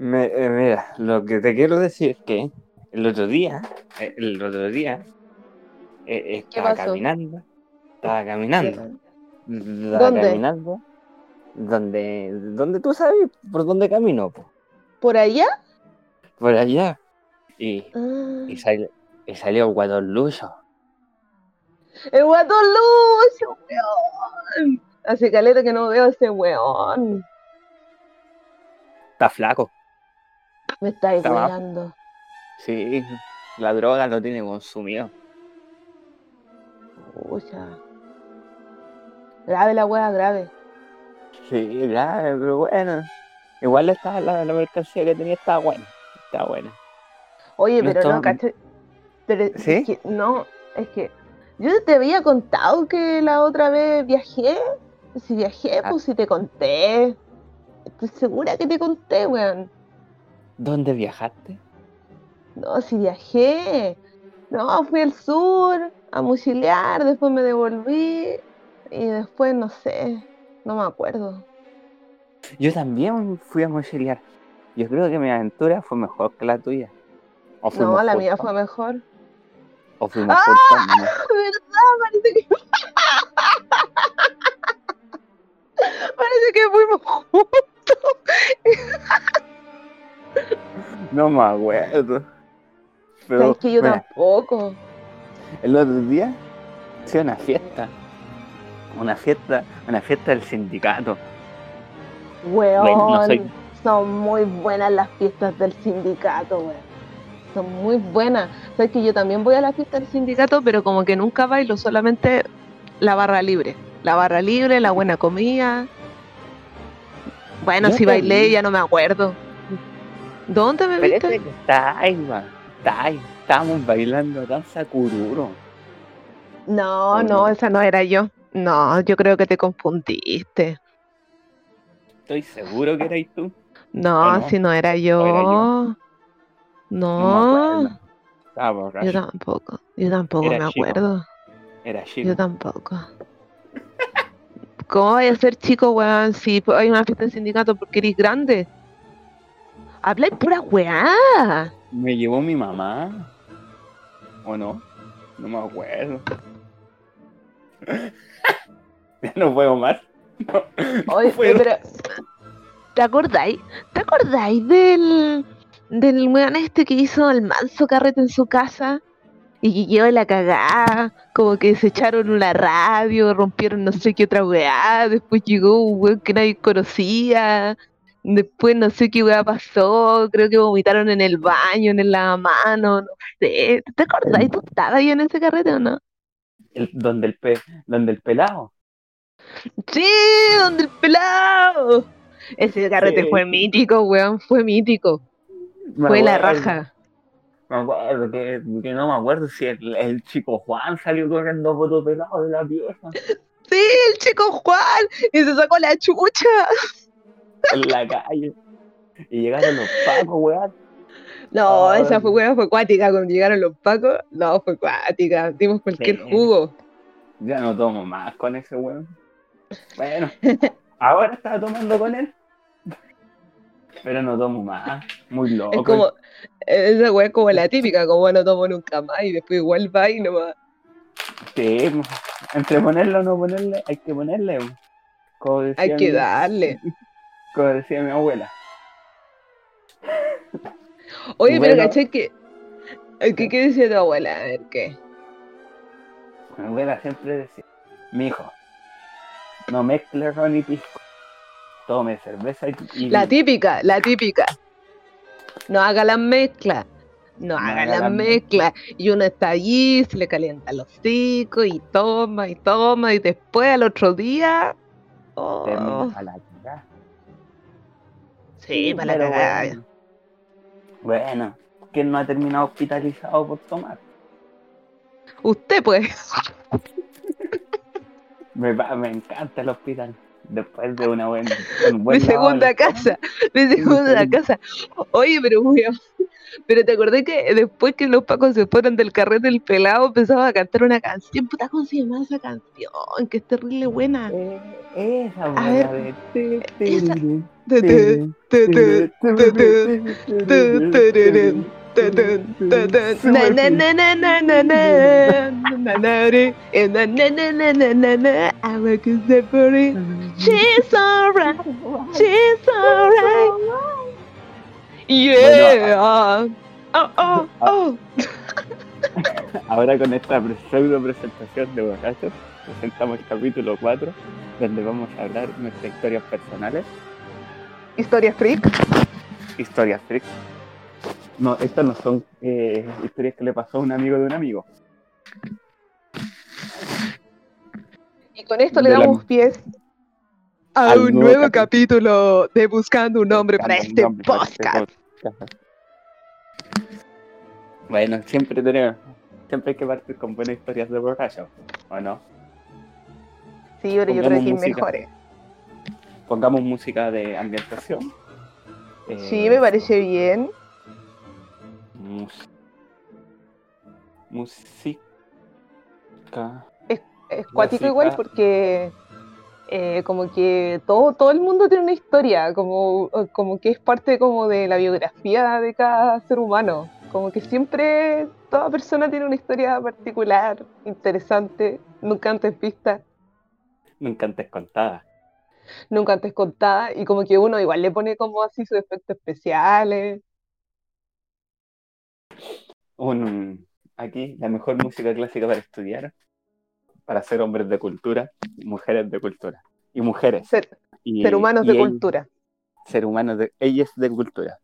Me- eh, mira, lo que te quiero decir es que el otro día, eh, el otro día, eh, estaba caminando, estaba caminando, estaba ¿Dónde? caminando, donde, donde tú sabes por dónde camino, po, ¿Por allá? por allá, y, Ah, y, sal- y salió el guatón. El guatón Lucio, weón. Hace caleta que no veo a ese weón. Está flaco, Me estáis weando. sí, la droga lo tiene consumido. Pucha. Grave la wea, grave. Sí, claro, pero bueno, igual estaba la, la mercancía que tenía estaba buena, estaba buena. Oye, No pero no, estaba- caché. Pero es ¿Sí? que, no, es que yo te había contado que la otra vez viajé. Si viajé, Ah. pues si te conté. Estoy segura que te conté, weón. ¿Dónde viajaste? No, si viajé. No, fui al sur a mochilear, después me devolví y después no sé, no me acuerdo. Yo también fui a mochilear. Yo creo que mi aventura fue mejor que la tuya. O No, la mía fue mejor. O fuimos ¡Ah! juntos. ¿no? ¿Verdad? Parece que... Parece que fuimos juntos. No me acuerdo. Pero Sabes que yo mira, tampoco. el otro día a una fiesta. Una fiesta, una fiesta del sindicato. Weón, Bueno, no soy- son muy buenas las fiestas del sindicato, weón. Son muy buenas. Sabes que yo también voy a la fiesta del sindicato, pero como que nunca bailo, solamente la barra libre. La barra libre, la buena comida. Bueno, si bailé, vi. ya no me acuerdo. ¿Dónde me Parece viste? que. Está ahí. Estábamos bailando danza cururo. No, ¿O no, no? esa no era yo. No, yo creo que te confundiste. Estoy seguro que eras tú. No, si no era yo. ¿O era yo? No. Estaba yo tampoco. Yo tampoco Era me chico. acuerdo. Era chico. Yo tampoco. ¿Cómo vaya a ser chico, weón? Si pues, hay una fiesta de sindicato porque eres grande. Habláis pura weá. Me llevó mi mamá. ¿O no? No me acuerdo. ya no puedo más. No, no Oye, puedo. pero. ¿Te acordáis? ¿Te acordáis del. del weón este que hizo el manso carrete en su casa? Y que quedó la cagada, como que se echaron una radio, rompieron no sé qué otra weá, después llegó un weón que nadie conocía, después no sé qué weá pasó, creo que vomitaron en el baño, en el lavamano, no sé. ¿Te acordáis? ¿Tú estabas ahí en ese carrete o no? El- donde, el pe, donde el pelado. Sí, donde el pelado. Ese carrete Sí. fue mítico, weón, fue mítico. Me Fue la raja. Me acuerdo que, que no me acuerdo si el, el chico Juan salió corriendo foto pelado de la pieza Sí, el chico Juan. Y se sacó la chucha. En la calle. Y llegaron los pacos, weón. No, Ay. esa fue weón, fue cuática. Cuando llegaron los pacos, no, fue cuática. Dimos cualquier jugo. Ya no tomo más con ese weón. Bueno, ahora estaba tomando con él. Pero no tomo más. Muy loco. Es como, esa weá es como la típica, como no tomo nunca más. Y después igual va y nomás. Sí, entre ponerle o no ponerle, hay que ponerle. Como Hay que darle. como decía mi abuela. Oye, Bueno. pero caché que. ¿Qué, ¿Qué decía tu abuela? A ver, ¿qué? Mi abuela siempre decía, mi hijo, no mezcle ron y pisco. Tome cerveza y, y La vino". típica, la típica. No haga las mezclas. No haga las mezclas. Y uno está allí, se le calienta los hocicos y toma y toma. Y después al otro día. oh, a la. Sí, para la pero cagada. Bueno, bueno, ¿quién no ha terminado hospitalizado por tomar? Usted, pues. Me, va- me encanta el hospital. Después de una buena, un De buen lavado segunda casa. De segunda casa. Oye, pero. Pero te acordé que después que los pacos se fueron del carrete del pelado, empezaba a cantar una canción. Puta, ¿cómo se llama esa canción? Que es terrible buena. Eh, esa, A buena ver, de- esa- She's alright, she's alright. Yeah. Oh, oh, oh. Ahora con esta pseudo presentación de borrachos, presentamos el capítulo 4, donde vamos a hablar nuestras historias personales. Historias freak. Historias freak no, estas no son eh, historias que le pasó a un amigo de un amigo. Y con esto le la- damos pies a al un nuevo nuevo capítulo de Buscando un nombre para este nombre para este podcast. Bueno, siempre tenemos, siempre hay que partir con buenas historias de borrachos, ¿o no? Sí, pero yo creo que mejores. Pongamos música de ambientación. Eh, Sí, me parece bien. Música. Es cuático igual porque eh, como que todo, todo el mundo tiene una historia, como, como que es parte como de la biografía de cada ser humano. Como que siempre toda persona tiene una historia particular, interesante, nunca antes vista, Nunca antes contada. nunca antes contada, y como que uno igual le pone como así sus efectos especiales. Un, aquí la mejor música clásica para estudiar, para ser hombres de cultura, mujeres de cultura. Y mujeres. Ser, y, ser humanos y de cultura. Ser humanos de. Ellas de cultura.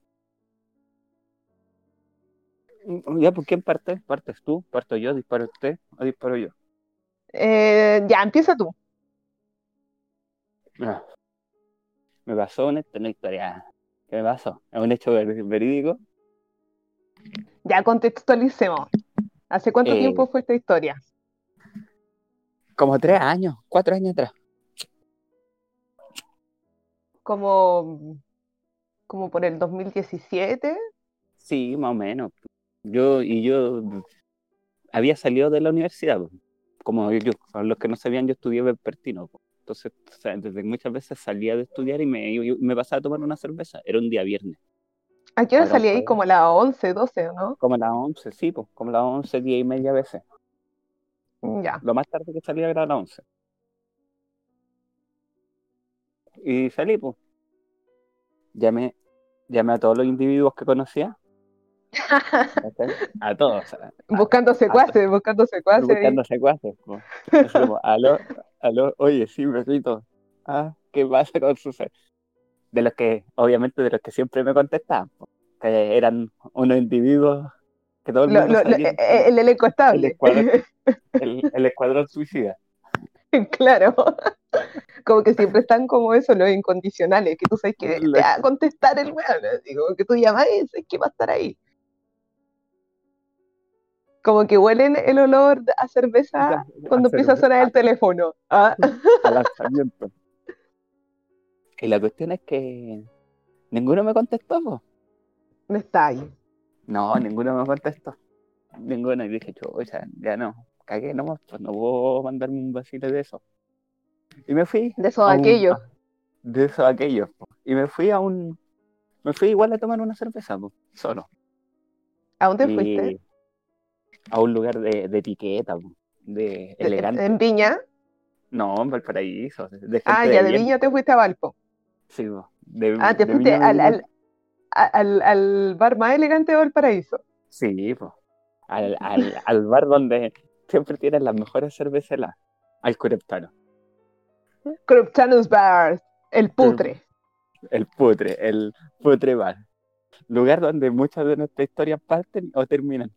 Ya, ¿por quién parte? ¿Partes tú? ¿Parto yo? ¿Disparo usted? ¿O disparo yo? Eh, ya, empieza tú. Ah. Me pasó una, una historia. ¿Qué me pasó? Es un hecho ver- verídico. Ya contextualicemos. ¿Hace cuánto Eh, tiempo fue esta historia? Como tres años, cuatro años atrás. Como, como por el 2017. Sí, más o menos. Yo, y yo había salido de la universidad. Como yo, para los que no sabían, yo estudié vespertino. Entonces, o sea, desde muchas veces salía de estudiar y me, y me pasaba a tomar una cerveza. Era un día viernes. ¿A qué hora ahí? Como a las 11, 12, ¿o no? Como a las 11, sí, pues, como a las 11, 10 y media veces. Ya. Lo más tarde que salía era a las 11. Y salí, pues. Llamé, llamé a todos los individuos que conocía. A todos. a- Buscando secuaces, buscando secuaces. buscando secuaces. como, aló, aló, oye, sí, perrito. Ah, ¿qué pasa con su ser? De los que, obviamente, de los que siempre me contestaban, que eran unos individuos que todo el mundo lo- lo- sabía eh, eh, el elenco el estable. escuadrón, el, el escuadrón suicida. claro. Como que siempre están como eso, los incondicionales, que tú sabes que te va a contestar el weón. Digo, que tú llamas y sabes que va a estar ahí. Como que huelen el olor a cerveza cuando empieza a sonar el teléfono. Ah, lanzamiento. Y la cuestión es que ninguno me contestó, po. no está ahí. No, ninguno me contestó. Ninguno. Y dije, chucha, ya no. Cagué nomás, pues no puedo mandarme un vacile de eso. Y me fui. De un- aquellos. De esos aquellos. Y me fui a un. Me fui igual a tomar una cerveza, po, solo. ¿A dónde Y fuiste? A un lugar de, de etiqueta, po, de elegante. ¿En Viña? No, en Valparaíso. De Ah, ya, de bien. Viña te fuiste a Valpo. Sí, de- Ah, te de fuiste al, al, al, al bar más elegante de Valparaíso. Sí, pues. Al, al, al bar donde siempre tienen las mejores cervezas heladas. Al Cureptano. Corruptanus Bar, el putre. El putre, el putre bar. Lugar donde muchas de nuestras historias parten o terminan.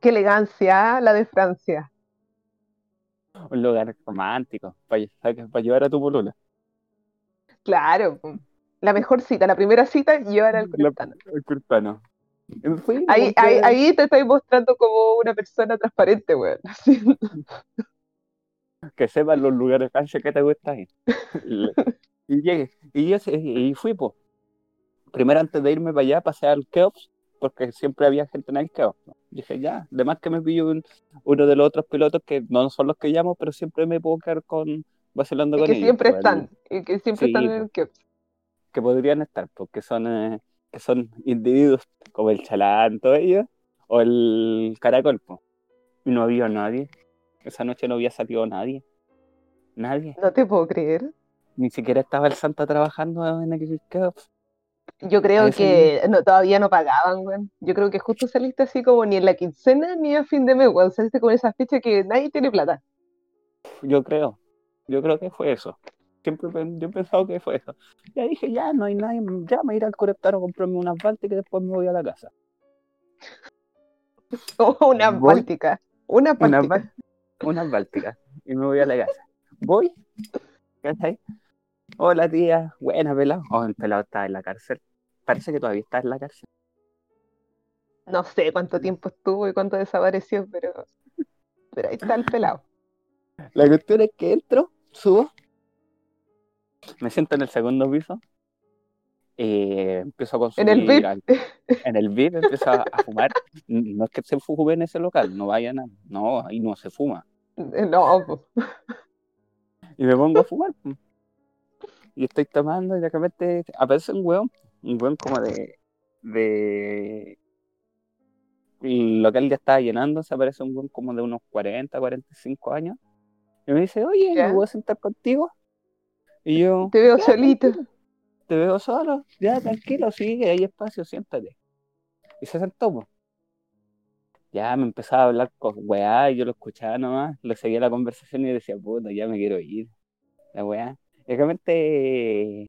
Qué elegancia, la de Francia. Un lugar romántico para, llevar a tu polula. Claro. La mejor cita, la primera cita, llevar al Corruptano. El. Y me Ahí, ahí, ahí te estoy mostrando como una persona transparente, weón. Así. Que sepan los lugares cancha que te gusta ir. y llegué. Y, yo, y fui, pues. Primero, antes de irme para allá, pasé al Keops porque siempre había gente en el queo. Dije, ya, además que me pillo un- uno de los otros pilotos que no son los que llamo, pero siempre me puedo quedar con vacilando Y con que ellos. siempre pues, están, y que siempre Sí, están en pues. el kiosco. que podrían estar, porque son, eh, que son individuos como el chalán, todo ello, o el caracol, po. y no había nadie. Esa noche no había salido nadie. Nadie. No te puedo creer. Ni siquiera estaba el Santa trabajando en el kiosco. Yo creo que no, todavía no pagaban, weón. Yo creo que justo saliste así como ni en la quincena ni a fin de mes, weón. Saliste con esa fecha que nadie tiene plata. Yo creo. Yo creo que fue eso. Siempre yo he pensado que fue eso. Ya dije, ya no hay nadie, ya me iré al Coreptaro a comprarme unas bálticas y después me voy a la casa. Como una Voy- báltica. Una Unas, báltica. bál- unas bálticas. Y me voy a la casa. Voy, ¿cachai? Hola tía, buena pelado. Oh, el pelado está en la cárcel. Parece que todavía está en la cárcel. No sé cuánto tiempo estuvo y cuánto desapareció, pero, pero ahí está el pelado. La cuestión es que entro, subo, me siento en el segundo piso, eh, empiezo a consumir En el VIP. al- en el VIP, empiezo a, a fumar. No es que se fume en ese local, no vayan a, no, ahí no se fuma. Eh, No. Y me pongo a fumar. Y estoy tomando y de repente aparece un weón, un weón como de, de, el local ya estaba llenándose, aparece un weón como de unos 40, 45 años. Y me dice, oye, ¿Ya? ¿me puedo sentar contigo? Y yo, te veo "Ya, solito. te veo solo, ya tranquilo, sigue, hay espacio, siéntate. Y se sentó, po. Ya me empezaba a hablar con weá, y yo lo escuchaba nomás, le seguía la conversación y decía, puta, ya me quiero ir. La weá. Y de repente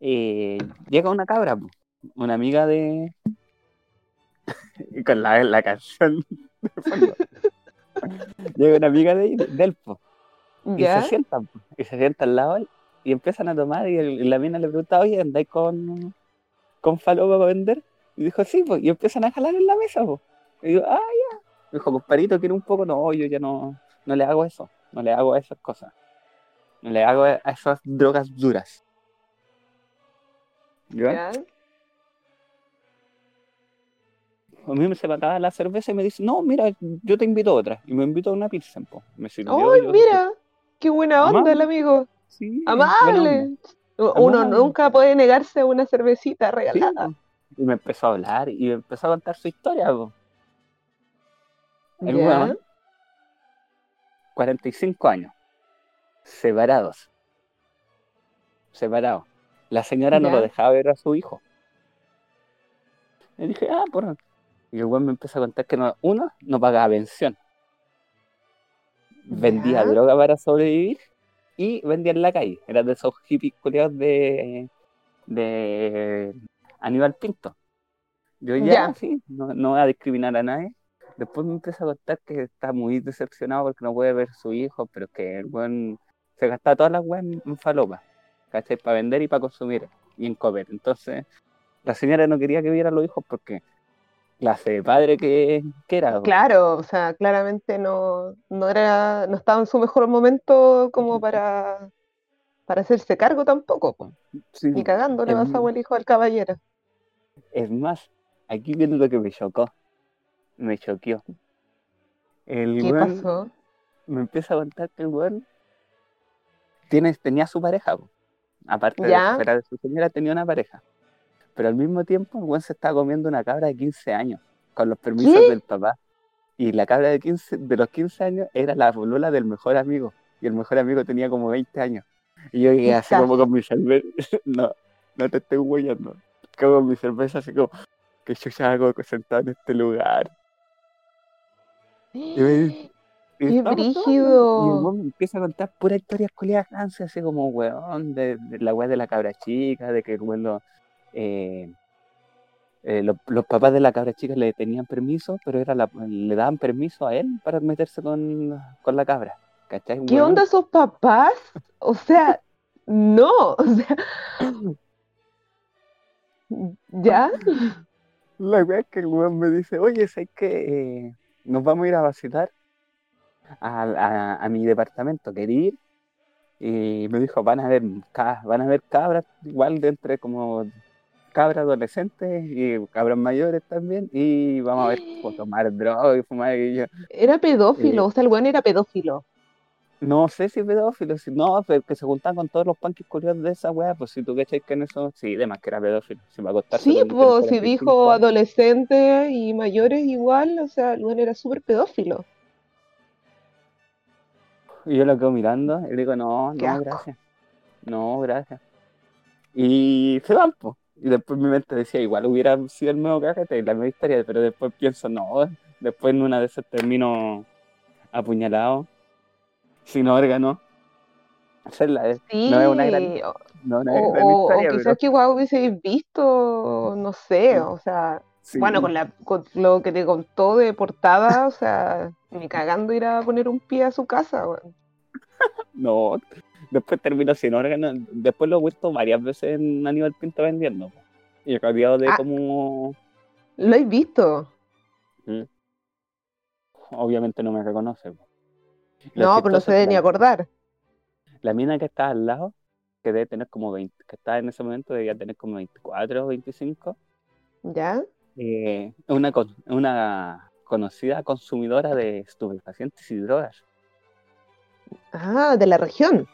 eh, llega una cabra, po, una amiga de. y con la, la canción de fondo. llega una amiga de, de él, po. Y se sientan, y se sientan al lado y empiezan a tomar, y, el- y la mina le pregunta, oye, ¿andáis con, con falopa para vender? Y dijo, sí, pues, y empiezan a jalar en la mesa, pues. Y digo, ah, ya. Me dijo, compadrito, ¿quiere un poco? No, yo ya no, no le hago eso, no le hago esas cosas. No le hago a esas drogas duras. ¿Ya? ¿Ya? A mí se me acaba la cerveza y me dice, no, mira, yo te invito a otra. Y me invito a una pizza, po. Me sirvió. ¡Ay, mira! ¡Qué buena onda Amable. el amigo! Sí. ¡Amable! Uno Amable. nunca puede negarse a una cervecita regalada. Y me empezó a hablar y me empezó a contar su historia. po. El ¿Ya? weón, 45 años, separados. Separados. La señora no lo dejaba ver a su hijo. Y dije, ah, por. Y el weón me empezó a contar que no, uno, no pagaba pensión. Vendía Ya. droga para sobrevivir y vendía en la calle. Era de esos hippies culiados de, de Aníbal Pinto. Yo ya, Ya. sí, no, no voy a discriminar a nadie. Después me empieza a contar que está muy decepcionado porque no puede ver a su hijo, pero que el buen se gasta todas las weas en, falopa, ¿cachai? Para vender y para consumir y en comer. Entonces, la señora no quería que viera a los hijos porque clase de padre que, que era. Claro, o sea, claramente no, no era, no estaba en su mejor momento como para, para hacerse cargo tampoco, po. Sí, Ni cagando le es vas a el hijo al caballero. Es más, aquí viene lo que me chocó. Me choqueó. El ¿Qué weón pasó? me empieza a contar que el weón tiene, tenía su pareja. po. Aparte de Ya. fuera de su señora, tenía una pareja. Pero al mismo tiempo, el weón se estaba comiendo una cabra de 15 años, con los permisos ¿Qué? del papá. Y la cabra de 15, de los 15 años era la bolola del mejor amigo. Y el mejor amigo tenía como 20 años. Y yo llegué así como con mi cerveza. no, no te estoy huellando. Como con mi cerveza, así como, que yo ya hago sentado en este lugar. Y me- Y ¡Qué Y brígido! weón me empieza a contar puras historias rancias, así como, weón, de, de la weá de la cabra chica, de que el weón lo- eh, eh, lo- los papás de la cabra chica le tenían permiso, pero era la- le daban permiso a él para meterse con, con la cabra. ¿Cachai? ¿Qué onda esos papás? O sea, no, o sea, ¿ya? La weá es que el weón me dice, oye, ¿sabes que nos vamos a ir a vacilar a, a- a mi departamento? ¿Quería ir? Y me dijo, van a ver, van a ver cabras, igual de entre como cabras adolescentes y cabras mayores también, y vamos a ver, pues, tomar droga y fumar. Y yo, Era pedófilo, Eh. o sea, el weón era pedófilo. no sé si pedófilo, si no, pero que se juntaban con todos los panques curiosos de esa weá, pues si tú cachai que en eso, sí, demás que era pedófilo, si va a acostarse Sí, pues, si 45 dijo adolescentes y mayores igual, o sea, el weón era súper pedófilo. Y yo lo quedo mirando y le digo, no, Qué no, asco. gracias. No, gracias. Y se van, pues. Y después mi mente decía, igual hubiera sido el nuevo cajete y la misma historia, pero después pienso, no, después en una de esas termino apuñalado, sin órgano. Esa es la, Sí, no es una gran, o, no es una o- gran o- o historia, quizás pero que igual hubieseis visto, no sé, o sea, sí. bueno, con, la, con lo que te contó de portada, o sea, ni cagando ir a poner un pie a su casa, weón. No, después termino sin órgano. Después lo he visto varias veces en Aníbal Pinto vendiendo. Y he cambiado de Ah. como... ¿Lo he visto? Mm. Obviamente no me reconoce. Lo No, pero no se debe ni acordar. La mina que está al lado, que debe tener como 20, que está en ese momento, debía tener como 24 o 25, ¿Ya? eh, es una, con- una conocida consumidora de estupefacientes y drogas Ah, de la región.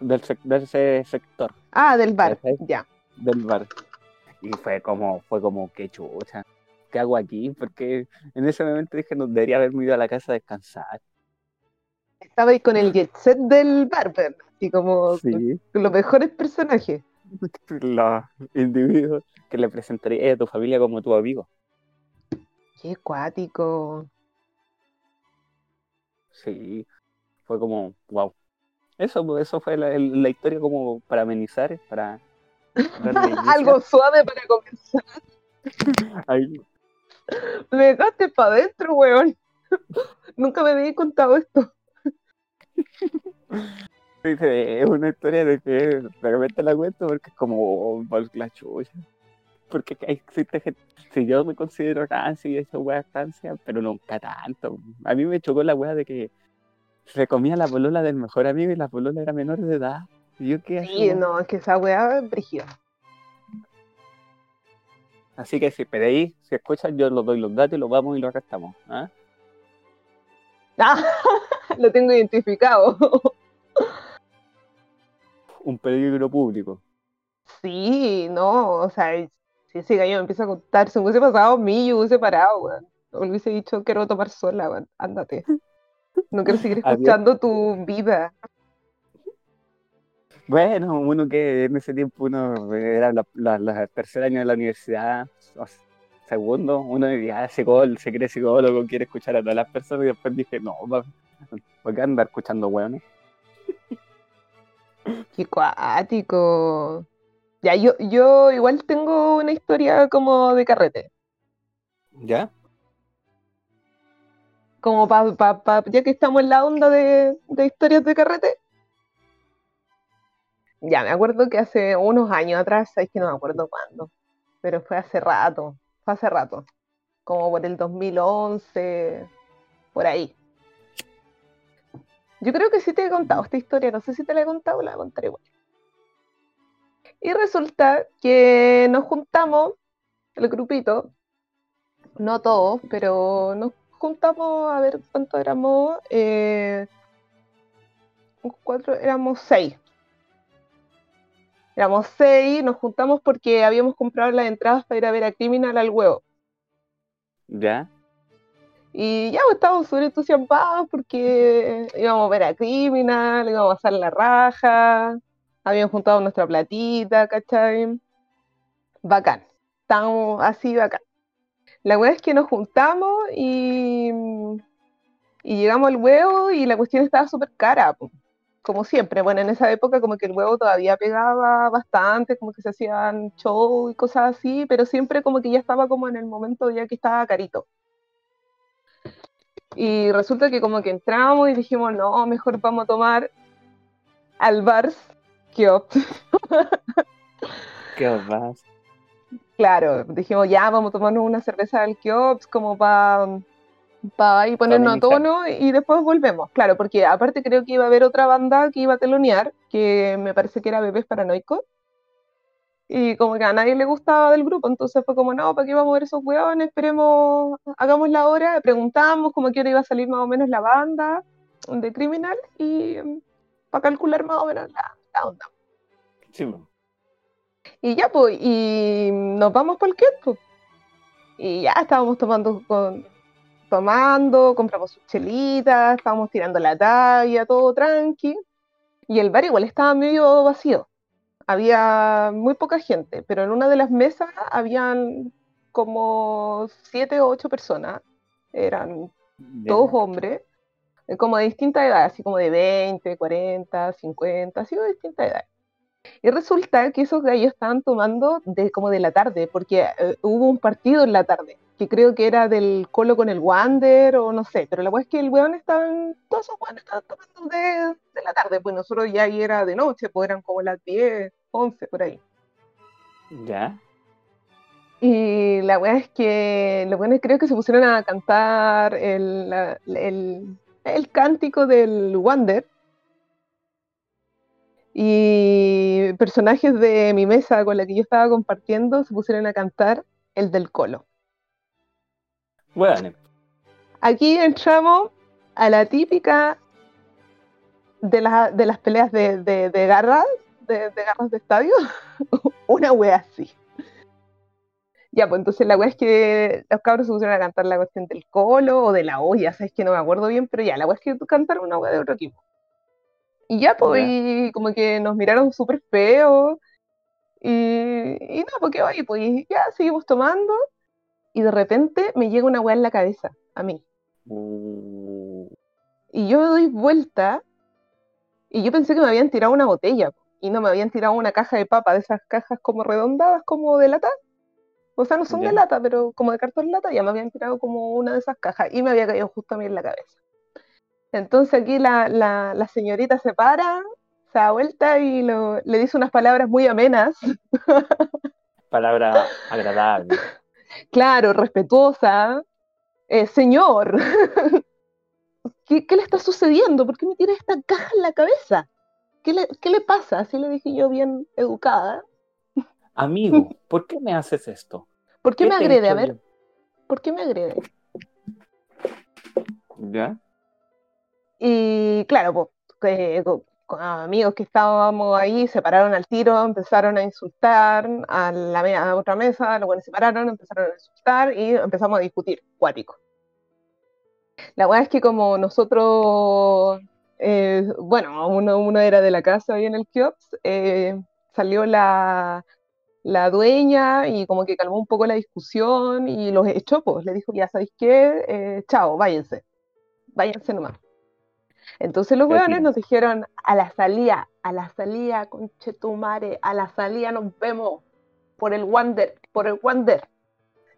Del, sec- de ese sector Ah, del bar, ya. del bar. Y fue como, fue como, qué chucha, ¿qué hago aquí? Porque en ese momento dije, no debería haberme ido a la casa a descansar. Estaba ahí con el jet set del barber, así como Sí, con los mejores personajes. los individuos que le presentaría a tu familia como tu amigo. Qué cuático. Sí, fue como, wow. Eso, pues, eso fue la, historia como para amenizar, para. Algo suave para comenzar. Me dejaste para adentro, weón. Nunca me había contado esto. es una historia de que de repente la cuento porque es como oh, la chucha. Porque existe gente, si yo me considero rancia y he hecho weas rancia, pero nunca tanto. A mí me chocó la wea de que se comía la polola del mejor amigo y la polola era menor de edad. Y yo qué Sí, no, es que esa weá es brígida. Así que si pedéis, si escuchan, yo los doy los datos y los vamos y los arrestamos. ¿ah? Ah, lo tengo identificado. Un peligro público. Sí, no, o sea, si ese gallo me empieza a contar, si me hubiese pasado a mí, yo hubiese parado, weón. O le hubiese dicho, quiero tomar sola, weón, ándate. No quiero seguir Adiós. escuchando tu vida. Bueno, uno que en ese tiempo uno era la, la, la tercer año de la universidad, o segundo, uno diría, ah, se cree psicólogo, quiere escuchar a todas las personas y después dije, no, va- ¿por qué andar escuchando hueones? Qué cuático. Ya, yo, yo igual tengo una historia como de carrete. ¿Ya? Como pa, pa, pa- ya que estamos en la onda de, de historias de carrete. Ya, me acuerdo que hace unos años atrás, es que no me acuerdo cuándo, pero fue hace rato, fue hace rato, como por el 2011, por ahí. Yo creo que sí te he contado esta historia, no sé si te la he contado, la contaré igual. Y resulta que nos juntamos, el grupito, no todos, pero nos juntamos a ver cuánto éramos, eh, cuatro, éramos seis. Éramos seis, nos juntamos porque habíamos comprado las entradas para ir a ver a Criminal al huevo. ¿Ya? Y ya pues, estábamos súper entusiasmados porque íbamos a ver a Criminal, íbamos a pasar la raja, habíamos juntado nuestra platita, ¿cachai? Bacán, estábamos así bacán. La weá es que nos juntamos y, llegamos al huevo y la cuestión estaba súper cara, como siempre. Bueno, en esa época como que el huevo todavía pegaba bastante, como que se hacían show y cosas así, pero siempre como que ya estaba como en el momento ya que estaba carito. Y resulta que como que entramos y dijimos, no, mejor vamos a tomar al bar Kiop. ¿Qué vas? Claro, dijimos, ya vamos a tomarnos una cerveza al Kiops como para pa ahí ponernos a tono y después volvemos. Claro, porque aparte creo que iba a haber otra banda que iba a telonear, que me parece que era Bebés Paranoicos. Y como que a nadie le gustaba del grupo, entonces fue como, no, ¿para qué vamos a ver esos weones? Esperemos, hagamos la hora, preguntamos cómo que hora iba a salir más o menos la banda de Criminal y mm, para calcular más o menos la, la onda. Sí, po. Y ya, pues, y nos vamos por el kiosco. Y ya estábamos tomando, con, tomando, compramos sus chelitas, estábamos tirando la talla, todo tranqui. Y el bar igual estaba medio vacío. Había muy poca gente, pero en una de las mesas habían como siete o ocho personas. Eran Ya. todos hombres, eh, como de distinta edad, así como de 20, 40, 50, así de distinta edad. Y resulta que esos gallos estaban tomando de como de la tarde, porque eh, hubo un partido en la tarde, que creo que era del Colo con el Wander o no sé, pero la verdad es que el weón estaban, todos esos weones estaban tomando de, de la tarde, pues nosotros ya ahí era de noche, pues eran como las 10, 11 por ahí. Ya. Y la weá es que los buenos creo que se pusieron a cantar el, el, el cántico del Wander. Y personajes de mi mesa con la que yo estaba compartiendo se pusieron a cantar el del Colo. Bueno, Aquí entramos a la típica de, la- de las peleas de, de, de garras, de, garras de estadio. Una wea así. Ya, pues entonces la wea es que los cabros se pusieron a cantar la cuestión del colo o de la olla, sabes que no me acuerdo bien, pero ya, la wea es que cantaron una wea de otro equipo. Y ya, pues, y como que nos miraron súper feo. Y, y no, porque oye, pues ya seguimos tomando. Y de repente me llega una wea en la cabeza, a mí. uh, Y yo me doy vuelta y yo pensé que me habían tirado una botella y no me habían tirado una caja de papa, de esas cajas como redondadas, como de lata. O sea, no son de lata, pero como de cartón lata, ya me habían tirado como una de esas cajas y me había caído justo a mí en la cabeza. Entonces aquí la, la- la señorita se para, se da vuelta y lo- le dice unas palabras muy amenas, palabra agradable. claro, respetuosa. Eh, señor, ¿qué, qué le está sucediendo? ¿Por qué me tira esta caja en la cabeza? ¿Qué le, qué le pasa? Así le dije yo bien educada. Amigo, ¿por qué me haces esto? ¿Por qué, me agrede? A ver? ¿por qué me agrede? ¿Ya? Y claro, pues, con, amigos que estábamos ahí se pararon al tiro, empezaron a insultar a la, a otra mesa, luego se separaron, empezaron a insultar y empezamos a discutir, cuático. La verdad es que como nosotros, eh, bueno, uno, era de la casa ahí en el kiosk, eh, salió la, la dueña y como que calmó un poco la discusión y los echó, le dijo, ya sabéis qué, Eh, chao, váyanse, váyanse nomás. Entonces los hueones nos dijeron, a la salida, a la salida, conchetumare, a la salida nos vemos por el Wander, por el Wander.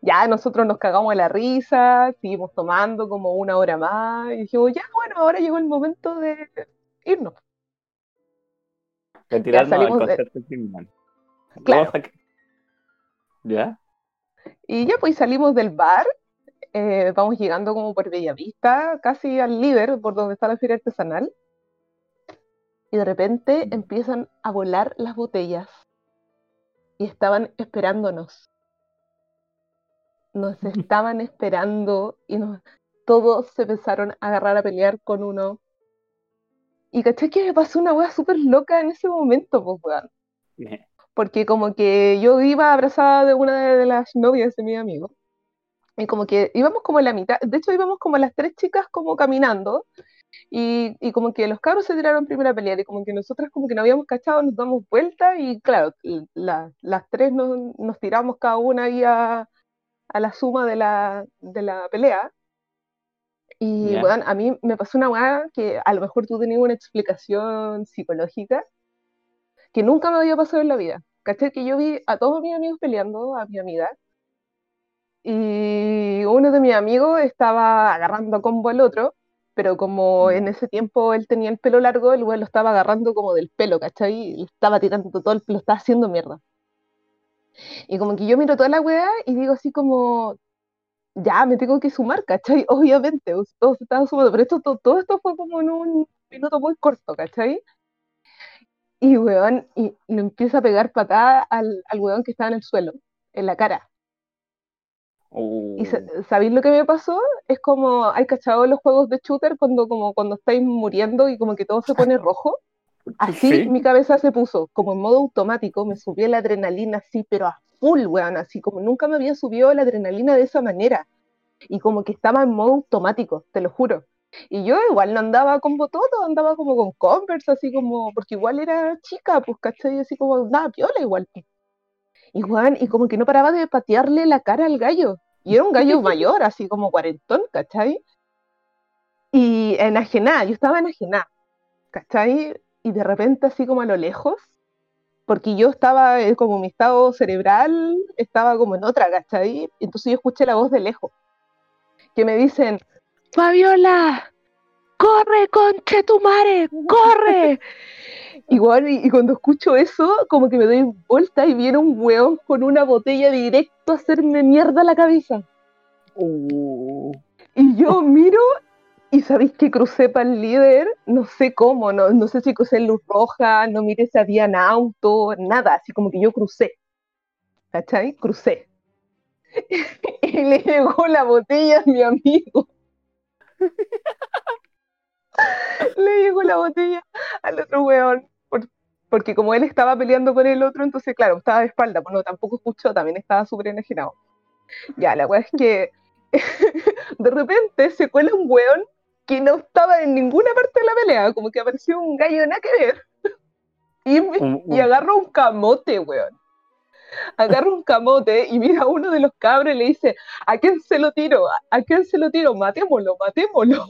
Ya nosotros nos cagamos de la risa, seguimos tomando como una hora más y dijimos, ya bueno, ahora llegó el momento de irnos. Retirarnos al salimos de- criminal. Claro. A- ¿Ya? Y ya pues salimos del bar, eh, vamos llegando como por Bellavista, casi al líder, por donde está la feria artesanal. Y de repente empiezan a volar las botellas. Y estaban esperándonos. Nos estaban esperando y nos, todos se empezaron a agarrar a pelear con uno. Y caché que me pasó una wea súper loca en ese momento, pues weón porque como que yo iba abrazada de una de las novias de mi amigo, y como que íbamos como en la mitad, de hecho íbamos como las tres chicas como caminando, y, y como que los cabros se tiraron primero a pelear, y como que nosotras como que no habíamos cachado, nos damos vuelta, y claro, la- las tres nos, nos tiramos cada una ahí a, a la suma de la, de la pelea. Y Ya. weón, a mí me pasó una weá que a lo mejor tú tenías una explicación psicológica que nunca me había pasado en la vida. ¿Cachai? Que yo vi a todos mis amigos peleando, a mi amiga, y uno de mis amigos estaba agarrando a combo al otro, pero como Ya. en ese tiempo él tenía el pelo largo, el weón lo estaba agarrando como del pelo, ¿cachai? Y le estaba tirando todo el pelo, estaba haciendo mierda. Y como que yo miro toda la weá y digo así como, ya, me tengo que sumar, ¿cachai? Obviamente, todos se estaban sumando, pero esto, todo, todo esto fue como en un minuto muy corto, ¿cachai? Y, weón, y empieza a pegar patada al, al weón que estaba en el suelo, en la cara. ¿Y Oh, sabéis lo que me pasó? Es como, ¿hay cachado los juegos de shooter cuando, como, cuando estáis muriendo y como que todo se pone rojo? Así sí. mi cabeza se puso, como en modo automático, me subió la adrenalina así, pero a full, weón, así como nunca me había subido la adrenalina de esa manera. Y como que estaba en modo automático, te lo juro. Y yo igual no andaba con bototo, andaba como con Converse, así como, porque igual era chica, pues, ¿cachai? Así como andaba piola igual. pues. Y, y como que no paraba de patearle la cara al gallo. Y era un gallo mayor, así como cuarentón, ¿cachai? Y enajenada, yo estaba enajenada, ¿cachai? Y de repente, así como a lo lejos, porque yo estaba, eh, como mi estado cerebral estaba como en otra, ¿cachai? Entonces yo escuché la voz de lejos, que me dicen, Fabiola, corre, conche tu madre, corre. Igual, y, y cuando escucho eso, como que me doy vuelta y viene un weón con una botella directo a hacerme mierda la cabeza. Oh, Y yo miro y sabéis que crucé para el líder, no sé cómo, no, no sé si crucé en luz roja, no miré si habían auto, nada, así como que yo crucé. ¿Cachai? Crucé. Y le llegó la botella a mi amigo. Le llegó la botella al otro weón. Por- porque como él estaba peleando con el otro, entonces, claro, estaba de espalda, pues no, tampoco escuchó, también estaba súper enajenado. Ya, la weá es que de repente se cuela un weón que no estaba en ninguna parte de la pelea, como que apareció un gallo nada que ver. Y, me- un- y un- agarra un camote, weón. Agarra un camote y mira a uno de los cabros y le dice, ¿a quién se lo tiro? ¿A- ¿A quién se lo tiro? Matémoslo, matémoslo.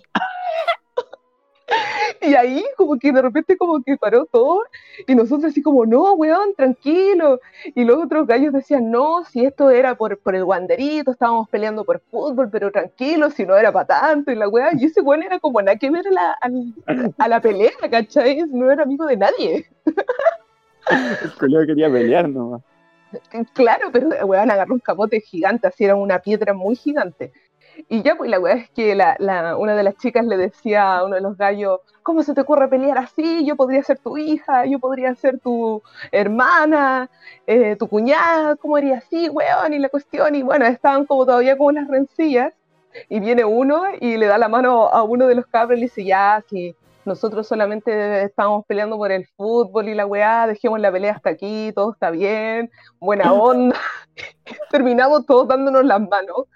Y ahí como que de repente como que paró todo y nosotros así como, no, weón, tranquilo. Y los otros gallos decían, no, si esto era por, por el guanderito, estábamos peleando por fútbol, pero tranquilo, si no era para tanto. Y la weá, y ese weón era como nada que ver a la, a la pelea, ¿cachai? No era amigo de nadie. el culiao quería pelear nomás. Claro, pero weón agarró un camote gigante, así era una piedra muy gigante. Y ya, pues la weá es que la, la- una de las chicas le decía a uno de los gallos, ¿cómo se te ocurre pelear así? Yo podría ser tu hija, yo podría ser tu hermana, eh, tu cuñada, ¿cómo haría así, weón? Y la cuestión, y bueno, estaban como todavía como las rencillas, y viene uno y le da la mano a uno de los cabros y le dice, ya, si nosotros solamente estábamos peleando por el fútbol y la weá, dejemos la pelea hasta aquí, todo está bien, buena onda. Terminamos todos dándonos las manos,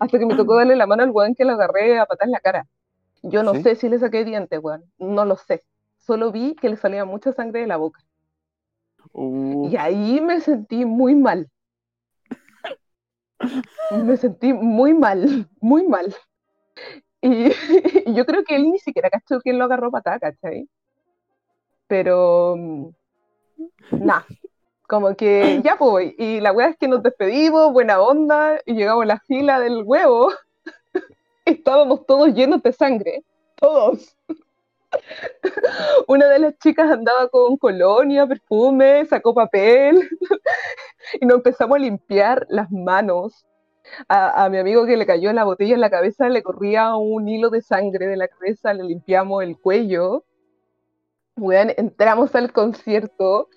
hasta que me tocó darle la mano al weón que lo agarré a patar en la cara. Yo no ¿Sí? sé si le saqué dientes, weón, no lo sé. Solo vi que le salía mucha sangre de la boca. Uh, Y ahí me sentí muy mal. Me sentí muy mal, muy mal. Y, y yo creo que él ni siquiera cachó quién lo agarró patada, ¿cachai? Pero, mm, nada, como que ya pues, y la weá es que nos despedimos, buena onda, y llegamos a la fila del huevo, estábamos todos llenos de sangre, todos. Una de las chicas andaba con colonia, perfume, sacó papel, y nos empezamos a limpiar las manos. A, a mi amigo que le cayó la botella en la cabeza le corría un hilo de sangre de la cabeza, le limpiamos el cuello. Weón, entramos al concierto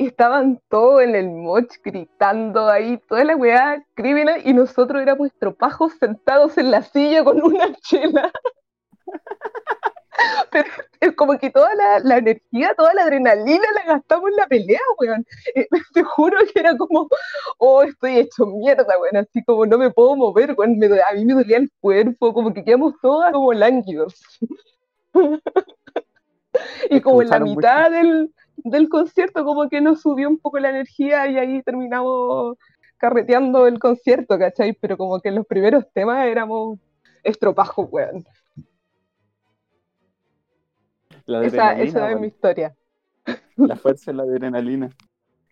y estaban todos en el moch gritando ahí, toda la weá criminal, y nosotros éramos estropajos sentados en la silla con una chela. Pero es como que toda la, la energía, toda la adrenalina la gastamos en la pelea, weón. Eh, Te juro que era como, oh, estoy hecho mierda, weón, así como no me puedo mover, weón, me a mí me dolía el cuerpo, como que quedamos todas como lánguidos. y como en la mucho. mitad del, del concierto como que nos subió un poco la energía y ahí terminamos carreteando el concierto, ¿cachai? Pero como que en los primeros temas éramos estropajos, weón. la Esa, esa es mi historia. La fuerza de la adrenalina.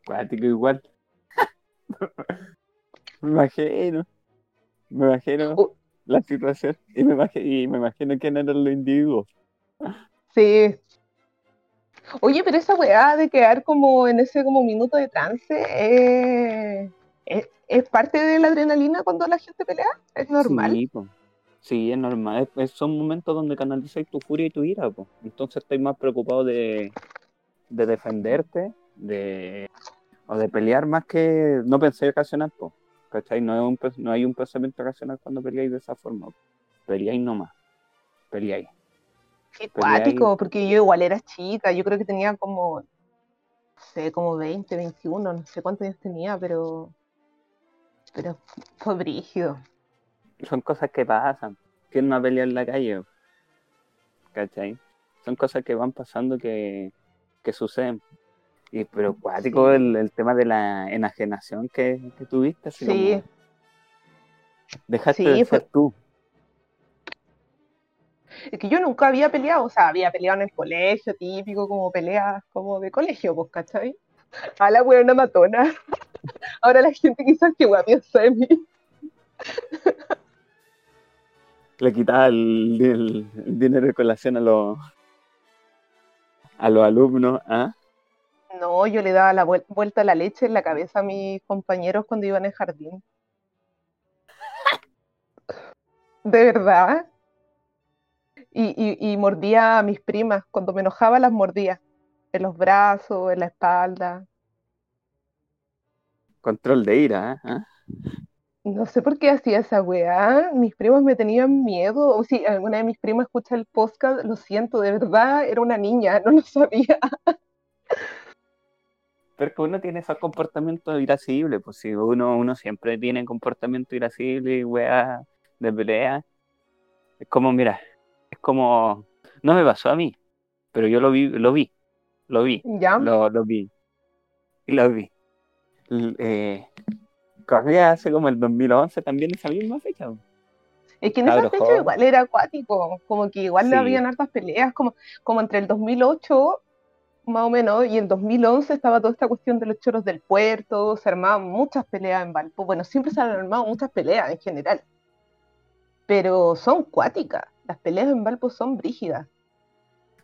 Cuático igual. me imagino. Me imagino Uh. la situación. Y me imagino, y me imagino quién eran los individuos. Sí. Oye, pero esa weá de quedar como en ese como minuto de trance eh, es, es parte de la adrenalina cuando la gente pelea, es normal. Sí, po. Sí, es normal. Es- son momentos donde canalizáis tu furia y tu ira, po. Entonces estáis más preocupados de de defenderte, de o de pelear más que no pensé racional, po, ¿cachai? No, es un, no hay un pensamiento racional cuando peleáis de esa forma. po. Peleáis nomás, peleáis. Qué ahí- cuático, porque yo igual era chica, yo creo que tenía como, no sé, como 20, 21, no sé cuántos años tenía, pero, pero fue brígido. Son cosas que pasan. ¿Quién no ha peleado en la calle? ¿Cachai? Son cosas que van pasando que, que suceden. Y, pero cuático Sí. el, el tema de la enajenación que, que tuviste. Así Sí, como dejaste Sí, de fue- ser tú. Es que yo nunca había peleado, o sea, había peleado en el colegio, típico, como peleas como de colegio, pues, ¿cachai? A la buena matona. Ahora la gente quizás que guay piensa de mí. Le quitaba el, el- el dinero de colación a los a los alumnos. ¿ah? No, yo le daba la vuel- vuelta a la leche en la cabeza a mis compañeros cuando iban en jardín. De verdad. Y, y, y mordía a mis primas. Cuando me enojaba las mordía. En los brazos, en la espalda. Control de ira. ¿ah? No sé por qué hacía esa weá. Mis primas me tenían miedo. O si alguna de mis primas escucha el podcast, lo siento, de verdad, era una niña, no lo sabía. Pero que uno tiene esos comportamientos irascibles, pues si uno, uno siempre tiene comportamiento irascible y weá de pelea. Es como, mira, es como, no me pasó a mí, pero yo lo vi, lo vi, lo vi, ¿Ya? lo, lo vi, y lo vi. Eh, corría hace como el 2011 también esa misma fecha. Es que en esa Cabros fecha igual era acuático, como que igual Sí. habían hartas peleas, como, como entre el 2008 más o menos y el 2011 estaba toda esta cuestión de los choros del puerto, se armaban muchas peleas en Valpo, bueno, siempre se han armado muchas peleas en general, pero son cuáticas, las peleas en Valpo son brígidas,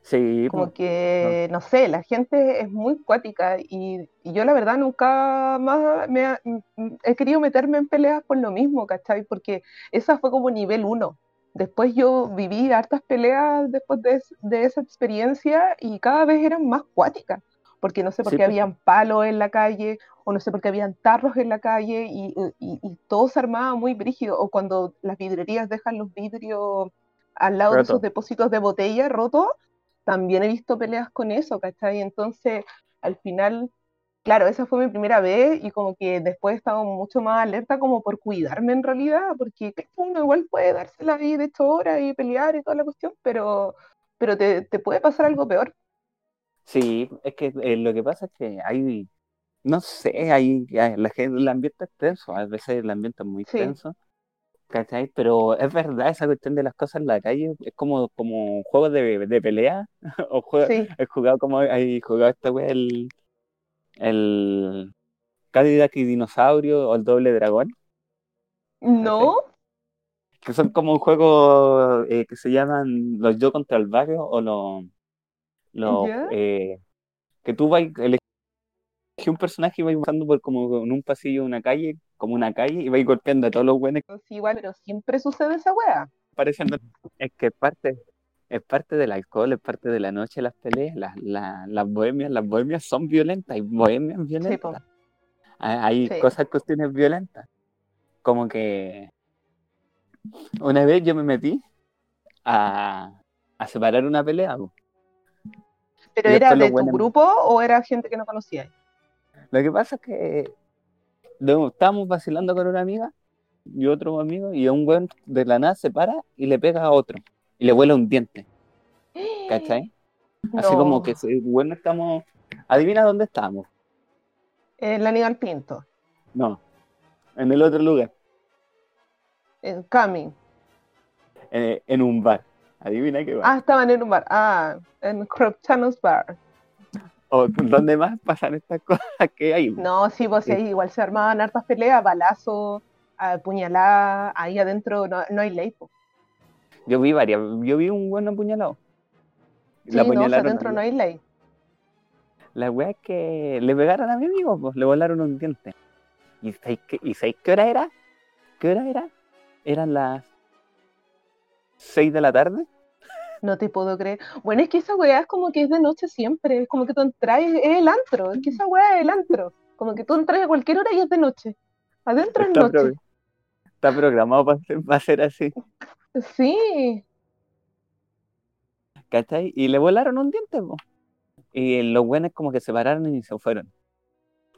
Sí, como pues, que, no sé, la gente es muy cuática y, y yo la verdad nunca más me ha- m- m- he querido meterme en peleas por lo mismo, ¿cachai? Porque esa fue como nivel uno. Después yo viví hartas peleas después de, es- de esa experiencia y cada vez eran más cuáticas, porque no sé por Sí, qué pues. habían palos en la calle o no sé por qué habían tarros en la calle y, y- y todo se armaba muy brígido, o cuando las vidrerías dejan los vidrios al lado de esos depósitos de botella rotos, también he visto peleas con eso, ¿cachai? Entonces, al final, claro, esa fue mi primera vez y como que después he estado mucho más alerta como por cuidarme en realidad, porque uno igual puede dársela ahí de hecho horas y pelear y toda la cuestión, pero, pero te, te puede pasar algo peor. Sí, es que eh, lo que pasa es que hay, no sé, hay, hay- la gente, el ambiente es tenso, a veces el ambiente es muy Sí. tenso, ¿cachai? Pero es verdad, esa cuestión de las cosas en la calle es como, como juegos de, de pelea, o juego, Sí, he jugado como, hay jugado esta wea, el, el Cadillac y Dinosaurio o el Doble Dragón, no, que son como un juego eh, que se llaman los yo contra el barrio o los, los eh, que tú vas elegir un personaje y vais pasando por como en un pasillo de una calle, como una calle, y vais golpeando a todos los buenos sí, igual, pero siempre sucede esa wea. aparecen. Es que es parte, es parte del alcohol, es parte de la noche, las peleas, las, las, las bohemias, las bohemias son violentas, hay bohemias Sí, violentas. Hay, hay Sí. cosas, cuestiones violentas. Como que una vez yo me metí a, a separar una pelea. po. ¿Pero era de tu grupo o era gente que no conocías? Lo que pasa es que no, estábamos vacilando con una amiga y otro amigo, y un weón de la nada se para y le pega a otro. Y le vuela un diente, ¿cachai? Así No, como que, bueno, estamos. Adivina dónde estamos. el Aníbal Pinto, No, en el otro lugar, en Cami. eh, en un bar. Adivina qué bar. Ah, estaban en un bar. Ah, en Crop Channels Bar. O dónde más pasan estas cosas que hay. No, sí, pues ahí igual se armaban hartas peleas, balazos, a puñaladas, ahí adentro no, no hay ley. po. Yo vi varias. Yo vi un buen apuñalado. Sí, La no, adentro no hay ley. La wea es que le pegaron a mi amigo, pues le volaron un diente. ¿Y sabéis qué, ¿y sabéis qué hora era? ¿Qué hora era? Eran las 6 de la tarde. No te puedo creer. Bueno, es que esa weá es como que es de noche siempre. Es como que tú entras, es el antro. Es que esa weá es el antro. Como que tú entras a cualquier hora y es de noche. Adentro es Está, noche. pro- está programado para ser, para ser así, Sí. ¿cachai? Y le volaron un diente, po. Y los buenos como que se pararon y se fueron.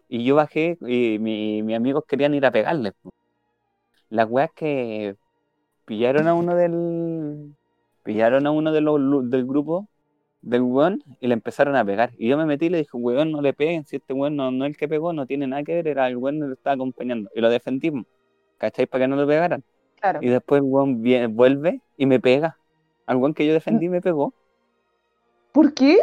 Y yo bajé y mi- mis amigos querían ir a pegarles. po. Las weas que pillaron a uno del. Pillaron a uno de los, del grupo del weón y le empezaron a pegar. Y yo me metí y le dije, weón, no le peguen, si este weón no, no es el que pegó, no tiene nada que ver, era el weón que lo estaba acompañando. Y lo defendimos, ¿cachai? Para que no lo pegaran. Claro. Y después el weón vuelve y me pega. Al weón que yo defendí me pegó. ¿Por qué?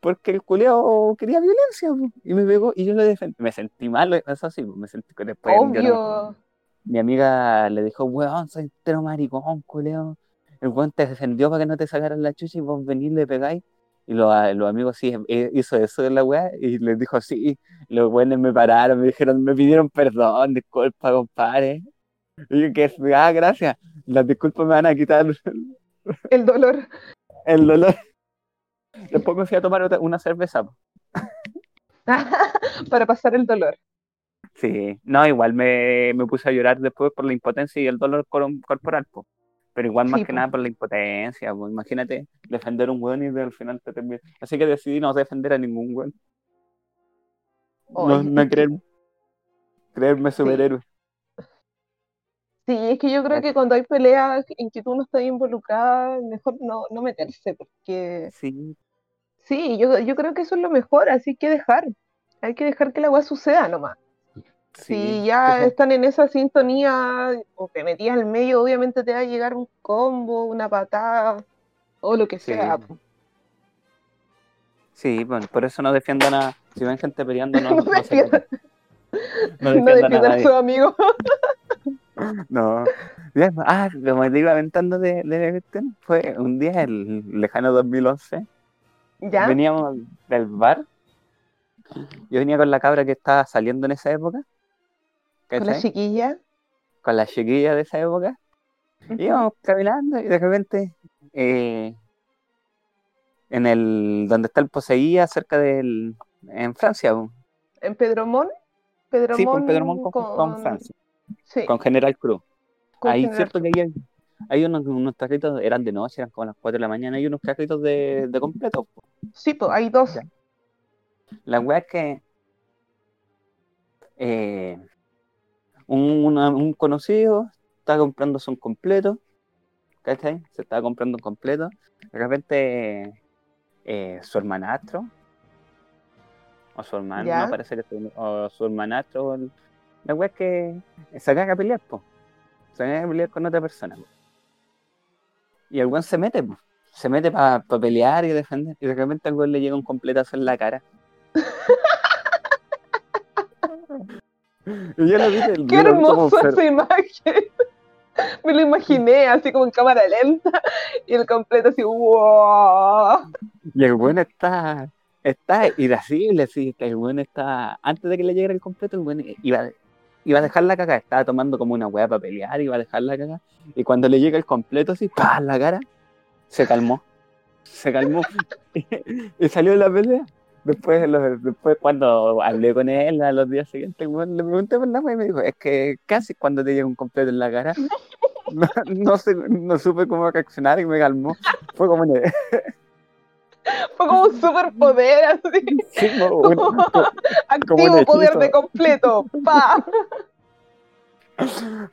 Porque el culeado quería violencia, y me pegó y yo lo defendí. Me sentí mal, eso sí, me sentí que después yo no- Obvio. mi amiga le dijo, weón, soy entero maricón, culeo. El weón te defendió para que no te sacaran la chucha y vos venís y le pegáis. Y los, los amigos sí eh, hizo eso de la weá y les dijo sí. Los buenos me pararon, me dijeron, me pidieron perdón, disculpa, compadre. Y yo que ah, gracias. Las disculpas me van a quitar El dolor. el dolor. Después me fui a tomar otra- una cerveza. Para pasar el dolor. Sí, no, igual me, me puse a llorar después por la impotencia y el dolor cor- corporal, po. Pero igual más Sí, que nada por la impotencia, po. Imagínate defender a un weón y al final te termina. Así que decidí no defender a ningún weón. No, no creer, creerme superhéroe. Sí, es que yo creo que cuando hay peleas en que tú no estás involucrada, mejor no, no meterse, porque Sí, sí, yo, yo creo que eso es lo mejor, así que dejar. Hay que dejar que la weá suceda nomás. Sí. Si ya que están en esa sintonía o te metías al medio, obviamente te va a llegar un combo, una patada o lo que sea. Sí, bueno, por eso no defiendan a. Si ven gente peleando, no, No no, defiendan. No a a sus amigos. No. Ah, como te iba aventando de, de fue un día, el lejano 2011. ¿Ya? Veníamos del bar. Yo venía con la cabra que estaba saliendo en esa época. Con la chiquilla. Con la chiquilla de esa época. Íbamos caminando y de repente eh, en el donde está el Poseía, cerca del en Francia. En Pedromón. Pedromón sí, con Pedro Montt con, con Francia, Sí, con General Cruz. con Ahí General cierto que hay, hay unos, unos carritos, eran de noche, eran como las 4 de la mañana, hay unos carritos de, de completo. po. Sí, pues hay dos. La weá es que eh, un, un conocido estaba comprándose un completo, ¿cachai? Se estaba comprando un completo. De repente eh, su hermanastro, o su hermano, Ya. no parece que su, o su hermanastro, la es que se caga a pelear, po. Se caga a pelear con otra persona. po. Y el weón se mete, po. Se mete para pelear y defender. Y de repente al weón le llega un completazo en la cara. y yo lo vi, el- ¡Qué hermosa esa imagen! Me lo imaginé así como en cámara lenta y el completo así, ¡wow! Y el weón está, está irascible, sí, el weón está, antes de que le llegara el completo, el weón iba, iba a dejar la caga, estaba tomando como una weá para pelear, iba a dejar la caga, y cuando le llega el completo así, ¡pah! la cara, se calmó, se calmó, y, salió de la pelea. Después, después cuando hablé con él a los días siguientes, le pregunté por la y me dijo, es que casi cuando te llega un completo en la cara, no, no, sé- no supe cómo reaccionar y me calmó. Fue como una, Fue como un superpoder así, Sí, activo un poder de completo, ¡pa!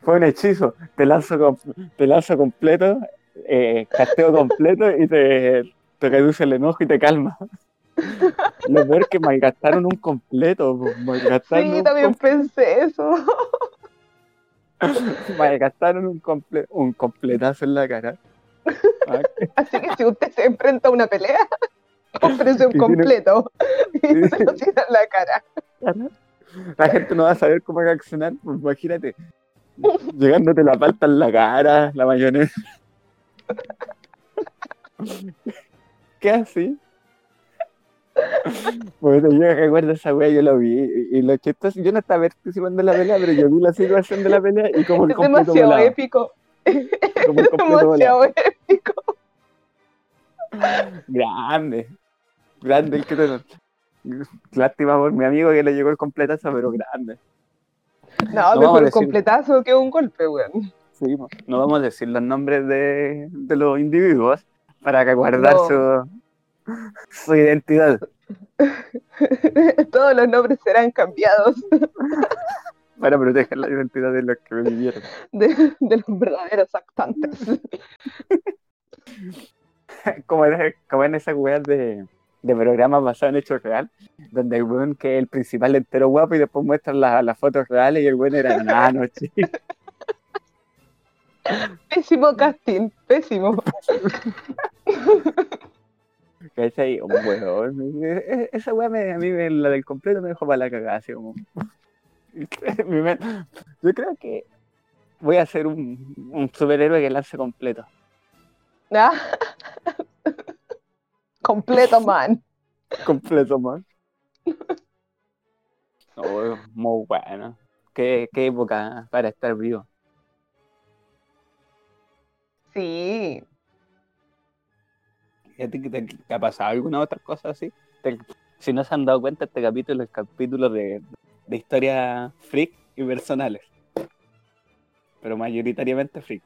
fue un hechizo. Te lanzo, te lanzo completo, eh, casteo completo y te, te reduce el enojo y te calma. Lo peor que malgastaron un completo. Malgastaron, Sí, también pensé eso. malgastaron un, comple- un completazo en la cara. Ah, Así que si usted se enfrenta a una pelea, cómprese un tiene- completo y se lo tira en la cara. La gente no va a saber cómo reaccionar. Pues imagínate, llegándote la palta en la cara, la mayonesa. ¿Qué así? Pues yo recuerdo esa wea, yo lo vi. Y, y lo chistoso, yo no estaba participando en la pelea, pero yo vi la situación de la pelea y como el Es demasiado volaba. épico. Como el Es volaba. demasiado épico. grande. Grande el que te... Lástima por mi amigo que le llegó el completazo, pero grande. No, No mejor decir- completazo que un golpe, weón. Sí, no vamos a decir los nombres de, de los individuos para que guardar No. su, su identidad. Todos los nombres serán cambiados Para proteger la identidad de los que me vivieron. de, de los verdaderos actantes. como, en, como en esas weas de, de programas basados en hechos real, donde el weón que es el principal entero guapo y después muestran la- las fotos reales y el weón era enano, chico. Pésimo casting, pésimo. ¿Cachai? Un weón. E- e- Esa me, a mí, me- la del completo me dejó para la cagada, así como. Yo creo que voy a ser un, un superhéroe que lance completo. Ah. Completo, man. Completo, man. Oh, muy bueno. Qué, qué época para estar vivo. Sí. ¿Y a ti te, te ha pasado alguna otra cosa así? Te- si no se han dado cuenta, este capítulo es capítulo de, de historias freak y personales. Pero mayoritariamente freak.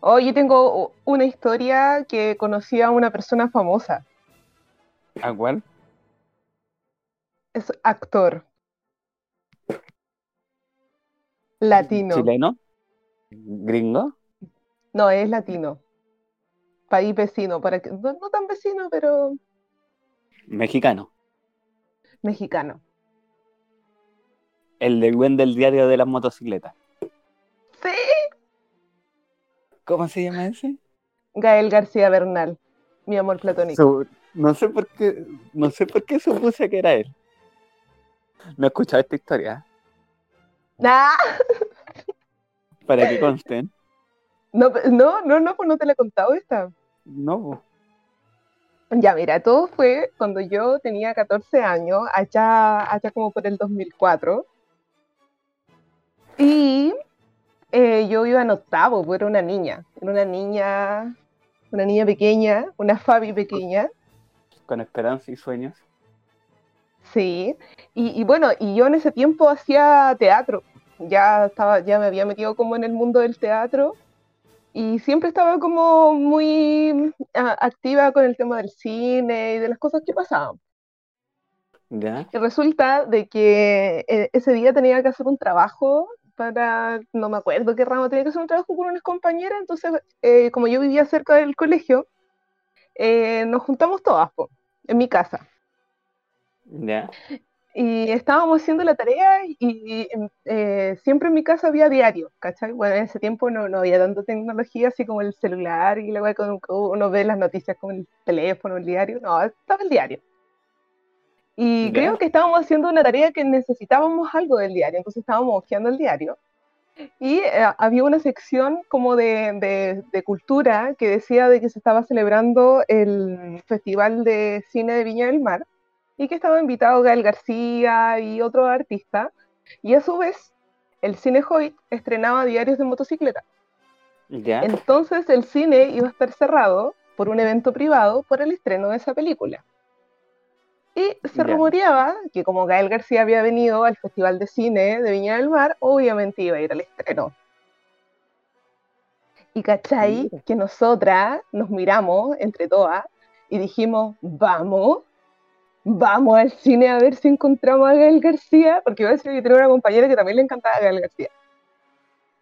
Oh, yo tengo una historia que conocí a una persona famosa. ¿A cuál? Es actor. Latino. ¿Chileno? ¿Gringo? No, es latino. País vecino, para que, no, no tan vecino, pero Mexicano. mexicano. El del buen del diario de las motocicletas. Sí. ¿Cómo se llama ese? Gael García Bernal, mi amor platónico. No sé por qué, no sé por qué supuse que era él. No he escuchado esta historia, ¡Ah! para que consten. No, no, no, no, pues no te la he contado esta. No, po. Ya, mira, todo fue cuando yo tenía 14 años, allá, allá como por el 2004. Y eh, yo iba en octavo, pues era una niña. Era una niña, una niña pequeña, una Fabi pequeña. con esperanza y sueños. Sí. Y, y bueno, y yo en ese tiempo hacía teatro. Ya estaba, ya me había metido como en el mundo del teatro. Y siempre estaba como muy ah, activa con el tema del cine y de las cosas que pasaban. ¿Ya? Y resulta de que eh, ese día tenía que hacer un trabajo para, no me acuerdo qué ramo, tenía que hacer un trabajo con unas compañeras, entonces eh, como yo vivía cerca del colegio, eh, nos juntamos todas po, en mi casa. ¿Ya? Y estábamos haciendo la tarea y em, eh, siempre en mi casa había diario, ¿cachai? Bueno, en ese tiempo no, no había tanta tecnología así como el celular y luego con uno ve las noticias con el teléfono, el diario, no, estaba el diario. Y Ya. creo que estábamos haciendo una tarea que necesitábamos algo del diario, entonces estábamos hojeando el diario. Y eh, había una sección como de, de- de cultura que decía de que se estaba celebrando el Festival de Cine de Viña del Mar y que estaba invitado Gael García y otro artista. Y a su vez, el Cine Hoyt estrenaba diarios de motocicleta. ¿Ya? Entonces el cine iba a estar cerrado por un evento privado por el estreno de esa película. Y se Ya. rumoreaba que como Gael García había venido al Festival de Cine de Viña del Mar, obviamente iba a ir al estreno. Y cachai que nosotras nos miramos entre todas y dijimos, vamos, vamos al cine a ver si encontramos a Gael García, porque iba a decir que tenía una compañera que también le encantaba a Gael García.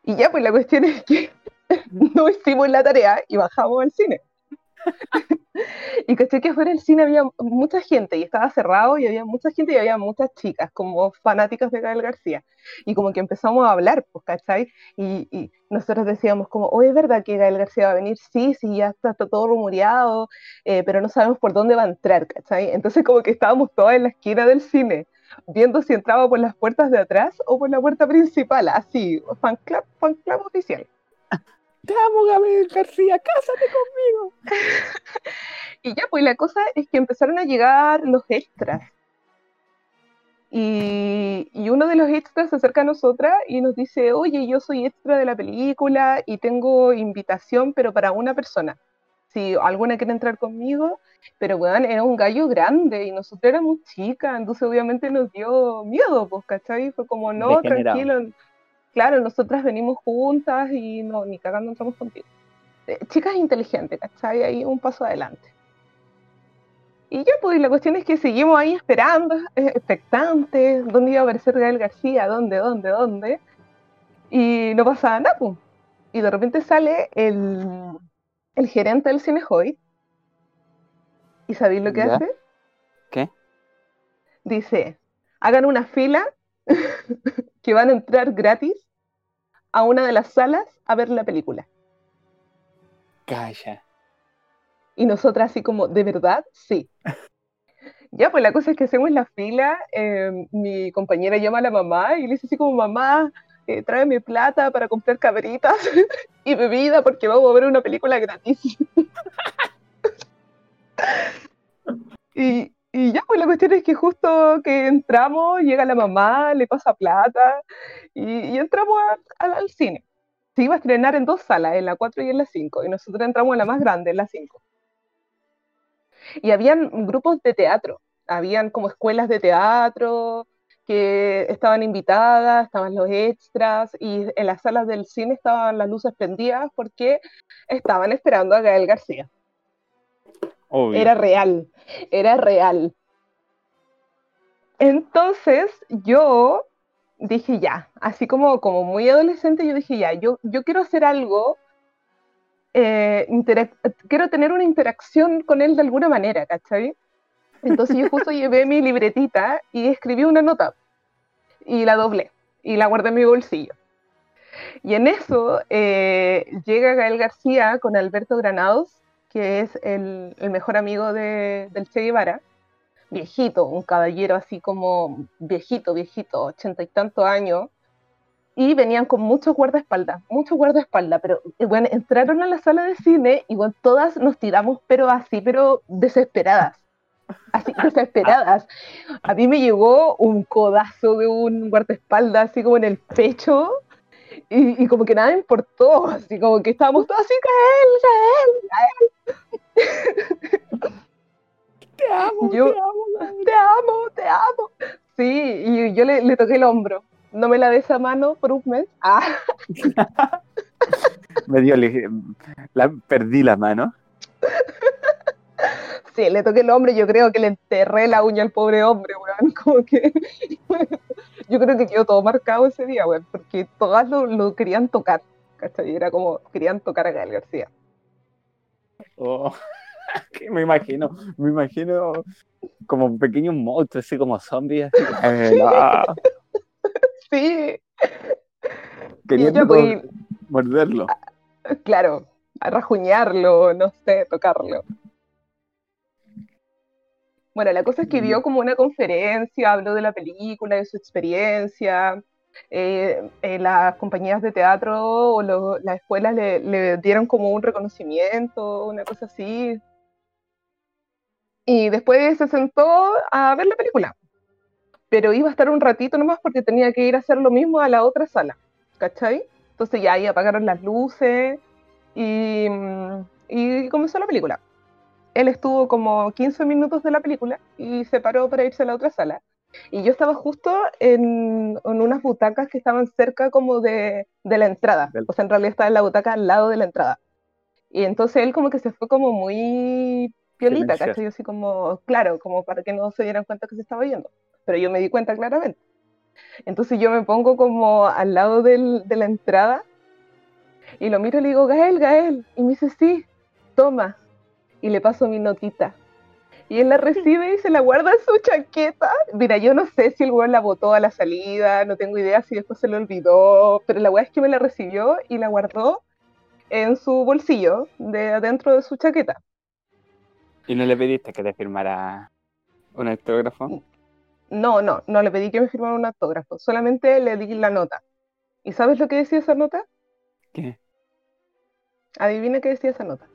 Y ya, pues la cuestión es que no hicimos la tarea y bajamos al cine. y caché que fuera del cine había mucha gente y estaba cerrado y había mucha gente y había muchas chicas como fanáticas de Gael García. Y como que empezamos a hablar, pues, ¿cachai? Y, y nosotros decíamos como, oye, ¿es verdad que Gael García va a venir? Sí, sí, ya está, está todo rumoreado, eh, pero no sabemos por dónde va a entrar, ¿cachai? Entonces como que estábamos todas en la esquina del cine, viendo si entraba por las puertas de atrás o por la puerta principal, así, fan club, fan club oficial. Te amo, Gabriel García, cásate conmigo. Y ya, pues la cosa es que empezaron a llegar los extras. Y, y uno de los extras se acerca a nosotras y nos dice, oye, yo soy extra de la película y tengo invitación, pero para una persona. si alguna quiere entrar conmigo, pero weón, era un gallo grande y nosotros éramos chicas, entonces obviamente nos dio miedo, pues, ¿cachai? Fue como, no, Degenerado. tranquilo, claro, nosotras venimos juntas y no, ni cagando entramos contigo. Eh, chicas inteligentes, ¿cachai? Ahí un paso adelante. Y ya, pues, la cuestión es que seguimos ahí esperando, eh, expectantes, dónde iba a aparecer Gael García, dónde, dónde, dónde. Y no pasaba nada, pues. Y de repente sale el, el gerente del Cinejoy. ¿Y sabéis lo que ¿Ya? hace? ¿Qué? Dice, hagan una fila que van a entrar gratis a una de las salas a ver la película. Calla. Y nosotras así como, ¿de verdad? Sí. Ya, pues la cosa es que hacemos la fila, eh, mi compañera llama a la mamá y le dice así como, mamá, eh, tráeme plata para comprar cabritas y bebida porque vamos a ver una película gratis. y, y ya, pues la cuestión es que justo que entramos, llega la mamá, le pasa plata y, entramos al cine. Se iba a estrenar en dos salas, en la 4 y en la 5, y nosotros entramos en la más grande, en la 5. Y habían grupos de teatro, habían como escuelas de teatro que estaban invitadas, estaban los extras, y en las salas del cine estaban las luces prendidas porque estaban esperando a Gael García. Era real, era real. Entonces yo dije ya, así como, como muy adolescente, yo dije ya, yo, yo quiero hacer algo, eh, quiero tener una interacción con él de alguna manera, ¿cachai? Entonces yo justo llevé mi libretita y escribí una nota y la doblé y la guardé en mi bolsillo. Y en eso eh, llega Gael García con Alberto Granados, que es el, el mejor amigo de- del Che Guevara, viejito, un caballero así como viejito, viejito, ochenta y tantos años, y venían con muchos guardaespaldas, muchos guardaespaldas, pero eh, bueno, entraron a la sala de cine y bueno, todas nos tiramos, pero así, pero desesperadas. Así, desesperadas. A mí me llegó un codazo de un guardaespaldas así como en el pecho y, y como que nada me importó, así como que estábamos todos así, Gael, Gael, Te amo, Yo- te amo. te amo, te amo. Sí, y yo le, le toqué el hombro. No me la des a mano por un mes. Ah, Me dio la, perdí la mano. sí, le toqué el hombro y yo creo que le enterré la uña al pobre hombre, weón. Como que yo creo que quedó todo marcado ese día, weón, porque todas lo, lo querían tocar. ¿Cachai? Era como, querían tocar a Gael García. Oh, que me imagino, me imagino como pequeños monstruos, así como zombies, así, eh, Sí, queriendo morderlo. claro, a rajuñarlo, no sé, tocarlo. Bueno, la cosa es que dio como una conferencia, habló de la película, de su experiencia. eh, eh, las compañías de teatro o lo- las escuelas le, le dieron como un reconocimiento, una cosa así. Y después se sentó a ver la película. Pero iba a estar un ratito nomás porque tenía que ir a hacer lo mismo a la otra sala. ¿Cachai? Entonces ya ahí apagaron las luces y, mm, y comenzó la película. Él estuvo como 15 minutos de la película y se paró para irse a la otra sala. Y yo estaba justo en, en unas butacas que estaban cerca como de, de la entrada. Del- O sea, en realidad estaba en la butaca al lado de la entrada. Y entonces él como que se fue como muy piolita. ¿cachai? Así como, claro, como para que no se dieran cuenta que se estaba yendo. Pero yo me di cuenta claramente. Entonces yo me pongo como al lado del- de la entrada y lo miro y le digo, Gael, Gael. Y me dice, sí, toma. Y le paso mi notita. Y él la recibe y se la guarda en su chaqueta. Mira, yo no sé si el weón la botó a la salida, no tengo idea si después se le olvidó, pero la weá es que me la recibió y la guardó en su bolsillo, de adentro de su chaqueta. ¿Y no le pediste que te firmara un autógrafo? No, no, no le pedí que me firmara un autógrafo, solamente le di la nota. ¿Y sabes lo que decía esa nota? ¿Qué? Adivina qué decía esa nota.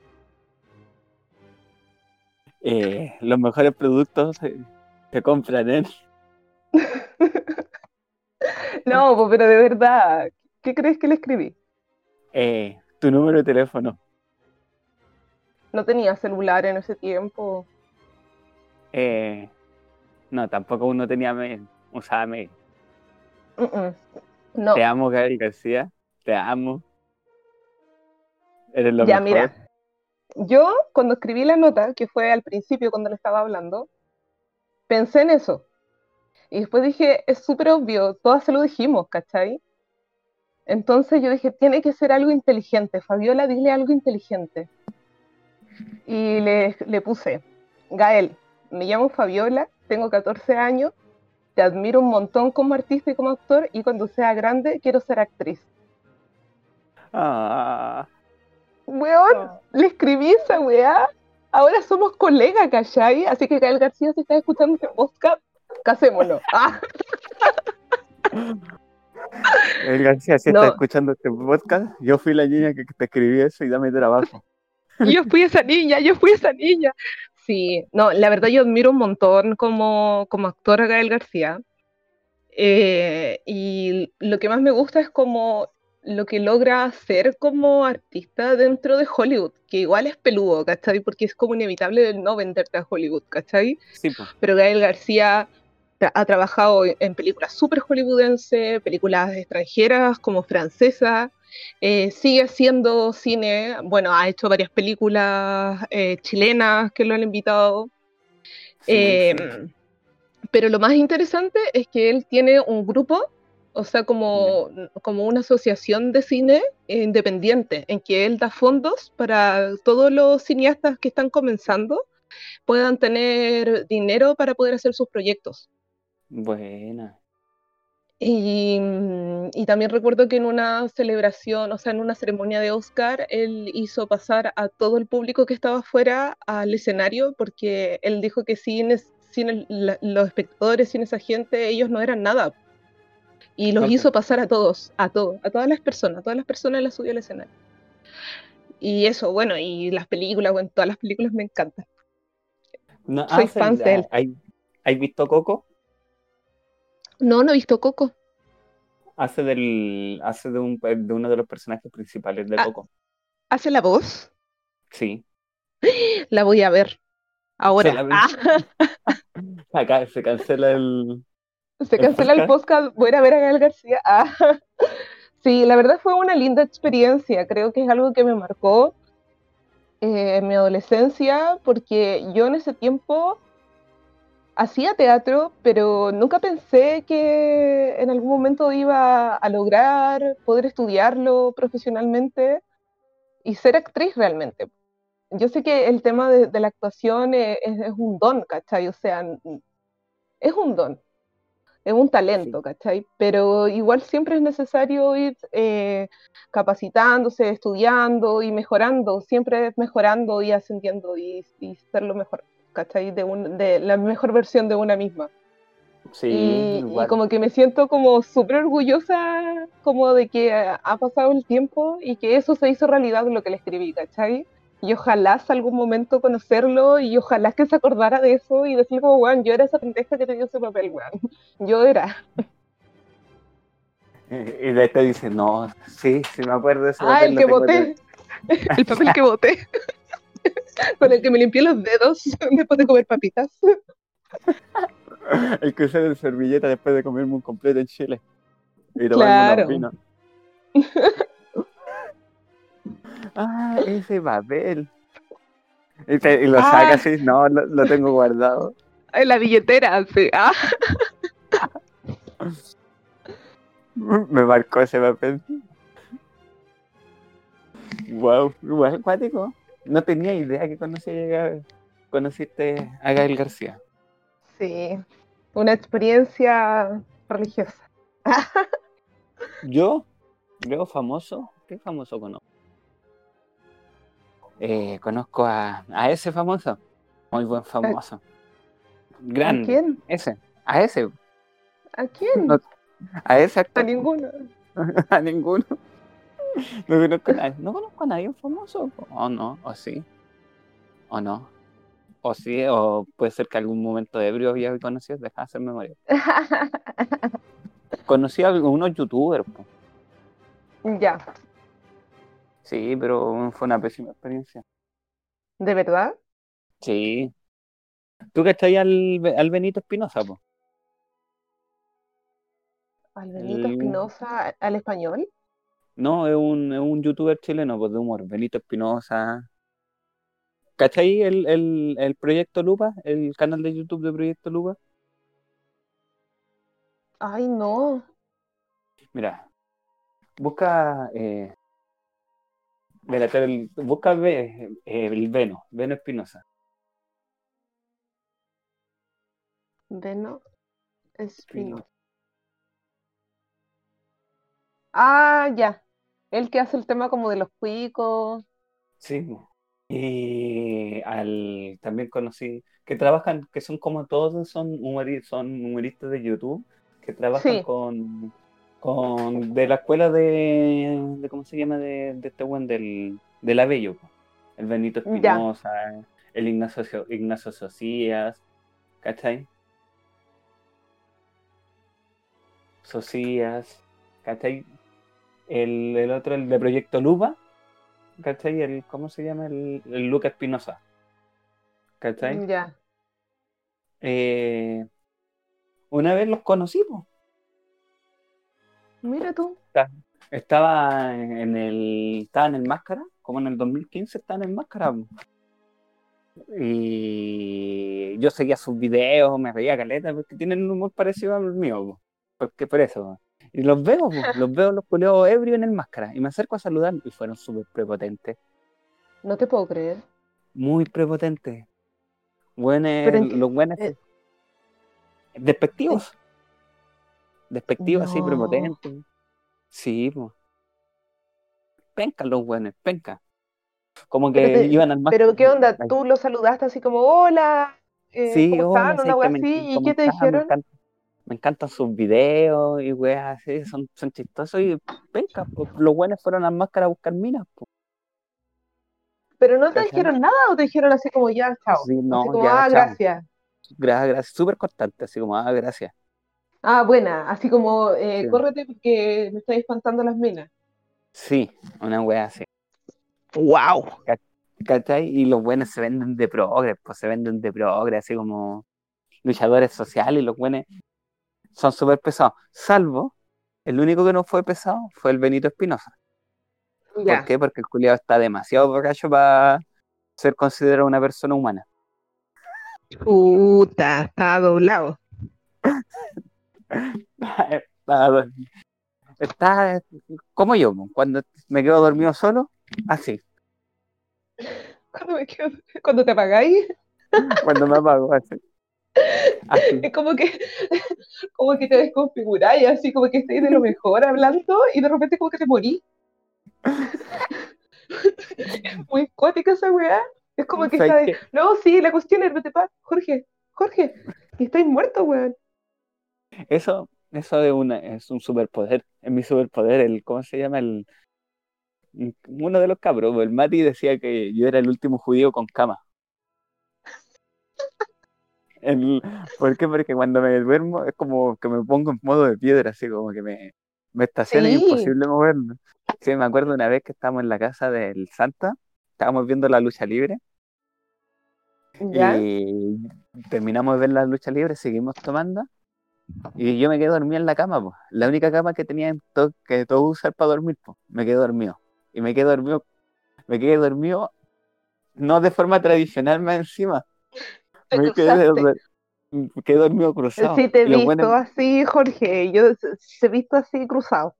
Eh, los mejores productos se, compran en... No, po, pero de verdad, ¿qué crees que le escribí? eh, tu número de teléfono. No tenía celular en ese tiempo. Eh, no, tampoco uno tenía mail, usaba mail. No, Te amo, Gabriel García. Te amo. Eres lo ya mejor. mira. Yo cuando escribí la nota, que fue al principio cuando le estaba hablando, pensé en eso. Y después dije, es súper obvio, todas se lo dijimos, ¿cachai? Entonces yo dije, tiene que ser algo inteligente. Fabiola, dile algo inteligente. Y le, puse, Gael, me llamo Fabiola, tengo 14 años, te admiro un montón como artista y como actor, y cuando sea grande quiero ser actriz. Ah, Weón, le escribí esa weá. Ahora somos colegas, ¿cachai? Así que Gael García, si estás escuchando este podcast, casémoslo. Ah, Gabriel García, si No. estás escuchando este podcast, yo fui la niña que te escribí eso y dame trabajo. yo fui esa niña, yo fui esa niña. Sí, no, la verdad yo admiro un montón como, como actor a Gael García. Eh, y lo que más me gusta es como lo que logra hacer como artista dentro de Hollywood, que igual es peludo, ¿cachai? Porque es como inevitable no venderte a Hollywood, ¿cachai? Sí, pues. pero Gael García tra- ha trabajado en películas súper hollywoodense, películas extranjeras como francesas, eh, sigue haciendo cine, bueno, ha hecho varias películas eh, chilenas que lo han invitado, Sí, eh, sí. pero lo más interesante es que él tiene un grupo, o sea, como, como una asociación de cine independiente, en que él da fondos para todos los cineastas que están comenzando puedan tener dinero para poder hacer sus proyectos. Buena. Y, mm, y también recuerdo que en una celebración, o sea, en una ceremonia de Oscar, él hizo pasar a todo el público que estaba afuera al escenario porque él dijo que sin, es- sin el- la- los espectadores, sin esa gente, ellos no eran nada. Y los hizo pasar a todos, a todos, a todas las personas, a todas las personas las subió al escenario. Y eso, bueno, y las películas, bueno, todas las películas me encantan. No, Soy hace- fan de él. ¿hay- ¿Has visto Coco? No, no he visto Coco. Hace del, hace de, un, de uno de los personajes principales de Ah. Coco. ¿Hace la voz? Sí. La voy a ver. Ahora. Ah. Acá se cancela el. Se ¿El cancela el podcast, voy a ir a ver a Gael García. Ah, Sí, la verdad fue una linda experiencia, creo que es algo que me marcó eh, en mi adolescencia, porque yo en ese tiempo hacía teatro, pero nunca pensé que en algún momento iba a lograr poder estudiarlo profesionalmente y ser actriz realmente. Yo sé que el tema de, de la actuación es, es- un don, ¿cachai? O sea, es un don es un talento, ¿cachai? Pero igual siempre es necesario ir eh, capacitándose, estudiando y mejorando, siempre mejorando y ascendiendo y, y ser lo mejor, ¿cachai? De, un- de la mejor versión de una misma. Sí, y, y como que me siento como súper orgullosa como de que ha pasado el tiempo y que eso se hizo realidad lo que le escribí, ¿cachai? Y ojalá algún momento conocerlo y ojalá que se acordara de eso y decir como, weón, yo era esa pendeja que te dio ese papel, weón. Yo era. Y de este dice, no, sí, sí me acuerdo de ese Ah, papel, el que voté. El papel que voté. Con el que me limpié los dedos después de comer papitas. El que usé de servilleta después de comerme un completo en Chile. Y tomarme Claro. unos vinos. Ah, ese papel. Y, te- y lo Ah. saca así, no, lo, lo tengo guardado. En la billetera, sí. Ah, Me marcó ese papel. Wow, igual acuático. No tenía idea que conocía, conociste a Gael García. sí. Una experiencia religiosa. Yo, yo famoso, ¿qué famoso conozco? Eh, conozco a, a ese famoso, muy buen famoso. ¿A Grande. quién? Ese, a ese, ¿A quién? No, a ese A actor. ninguno. a ninguno. No conozco a nadie. No conozco a nadie famoso. O no, o sí. O no. O sí, o puede ser que algún momento ebrio había conocido, deja de hacer memoria. Conocí a algunos youtubers, po. ya. Sí, pero fue una pésima experiencia. ¿De verdad? Sí. ¿Tú cachai al, al Benito Espinosa, po? ¿Al Benito El- Espinosa, al español? No, es un, es un youtuber chileno pues, de humor, Benito Espinosa. ¿Cachai el, el, el Proyecto Lupa? El canal de YouTube de Proyecto Lupa. Ay, no. Mira, busca. Eh, el- busca eh, el Veno, Veno Espinosa. Veno Espinosa. Ah, ya. El que hace el tema como de los cuicos. Sí. Y al también conocí que trabajan, que son como todos son humori- son humoristas de YouTube, que trabajan Sí. con, con de la escuela de, de ¿cómo se llama? de, de este buen del, del Abello, el Benito Ya. Espinosa, el Ignacio, Ignacio Socias, ¿cachai? Socias, ¿cachai? El, el otro, el de Proyecto Lupa, ¿cachai? El, ¿Cómo se llama? El, el Luca Espinosa, ¿cachai? Ya. Eh, una vez los conocí, po. Mira tú. Estaba en el, estaba en el Máscara, como en el 2015 estaba en el Máscara. Y yo seguía sus videos, me veía caleta, porque tienen un humor parecido al mío, po. porque por eso. Y los veo, los veo los culeos ebrios en el Máscara, y me acerco a saludar, y fueron súper prepotentes, No te puedo creer. muy prepotentes. Buenos, los buenos eh, despectivos. Despectivos así, No. prepotentes. Sí, pues. Penca los buenos, penca. Como que Pero iban al más. Pero ¿qué onda? ¿Tú lo saludaste así como, hola? eh, Sí, ¿cómo hola, están? ¿sabes Una wea así. ¿Y ¿cómo qué te? Me dijeron? me encantan sus videos y weas así, son, son chistosos y penca, pues, los buenos fueron a las máscaras a buscar minas, pues. ¿Pero no te dijeron nada o te dijeron así como ya, chao? Sí, no, así como, ya, ah, chao. gracias. Gracias, gracias, súper constante, así como, ah, gracias. Ah, buena, así como, eh, Sí. córrete porque me estoy espantando las minas. Sí, una wea así. ¡Wow! ¿Cachai? Y los buenos se venden de progres, pues se venden de progres, así como luchadores sociales, y los buenos son súper pesados. Salvo, el único que no fue pesado fue el Benito Espinosa. ¿Por qué? Porque el culiado está demasiado borracho para ser considerado una persona humana. Puta, está doblado. Está, como yo, cuando me quedo dormido solo, así, Cuando, me quedo- cuando te apagáis, cuando me apago, así. Así. es como que, como que te desconfiguráis, así como que estáis de lo mejor hablando y de repente como que te morís. Muy cuática esa weá. Es como que ¿Sabes está no, sí, la cuestión es, vete pa, Jorge, Jorge, y estáis muertos, weón. Eso, eso es, una, es un superpoder. Es mi superpoder. El, ¿Cómo se llama? El, uno de los cabros, el Mati decía que yo era el último judío con cama. El- ¿por qué? Porque cuando me duermo es como que me pongo en modo de piedra, así como que me, me estaciona y es Sí. imposible moverme. Sí, me acuerdo una vez que estábamos en la casa del Santa, estábamos viendo la lucha libre ¿Ya? y terminamos de ver la lucha libre, seguimos tomando y yo me quedé dormido en la cama, pues. La única cama que tenía en to- que todo usar para dormir, pues. Me quedé dormido. Y me quedé dormido, me quedé dormido, no de forma tradicional más encima. Te Me quedé, me quedé dormido cruzado. Sí, te he visto así, Jorge. Yo se se he visto así cruzado.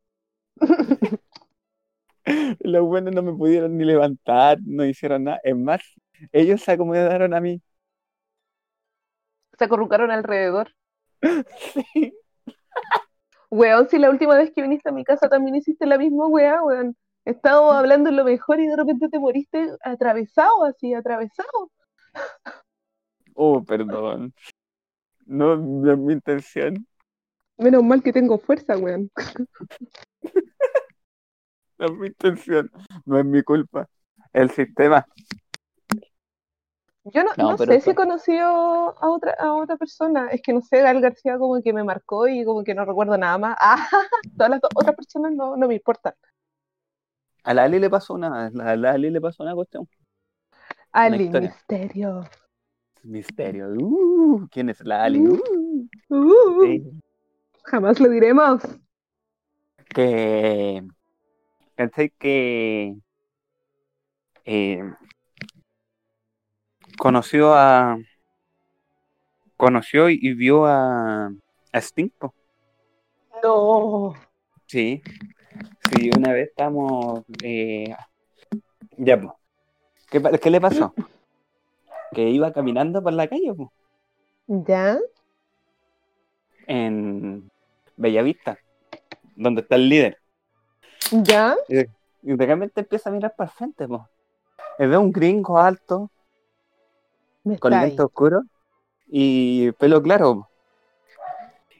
los buenos no me pudieron ni levantar, no hicieron nada. Es más, ellos se acomodaron a mí. Se acurrucaron alrededor. Sí. Weón, si la última vez que viniste a mi casa también hiciste la misma weá, weón. Estábamos hablando lo mejor y de repente te moriste atravesado, así, atravesado. Oh, perdón. No, no es mi intención. Menos mal que tengo fuerza, weón. No es mi intención. No es mi culpa. El sistema. Yo no, No, sé si he conocido a otra, a otra persona. Es que no sé, Gal García como que me marcó y como que no recuerdo nada más. Ah, todas las otras personas no, no me importan. A la Ali le pasó una, a la Ali le pasó una cuestión. Ali. Misterio. Misterio. Uh, ¿Quién es la Ali? Uh, Uh, sí. Jamás lo diremos. Que. ¿Cachai? Que. eh, conoció a. Conoció y vio a. A Sting, po. No. Sí. Sí, una vez estamos. eh, ya, pues. ¿Qué, qué le pasó? Que iba caminando por la calle, po, ¿Ya? en Bellavista, donde está el líder. ¿Ya? Y de repente empieza a mirar para el frente, po. Y ve un gringo alto, con está ahí. lente oscuro y pelo claro.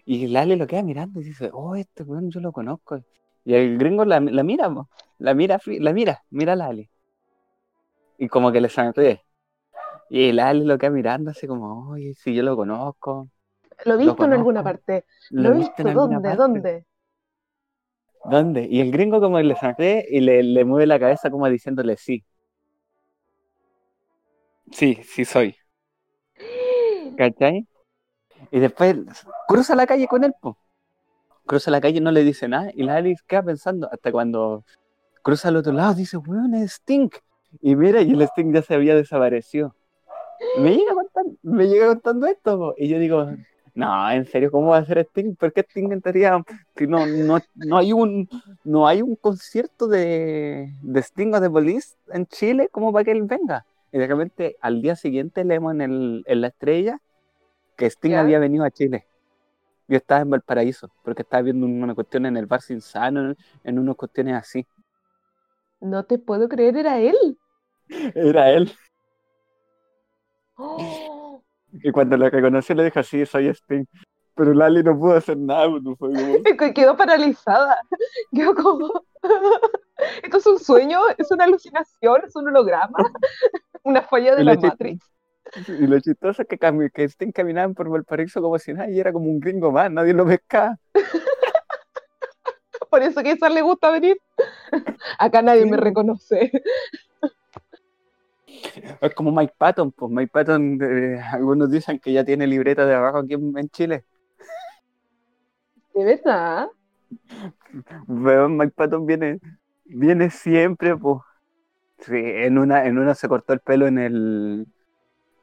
Y Lali lo queda mirando y dice, oh, este weón yo lo conozco. Y el gringo la, la mira, po. la mira, la mira, mira a Lali. Y como que le sonríe. Y Lali lo queda mirando así como, oye, si yo lo conozco. Lo he visto en alguna parte. ¿Lo he visto. ¿Dónde? ¿Dónde? ¿Dónde? Y el gringo como le sonríe y le, le mueve la cabeza como diciéndole sí. Sí, sí soy. ¿Cachai? Y después cruza la calle con él, po. Cruza la calle y no le dice nada. Y la Alice queda pensando hasta cuando cruza al otro lado, dice, weón, es Stink. Y mira, y el Stink ya se había desaparecido. Me llega contando, me llega contando esto, po. y yo digo, no, en serio, ¿cómo va a ser Sting? ¿Por qué Sting entraría si no, no, no hay un no hay un concierto de, de Sting o de Police en Chile como para que él venga? Y de repente al día siguiente leemos en, el, en la estrella que Sting había venido a Chile. Yo estaba en Valparaíso, porque estaba viendo una cuestión en el bar Sinsano, en unas cuestiones así. No te puedo creer, era él. Era él. Oh, Y cuando lo reconoció le dijo, sí, soy Sting. Pero Lali no pudo hacer nada, pues, fue como... que quedó paralizada. Quedó como. ¿Esto es un sueño? ¿Es una alucinación? ¿Es un holograma? ¿Una falla de la la Matrix? Y lo chistoso es que, que Sting caminaban por Valparaíso como si nada y era como un gringo más, nadie lo pescaba. Por eso que a esa le gusta venir. Acá nadie me reconoce. Es como Mike Patton, pues Mike Patton, eh, algunos dicen que ya tiene libreta de abajo aquí en, en Chile. ¿De verdad? Pero Mike Patton viene, viene siempre, pues. Sí, en una, en una se cortó el pelo en el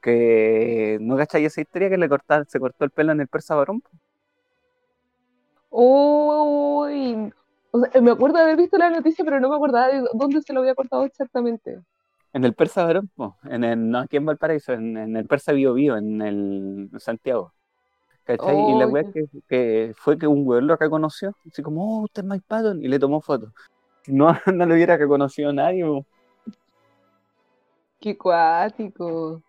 que no cachai esa historia que le cortaron, se cortó el pelo en el persa varón. Uy. O sea, me acuerdo de haber visto la noticia, pero no me acordaba de dónde se lo había cortado exactamente. En el persa varón, en el, no aquí en Valparaíso, en, en el persa Bio Bio, en el en Santiago. ¿Cachai? y la ya. que, que fue que un weón lo reconoció, así como, oh, usted es Mike Patton, y le tomó foto. Si no, no lo hubiera reconocido nadie. Qué cuático.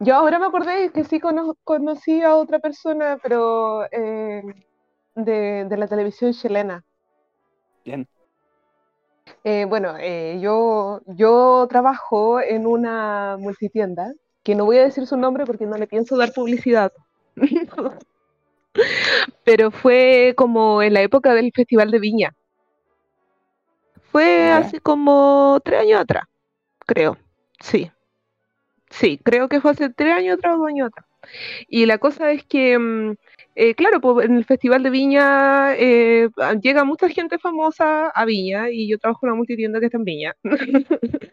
Yo ahora me acordé que sí cono- conocí a otra persona, pero eh, de, de la televisión chilena. Bien. Eh, bueno, eh, yo, yo trabajo en una multitienda, que no voy a decir su nombre porque no le pienso dar publicidad. Pero fue como en la época del Festival de Viña. Fue Ya. así como tres años atrás, creo. Sí. Sí, creo que fue hace tres años atrás dos años atrás. Y la cosa es que, mm, eh, claro, en el Festival de Viña eh, llega mucha gente famosa a Viña y yo trabajo en una multitienda que está en Viña.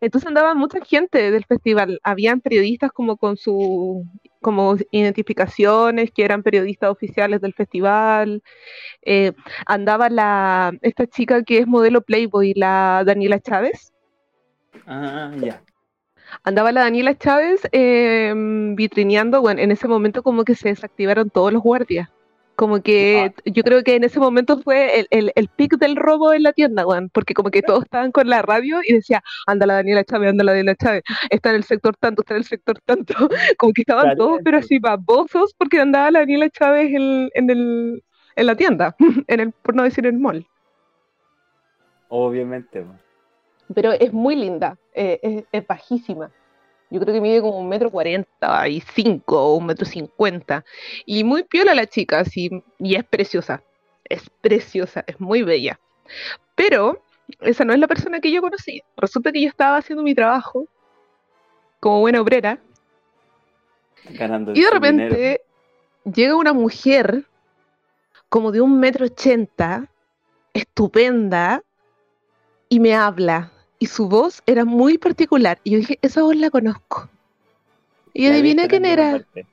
Entonces andaba mucha gente del festival. Habían periodistas como con su como identificaciones que eran periodistas oficiales del festival. Eh, andaba la esta chica que es modelo Playboy, la Daniela Chávez. Ah, ya. Andaba la Daniela Chávez eh, vitrineando, bueno, en ese momento como que se desactivaron todos los guardias. Como que yo creo que en ese momento fue el, el, el pic del robo en la tienda, weón, porque como que todos estaban con la radio y decía, anda la Daniela Chávez, anda la Daniela Chávez, está en el sector tanto, está en el sector tanto. Como que estaban todos, pero así babosos, porque andaba la Daniela Chávez en, en, el, en la tienda, en el, por no decir el mall. Obviamente. po. Pero es muy linda, eh, es, es bajísima. Yo creo que mide como un metro cuarenta y cinco o un metro cincuenta. Y muy piola la chica, así, y es preciosa. Es preciosa, es muy bella. Pero esa no es la persona que yo conocí. Resulta que yo estaba haciendo mi trabajo como buena obrera. Ganando Y de repente dinero. llega una mujer como de un metro ochenta, estupenda, y me habla. Y su voz era muy particular. Y yo dije, esa voz la conozco. Y La adiviné viste quién era. parte.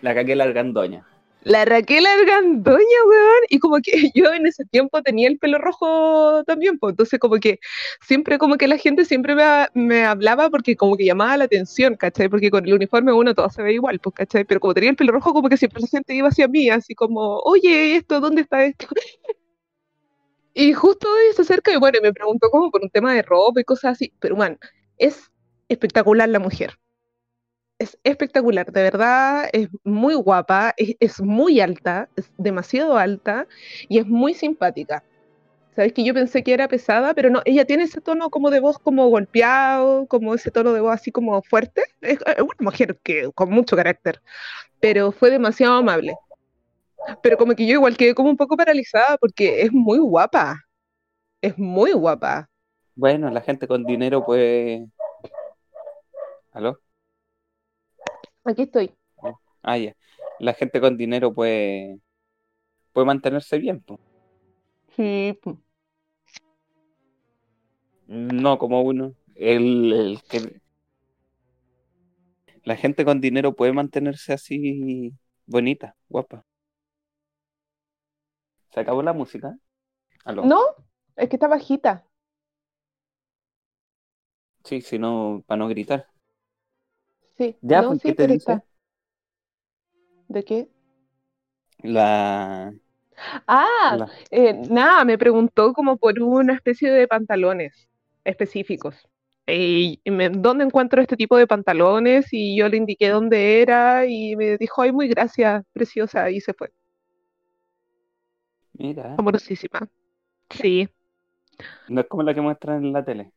La Raquel Argandoña. La Raquel Argandoña, weón. Y como que yo en ese tiempo tenía el pelo rojo también, pues entonces como que siempre como que la gente siempre me, me hablaba porque como que llamaba la atención, ¿cachai? Porque con el uniforme uno todo se ve igual, pues, ¿cachai? Pero como tenía el pelo rojo, como que siempre la gente iba hacia mí, así como, oye, esto, ¿dónde está esto? Y justo ella se acerca y bueno, me preguntó como por un tema de ropa y cosas así. Pero man, es espectacular la mujer. Es espectacular, de verdad, es muy guapa, es, es muy alta, es demasiado alta y es muy simpática. Sabes que yo pensé que era pesada, pero no, ella tiene ese tono como de voz como golpeado, como ese tono de voz así como fuerte. Es una mujer que con mucho carácter, pero fue demasiado amable. Pero como que yo igual quedé como un poco paralizada porque es muy guapa. Es muy guapa. Bueno, la gente con dinero puede. ¿Aló? Aquí estoy. Ah, ya. La gente con dinero puede. puede mantenerse bien, po. Sí. No como uno. El, el que. La gente con dinero puede mantenerse así bonita, guapa. ¿Se acabó la música? ¿Aló? No, es que está bajita. Sí, si no, para no gritar. Sí. Ya, no, pues, sí, ¿qué te dice? está. ¿De qué? La, Ah, la- eh, nada, me preguntó como por una especie de pantalones específicos. Eh, y me- ¿dónde encuentro este tipo de pantalones? Y yo le indiqué dónde era y me dijo, ay, muy gracias, preciosa, y se fue. Mira, Amorosísima. Sí. no es como la que muestran en la tele.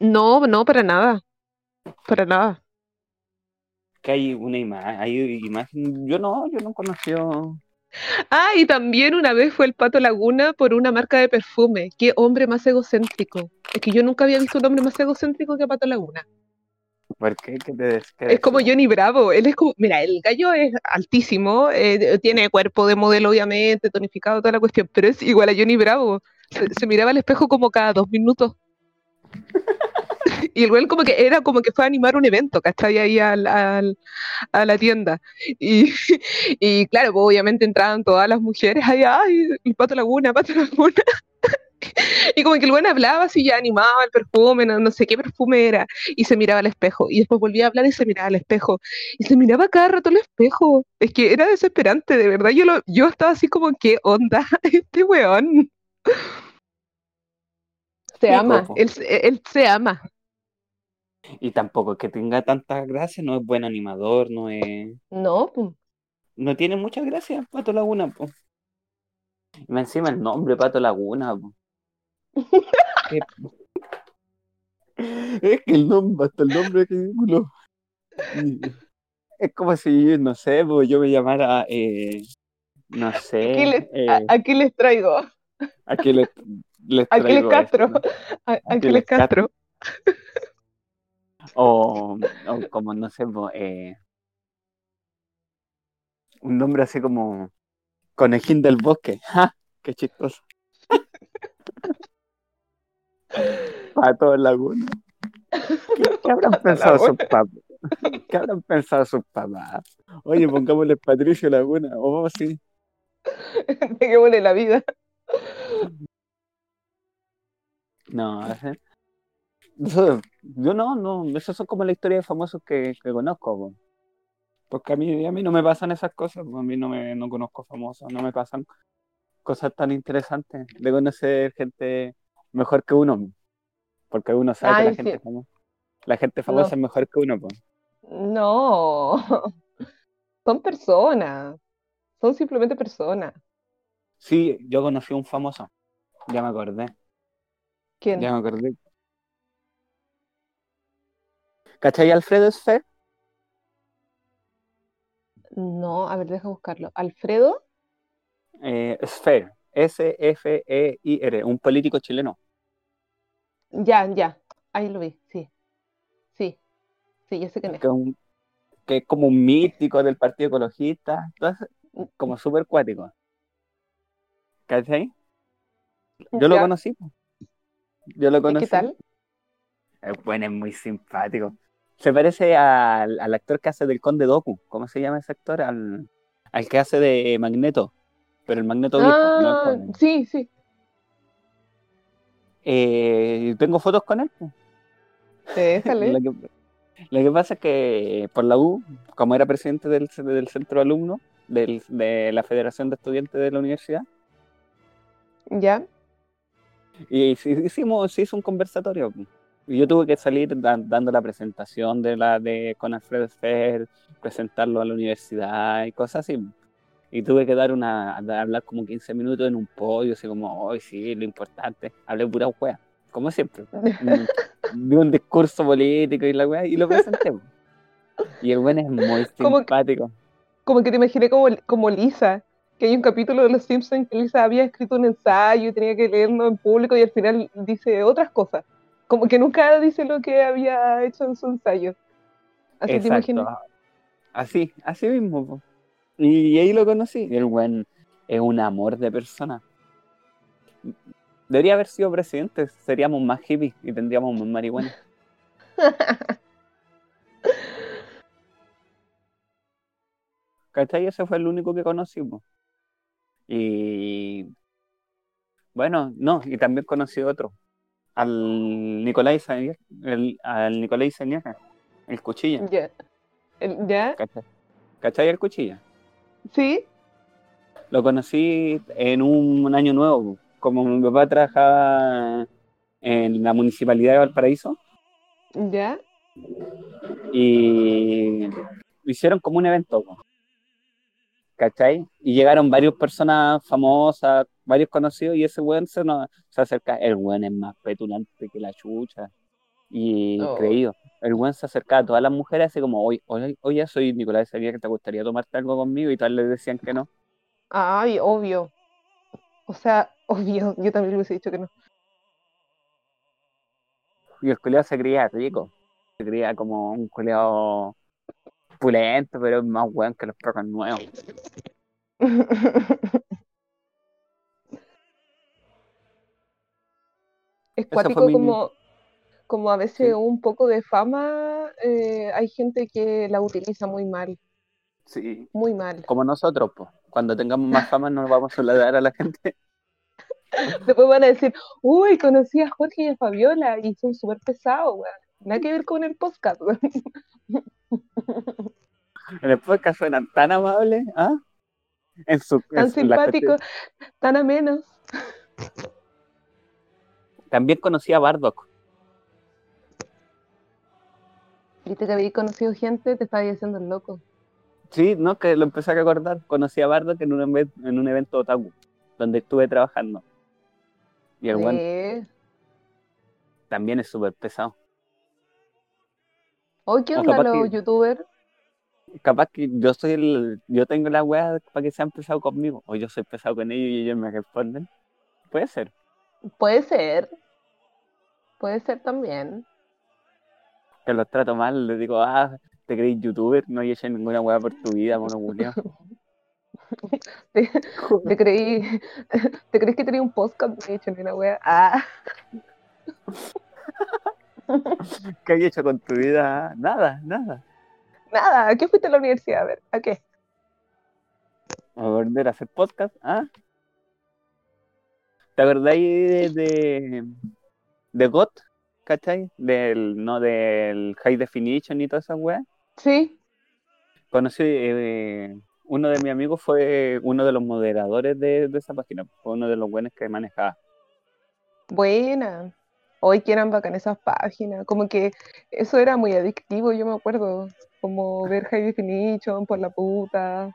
No, no, para nada. Para nada. Que hay una imagen, hay imagen. Yo no, yo no conoció. Ah, y también una vez fue el Pato Laguna por una marca de perfume. Qué hombre más egocéntrico. Es que yo nunca había visto un hombre más egocéntrico que Pato Laguna. ¿Por qué? ¿Qué te Es como? Johnny Bravo. Él es como, mira, el gallo es altísimo, eh, tiene cuerpo de modelo, obviamente, tonificado, toda la cuestión, pero es igual a Johnny Bravo. Se, se miraba al espejo como cada dos minutos. Y el güey como que era como que fue a animar un evento, ¿cachai? Ahí al, al- a la tienda. Y, y claro, pues obviamente entraban todas las mujeres ahí, ay, el Pato Laguna, Pato Laguna. Y como que el güey hablaba así, ya animaba el perfume, no, no sé qué perfume era, y se miraba al espejo. Y después volvía a hablar y se miraba al espejo. Y se miraba cada rato al espejo. Es que era desesperante, de verdad. Yo, lo, yo estaba así como, ¿qué onda este weón? Se ama, él, se- él se ama. Y tampoco es que tenga tanta gracia, no es buen animador, no es. No, pues. No tiene mucha gracia, Pato Laguna, po. Y encima el nombre, Pato Laguna, po. Qué- Es que el nombre, hasta el nombre es ridículo. Es como si, no sé, yo me llamara, eh, no sé, Aquí les, eh, a- aquí les traigo. aquí les, les traigo Castro. esto, A- Aquiles Aquiles Castro. O, o como, no sé, eh, un nombre así como Conejín del Bosque. ¡Ja! ¡Qué chistoso! Pato Laguna. ¿Qué, qué habrán pensado sus papás? ¿Qué habrán pensado sus papás? Oye, pongámosle Patricio Laguna. Oh, sí. Peguémosle la vida. No, yo no, no, esas son como la historia de famosos que, que conozco, po. porque a mí, a mí no me pasan esas cosas, po. a mí no me no conozco famosos, no me pasan cosas tan interesantes de conocer gente mejor que uno, po. porque uno sabe que la sí. gente famosa, la gente famosa No. es mejor que uno, po. No. Son personas. Son simplemente personas. Sí, yo conocí a un famoso, ya me acordé, ¿Quién? ya me acordé. ¿Cachai Alfredo Sfer? No, a ver, deja buscarlo. ¿Alfredo? Eh, Sfer, S-F-E-I-R, un político chileno. Ya, ya. Ahí lo vi, sí. Sí. Sí, yo sé quién es. que es, un- que es como un mítico del Partido Ecologista, entonces, como súper cuático. ¿Cachai? Yo lo conocí. Yo lo ¿Y conocí. qué tal? El buen es muy simpático. Se parece al, al actor que hace del Conde Doku. ¿Cómo se llama ese actor? Al, al que hace de Magneto. Pero el Magneto viejo, Ah, sí, sí. Eh, tengo fotos con él. po. Déjale. Lo que, lo que pasa es que por la U, como era presidente del, del centro de alumnos del- de la Federación de Estudiantes de la universidad, Ya. y sí- hicimos, se hizo un conversatorio. yo tuve que salir da- dando la presentación de la de con Alfredo Fer, presentarlo a la universidad y cosas así. Y tuve que dar una, hablar como 15 minutos en un podio, así como, hoy sí, lo importante. Hablé pura wea, como siempre. Di un discurso político y la wea, y lo presenté. Y el buen es muy Como que- simpático. Como que te imaginé como, como Lisa, que hay un capítulo de Los Simpsons que Lisa había escrito un ensayo y tenía que leerlo en público y al final dice otras cosas. Como que nunca dice lo que había hecho en su ensayo. Así te imaginas. Exacto. Así, así mismo. Y ahí lo conocí. El buen es un amor de persona. Debería haber sido presidente, seríamos más hippies y tendríamos más marihuana. ¿Cachai? Ese fue el único que conocí. po. Y bueno, no, y también conocí otro. Al Nicolás Izañaga, el, al Nicolás Izañaga, el cuchilla. Ya. El- ¿Ya? ¿Cachai? ¿Cachai el cuchilla? ¿Sí? Lo conocí en un año nuevo. Como mi papá trabajaba en la municipalidad de Valparaíso ¿Ya? y hicieron como un evento. ¿Cachai? Y llegaron varias personas famosas, varios conocidos, y ese weón se, nos, se acerca. El weón es más petulante que la chucha. Y Oh. creído. El weón se acercaba a todas las mujeres así como, oye, oye, soy Nicolás, sabía que te gustaría tomarte algo conmigo, y todas le decían que no. Ay, obvio. O sea, obvio. Yo también le hubiese dicho que no. Y el culeado se creía rico. Se creía como un culeado pulento, pero es más weón que los perros nuevos. Es cuático como, como a veces Sí. un poco de fama, eh, hay gente que la utiliza muy mal, Sí. muy mal. Como nosotros, pues. Cuando tengamos más fama no vamos a saludar a la gente. Después van a decir, uy, conocí a Jorge y a Fabiola y son súper pesados, weón. Nada que ver con el podcast, weón. En el podcast suenan tan amables, ¿ah? En su, en Tan la simpáticos, tan amenos. También conocí a Bardock. Viste que habéis conocido gente, te estabas haciendo el loco. Sí, no, que lo empecé a recordar. Conocí a Bardock en un, en un evento otaku, donde estuve trabajando. Y el weón Sí. también es súper pesado. Oye, ¿qué O onda los que- youtubers? capaz que yo soy el, yo tengo la weá para que sean pesados conmigo, o yo soy pesado con ellos y ellos me responden. Puede ser. Puede ser. Puede ser también. Que los trato mal, les digo, ah, te crees youtuber, no hay hecho ninguna weá por tu vida, mono culiao. Te creí, te crees que tenía un podcast, no he hecho ni una wea. Ah, ¿Qué hay hecho con tu vida? Nada, nada. nada, ¿a qué fuiste a la universidad? A ver, ¿a qué? A volver a hacer podcast, ¿ah? ¿Te acordáis de, de, de GOT? ¿Cachai? Del, no del High Definition y todas esas weas. Sí, conocí, eh, uno de mis amigos fue uno de los moderadores de, de esa página, fue uno de los buenos que manejaba. buena. Hoy que eran bacán esas páginas. Como que eso era muy adictivo, yo me acuerdo. Como ver High Definition por la puta.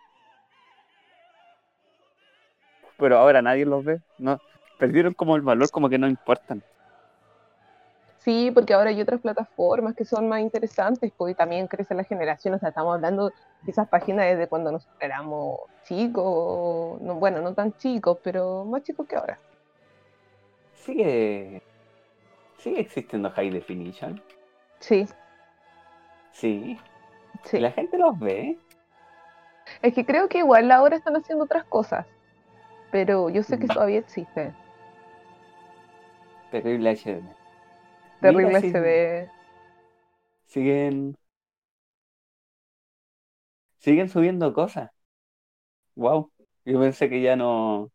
Pero ahora nadie los ve, no, perdieron como el valor, como que no importan. Sí, porque ahora hay otras plataformas que son más interesantes, pues también crece la generación, o sea, estamos hablando de esas páginas desde cuando nosotros éramos chicos, no, bueno, no tan chicos, pero más chicos que ahora. Sigue, sigue existiendo High Definition. Sí, Sí. Sí. La gente los ve. Es que creo que igual ahora están haciendo otras cosas. Pero yo sé que todavía existe. Terrible HD. Terrible sí, SD. Siguen. Siguen subiendo cosas. Wow. Yo pensé que ya no.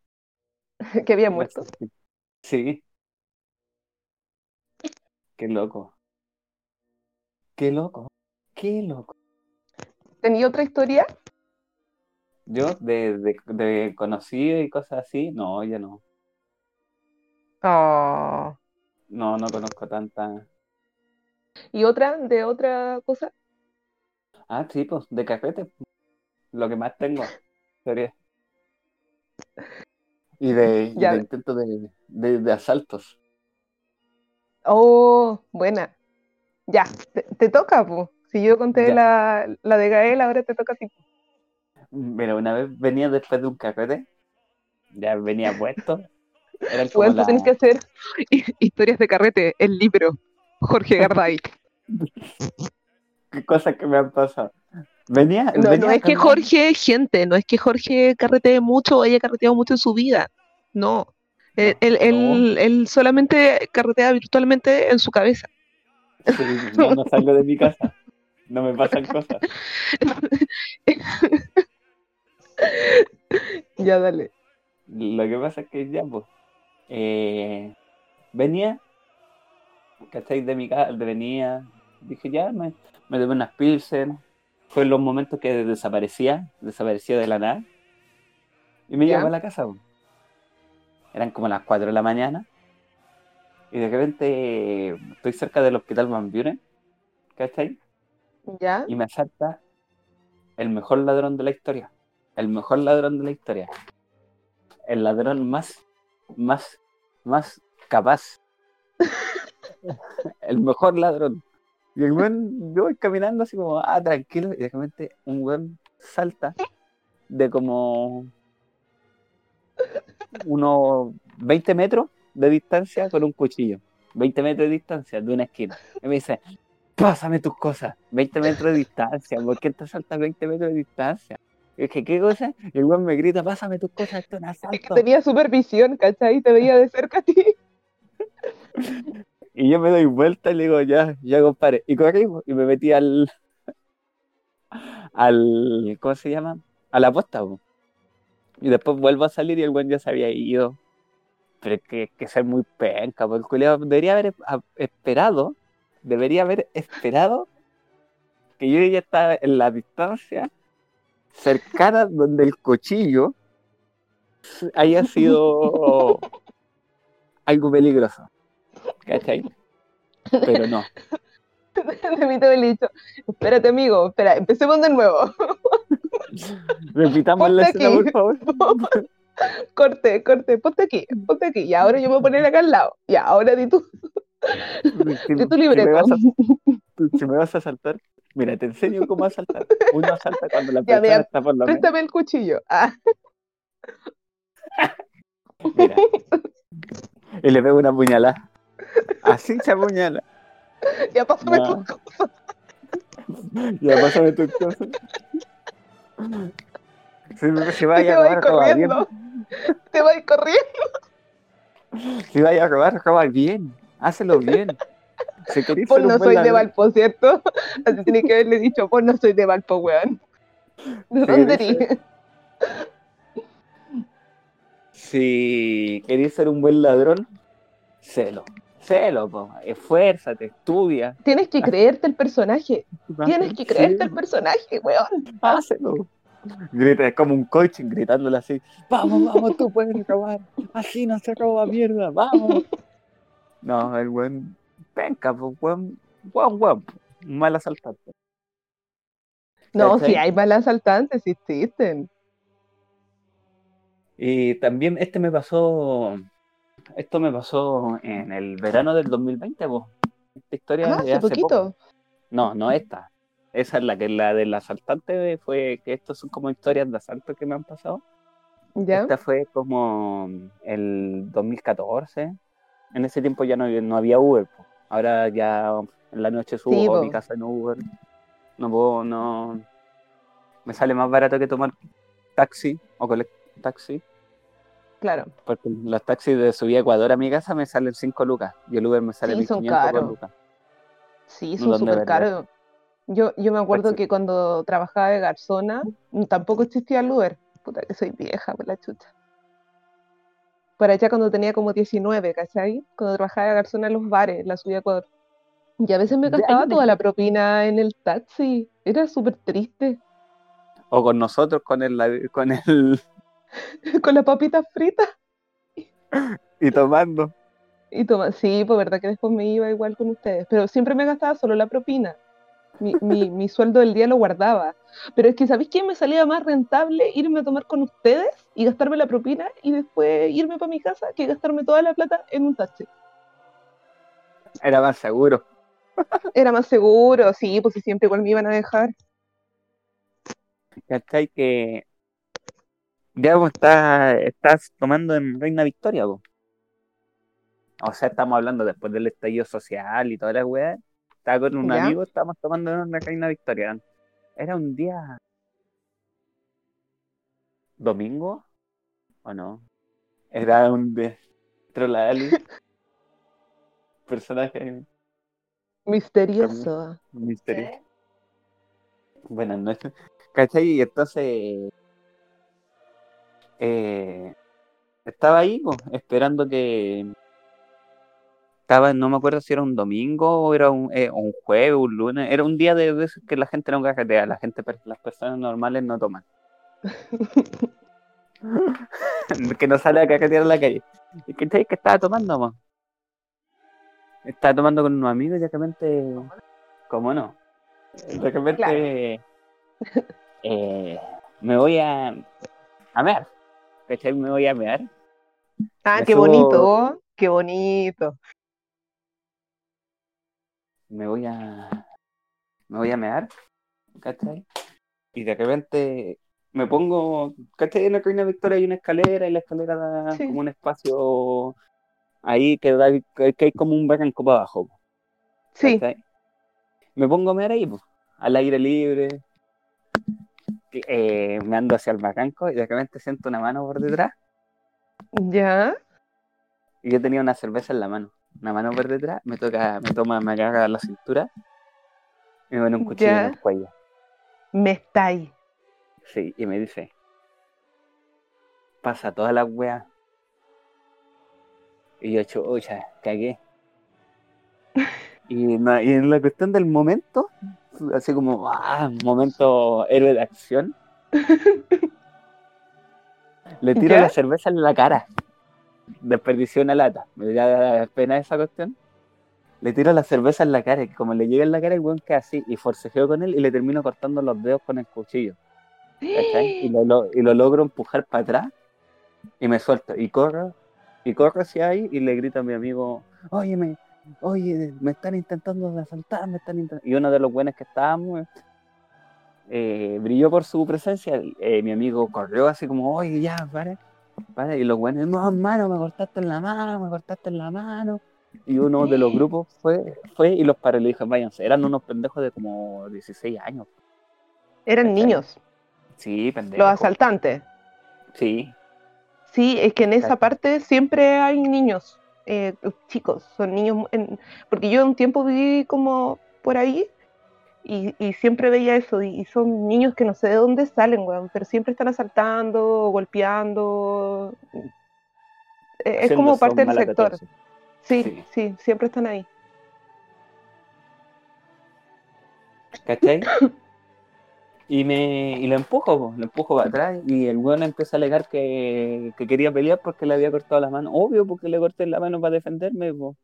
que había muerto. Sí. Qué loco. Qué loco. Qué loco. ¿Tenía otra historia? Yo de, de, de conocido y cosas así, no, ya no. Oh. No, no conozco tanta. ¿Y otra de otra cosa? Ah, sí, pues, de carrete. Lo que más tengo. Sería. Y de, Ya. de intentos de, de, de asaltos. Oh, buena. Ya, te, te toca, pues. Si yo conté la, la de Gael, ahora te toca a ti. Mira, una vez venía después de un carrete, ya venía puesto. Eran como Bueno, las- tienes que hacer historias de carrete, el libro. Jorge Garday. qué cosas que me han pasado. Venía, No, venía no es que Jorge es gente, no es que Jorge carretee mucho o haya carreteado mucho en su vida. No. Él, él- él- él solamente carretea virtualmente en su cabeza. Sí, no, no salgo de mi casa. No me pasan cosas. Ya, dale. Lo que pasa es que ya, pues, eh, venía, ¿cachai? De mi casa, venía, dije ya, me, me tomé unas pilsen, fue en los momentos que desaparecía, desaparecía de la nada, y me llevaba a la casa, eran como las 4 de la mañana, y de repente estoy cerca del hospital Van Buren, ¿cachai? Ya. y me asalta el mejor ladrón de la historia. El mejor ladrón de la historia. El ladrón más, más, más capaz. el mejor ladrón. Y el weón, yo voy caminando así como, ah, tranquilo, y de repente un weón salta de como unos 20 metros de distancia con un cuchillo. 20 metros de distancia de una esquina. Y me dice, pásame tus cosas. 20 metros de distancia. ¿Por qué te saltas 20 metros de distancia? Y dije, ¿qué cosa? Y el weón me grita, pásame tus cosas, esto es un Es que asalto. tenía supervisión, ¿cachai? Te veía de cerca a ti. Y yo me doy vuelta y le digo, ya, ya compadre. Y corrimos y me metí al, al, ¿cómo se llama? A la posta. po. Y después vuelvo a salir y el weón ya se había ido. Pero es que, que ser muy penca, porque el culiao debería haber esperado, debería haber esperado que yo ya estaba en la distancia cercana donde el cuchillo haya sido algo peligroso. ¿Cachai? Pero no. Te había dicho, espérate amigo, espera, empecemos de nuevo. Repitamos la escena, por favor. corte, corte, ponte aquí, ponte aquí. Y ahora yo me voy a poner acá al lado. Ya, ahora di tú, Si, di tu si me libreto. vas a, si me vas a saltar, mira, te enseño cómo asaltar. Uno asalta cuando la persona está por menos. Préstame el cuchillo. Ah, Mira. Y le pego una puñalada. Así se apuñala. ya pásame tus cosas. Ya pásame tus cosas. Si, si vaya te a robar, roba bien. corriendo. Te vas corriendo. Si vaya a robar, roba bien. Hácelo bien. Ser un no soy de Valpo, ¿cierto? Así tiene que haberle dicho, vos no soy de Valpo, weón. ¿De dónde eres? Si querés ser un buen ladrón, sélo. Sélo, po. esfuérzate, estudia. Tienes que creerte el personaje. Tienes que creerte Sí, el personaje, weón. Hácelo. Grita, es como un coach gritándole así: Vamos, vamos, tú puedes robar. Así no se roba mierda, vamos. No, el buen penca, pues, buen, buen, un mal asaltante. No, si hay malas asaltantes, existen. Y también este me pasó, esto me pasó en el verano del 2020, pues. Esta historia Ah, de hace poco. poquito. No, no esta. Esa es la que la del asaltante fue que estos son como historias de asalto que me han pasado. ¿Ya? Esta fue como el 2014. En ese tiempo ya no, no había Uber. po. Ahora ya en la noche subo Sí, a mi casa en Uber. No puedo, no. Me sale más barato que tomar taxi o taxi. Claro. Porque los taxis de subida a Ecuador a mi casa me salen 5 lucas y el Uber me sale Sí, son 1500 por lucas. Sí, son súper caros. Yo, yo me acuerdo Taxi. que cuando trabajaba de garzona, mm, tampoco existía el Uber. Puta que soy vieja, por la chucha. Por allá cuando tenía como 19, ¿cachai? Cuando trabajaba de garzona en los bares, en la ciudad de Ecuador. Y a veces me gastaba toda la propina en el taxi. Era súper triste. O con nosotros, con el, con el Con las papitas fritas. y tomando. Y toma, sí, pues verdad que después me iba igual con ustedes, pero siempre me gastaba solo la propina. Mi, mi, mi sueldo del día lo guardaba. Pero es que, ¿sabéis quién me salía más rentable irme a tomar con ustedes y gastarme la propina y después irme para mi casa que gastarme toda la plata en un taxi? Era más seguro. Era más seguro, sí, pues si siempre igual me iban a dejar. ¿Cachai? Que ya vos estás, estás tomando en Reina Victoria, vos. O sea, estamos hablando después del estallido social y toda la weá. Estaba con un Ya. amigo, estábamos tomando la Reina Victoria. Era un día domingo o no. Era un de Trollali. Personaje Misterioso. misterioso. Buenas noches. ¿Cachai? Y entonces eh, estaba ahí, esperando que estaba, no me acuerdo si era un domingo o era un, eh, un jueves, un lunes, era un día de esos que la gente no cajetea, la gente, las personas normales no toman. que no sale a cajetear a la calle. ¿Y qué que estaba tomando, mo? Estaba tomando con unos amigos y de repente, ¿cómo no? De repente eh, me voy a, a mear. ¿Cachai? Me voy a mear. Ah, Me qué subo- bonito, qué bonito. Me voy a me voy a mear, ¿cachai? Y de repente me pongo, ¿cachai? En la Reina Victoria hay una escalera y la escalera da Sí. como un espacio ahí que, da, que hay como un barranco para abajo, Sí. Me pongo a mear ahí, pues, al aire libre, eh, me ando hacia el barranco y de repente siento una mano por detrás ya. y yo tenía una cerveza en la mano, una mano por detrás, me toca, me toma, me agarra la cintura y me pone un cuchillo Ya. en el cuello. Me estáis. Sí, y me dice, pasa todas las weas. Y yo, chucha, cagué. Y, no- y en la cuestión del momento, así como, ah, momento héroe de acción, le tiro ¿Ya? la cerveza en la cara. Desperdicié una lata. Me da pena esa cuestión. Le tiro la cerveza en la cara y como le llega en la cara el weón queda así y forcejeo con él y le termino cortando los dedos con el cuchillo. ¿cachai? Y lo, y lo logro empujar para atrás y me suelto y corro y corro hacia ahí y le grito a mi amigo, oye, me, oye, me están intentando asaltar, me están intentando... Y uno de los buenos que estábamos eh, brilló por su presencia, eh, mi amigo corrió así como, oye, ya, para, para, y los buenos, no, hermano, me cortaste en la mano, me cortaste en la mano. Y uno de los grupos fue, fue y los paró y le dijo, váyanse, eran unos pendejos de como 16 años. Eran ¿Cachai? niños, Sí, pendejos. los asaltantes. Sí, Sí, es que en esa parte siempre hay niños, eh, chicos, son niños, en- porque yo un tiempo viví como por ahí y, y siempre veía eso, y, y son niños que no sé de dónde salen, weón, pero siempre están asaltando, golpeando, eh, es haciendo como parte del sector, 14. sí, Sí. sí, siempre están ahí. ¿Cachai? Y me y lo empujo, po, lo empujo para atrás y el weón empieza a alegar que, que quería pelear porque le había cortado la mano. Obvio, porque le corté la mano para defenderme, po.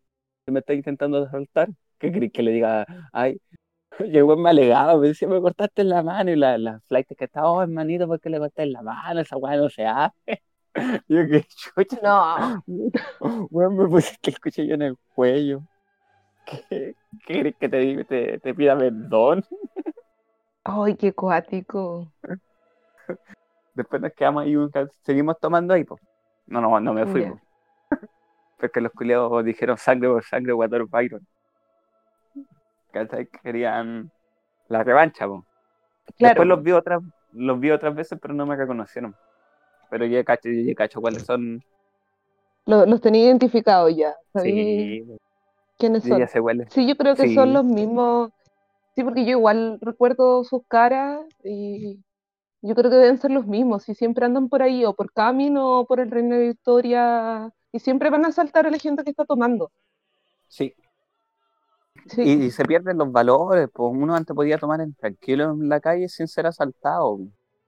que me está intentando asaltar. ¿Qué querés que le diga? Ay, weón me alegaba, me decía, me cortaste en la mano y la, la flight que estaba, oh, hermanito, ¿por qué le cortaste en la mano? Esa weá no se hace. Yo, qué chucha, No, weón, me pusiste el cuchillo en el cuello. ¿Qué, qué querés que te, te, te pida perdón? ay, qué cuático. Después nos quedamos ahí, seguimos tomando ahí, pues. No, no, no me fui. Porque los culiados dijeron sangre por sangre, water Byron. ¿Cachai? Querían, La revancha, po. Claro. Después los vi otras, los vi otras veces, pero no me reconocieron. Pero yo ya cacho, yo ya cacho cuáles son. Lo- los tenía identificados ya. ¿Sabí Sí, quiénes son? ya sé cuáles. Sí, yo creo que Sí. son los mismos. Sí, porque yo igual recuerdo sus caras y yo creo que deben ser los mismos. Y siempre andan por ahí, o por Camino, o por el Reino de Victoria. Y siempre van a asaltar a la gente que está tomando. Sí. Sí. Y, y se pierden los valores, pues uno antes podía tomar en tranquilo en la calle sin ser asaltado.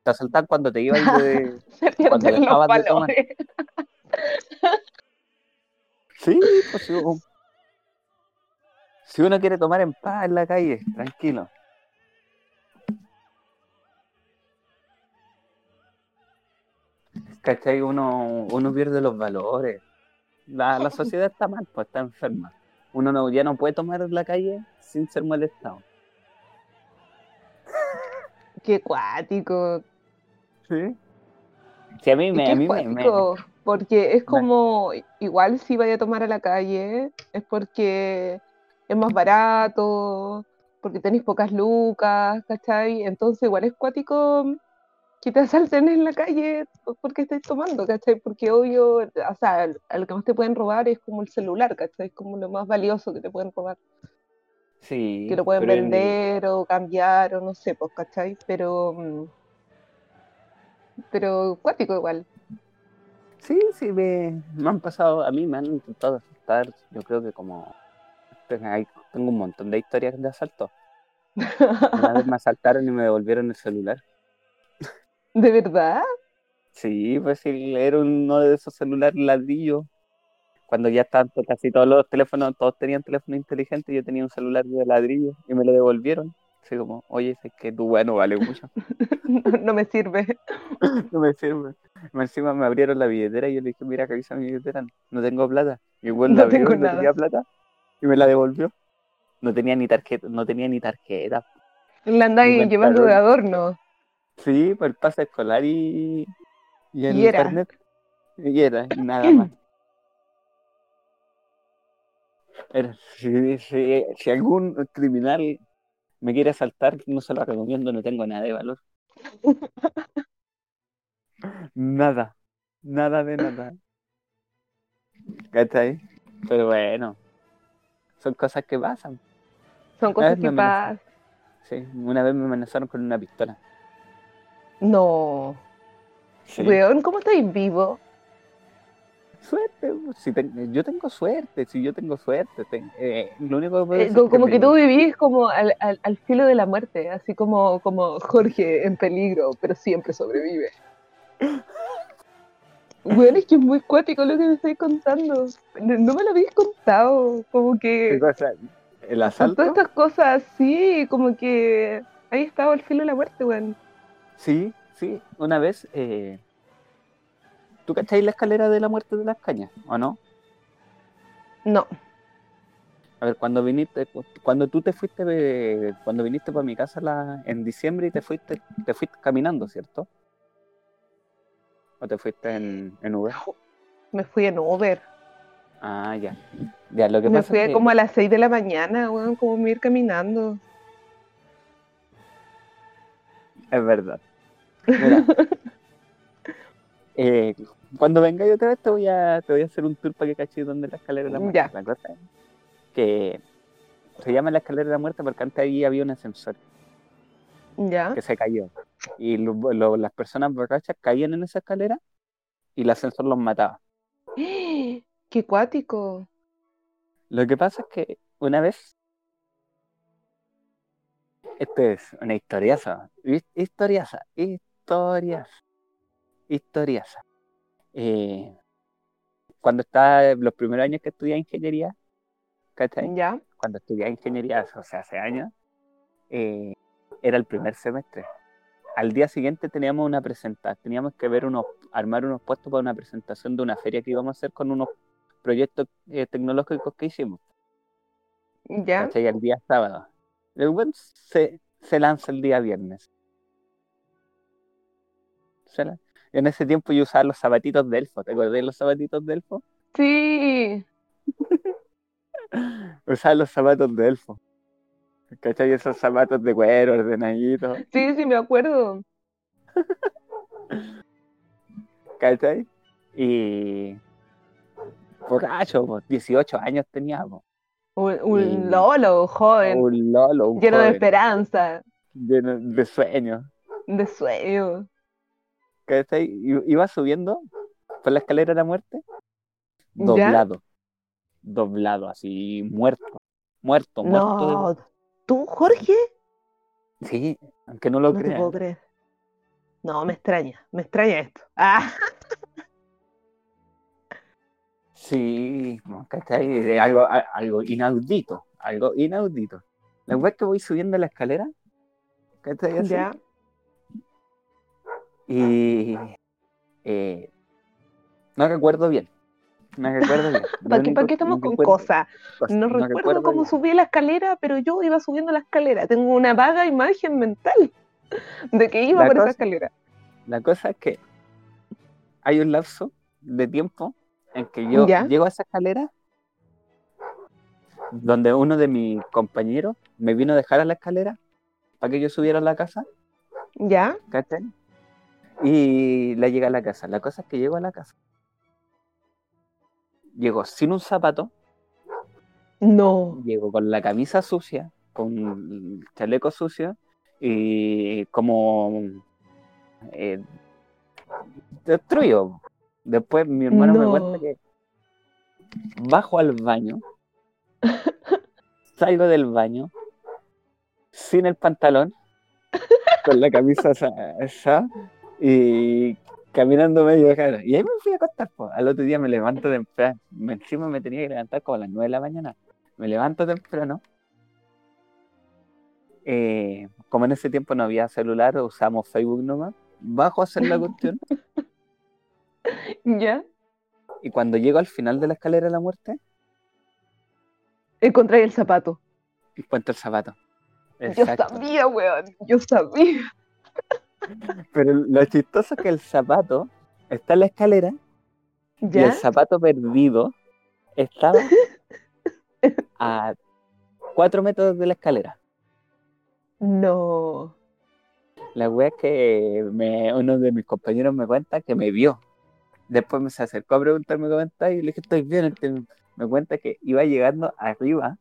Te asaltan cuando te ibas de... Se cuando pierden los dejabas de tomar. valores. Sí, pues si uno, si uno quiere tomar en paz en la calle, tranquilo. ¿Cachai? Uno, uno pierde los valores. La, la sociedad está mal, pues está enferma. Uno no, ya no puede tomar la calle sin ser molestado. Qué cuático. Sí. Sí, a mí me, qué a mí me, me- cuático, porque es me- como, igual si vaya a tomar a la calle, es porque es más barato, porque tenéis pocas lucas, ¿cachai? Entonces igual es cuático que te asalten en la calle po- porque estáis tomando, ¿cachai? Porque obvio, o sea, a lo que más te pueden robar es como el celular, ¿cachai? Es como lo más valioso que te pueden robar, sí, que lo pueden en- vender o cambiar o no sé, pues, ¿cachai? Pero, mm, pero cuático igual. Sí, sí, me, me han pasado, a mí me han intentado asaltar, yo creo que como, tengo, hay- tengo un montón de historias de asalto. Una vez me asaltaron y me devolvieron el celular. ¿De verdad? Sí, pues sí, era uno de esos celulares ladrillos. Cuando ya estaban casi todos los teléfonos, todos tenían teléfono inteligente, yo tenía un celular de ladrillo y me lo devolvieron. Así como, oye, es que tu bueno vale mucho, No, no me sirve. no me sirve. Encima me abrieron la billetera y yo le dije, mira, revisa mi billetera, no tengo plata. Y el güey la No abrió tengo y no nada. tenía plata y me la devolvió. No tenía ni tarjeta, no tenía ni tarjeta. La andáis llevando de adorno. Sí, pues el pase escolar y, y el Y era. internet. Y era, y nada más. Era- si, si- si algún criminal me quiere asaltar, no se lo recomiendo, no tengo nada de valor. Nada, nada de nada. ¿Cachai? Pero bueno, son cosas que pasan. Son cosas que pasan. Sí, una vez me amenazaron con una pistola. No. Sí. Weón, ¿cómo estáis vivo? Suerte, si yo tengo suerte, si yo tengo suerte, ten- eh, lo único que puedo Eh, decir como que tú vivís como al, al- al filo de la muerte, así como, como Jorge en peligro, pero siempre sobrevive. Weón, es que es muy cuático lo que me estáis contando. No, me lo habéis contado. Como ¿Qué que? ¿El asalto? todas estas cosas así, como que ahí estaba al filo de la muerte, weón. Sí, sí, una vez, eh, ¿tú cacháis la escalera de la muerte de las cañas, o no? No, A ver, cuando viniste, cu- cuando tú te fuiste, de- cuando viniste para mi casa la- en diciembre y te fuiste, te fuiste caminando, ¿cierto? ¿O te fuiste en, en Uber? me fui en Uber. Ah, ya. Ya, lo que Me pasa fui es que... como a las 6 de la mañana, weón, como me ir caminando. Es verdad. Mira, eh, cuando venga yo otra vez te voy a, te voy a hacer un tour para que caches dónde es la escalera de la muerte. Ya. La cosa es que se llama la escalera de la muerte porque antes ahí había un ascensor ¿Ya? que se cayó. Y lo- lo- las personas borrachas caían en esa escalera y el ascensor los mataba. ¡Qué cuático! Lo que pasa es que una vez. Esto es una historiaza. his- Historiaza. Historias. Historiaza. Eh, cuando estaba los primeros años que estudiaba ingeniería, ¿cachai? ¿Ya? Cuando estudiaba ingeniería, o sea, hace años, eh, era el primer semestre. Al día siguiente teníamos una presentación, teníamos que ver unos, armar unos puestos para una presentación de una feria que íbamos a hacer con unos proyectos eh, tecnológicos que hicimos. ¿Ya? ¿cachai? El día sábado. El buen se, se lanza el día viernes. En ese tiempo yo usaba los zapatitos de elfo. ¿Te acordás de los zapatitos de elfo? Sí. Usaba los zapatos de elfo. ¿Cachai? Esos zapatos de cuero ordenaditos. Sí, sí, me acuerdo. ¿Cachai? Y. Borracho, pues, 18 años tenía, pues. Un, un Y- Lolo, joven, Un lolo, un lleno de esperanza, lleno de sueños. de sueño. ¿Cachai? Iba subiendo por la escalera de la muerte, ¿Ya? doblado. Doblado, así, muerto. Muerto, muerto. de- No, ¿tú, Jorge? Sí, aunque no lo No te crean. puedo creer. No, me extraña, me extraña esto. Ah, Sí, ¿cachai? Algo, algo inaudito, algo inaudito. La vez que voy subiendo la escalera, ¿cachai? Así, ya. Y eh, no recuerdo bien. No recuerdo bien. ¿Para qué, para estamos con cosas? No recuerdo cómo bien. subí la escalera, pero yo iba subiendo la escalera. Tengo una vaga imagen mental de que iba La por esa escalera. La cosa es que hay un lapso de tiempo en que yo Ya. llego a esa escalera donde uno de mis compañeros me vino a dejar a la escalera para que yo subiera a la casa, ¿Ya? ¿cachai? Y la llegué a la casa. La cosa es que llego a la casa. Llego sin un zapato, No. llego con la camisa sucia, con el chaleco sucio y como eh, destruido. Después mi hermano me cuenta que bajo al baño, salgo del baño sin el pantalón, con la camisa esa, esa, y caminando medio raro. Y ahí me fui a acostar. po. Al otro día me levanto temprano. Me- Encima me tenía que levantar como a las 9 de la mañana. Me levanto temprano. Eh, como en ese tiempo no había celular, usamos Facebook nomás. Bajo a hacer la cuestión. ¿Ya? y cuando llego al final de la escalera de la muerte, Encontré el zapato. encuentro el zapato. Yo sabía, weón. Yo sabía. Pero lo chistoso es que el zapato está en la escalera y el zapato perdido estaba a cuatro metros de la escalera. No. La wea es que me- uno de mis compañeros me cuenta que me vio. Después me se acercó a preguntarme cómo estaba y le dije, estoy bien. Este, Me cuenta que iba llegando arriba,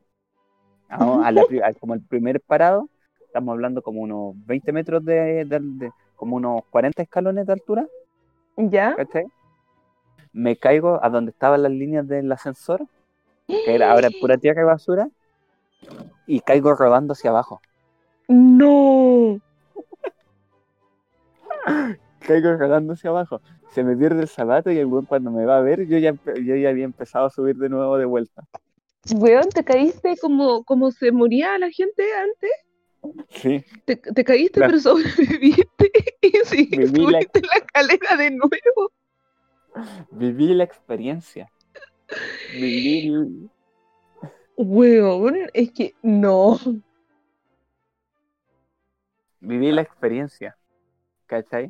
a, a la pri- a como el primer parado, estamos hablando como unos 20 metros de, de- de- como unos 40 escalones de altura, ¿Ya? ¿cachai? Me caigo a donde estaban las líneas del ascensor, que era ahora pura tierra y basura, y caigo rodando hacia abajo. No. caigo rodando hacia abajo. Se me pierde el zapato y el weón cuando me va a ver, yo ya, yo ya había empezado a subir de nuevo de vuelta. Weón, ¿te caíste como, como se moría la gente antes? Sí, Te, te caíste, pero sobreviviste y sí, Viví la- subiste la escalera de nuevo. viví la experiencia. Viví el- Weón, es que no. viví la experiencia. ¿Cachai?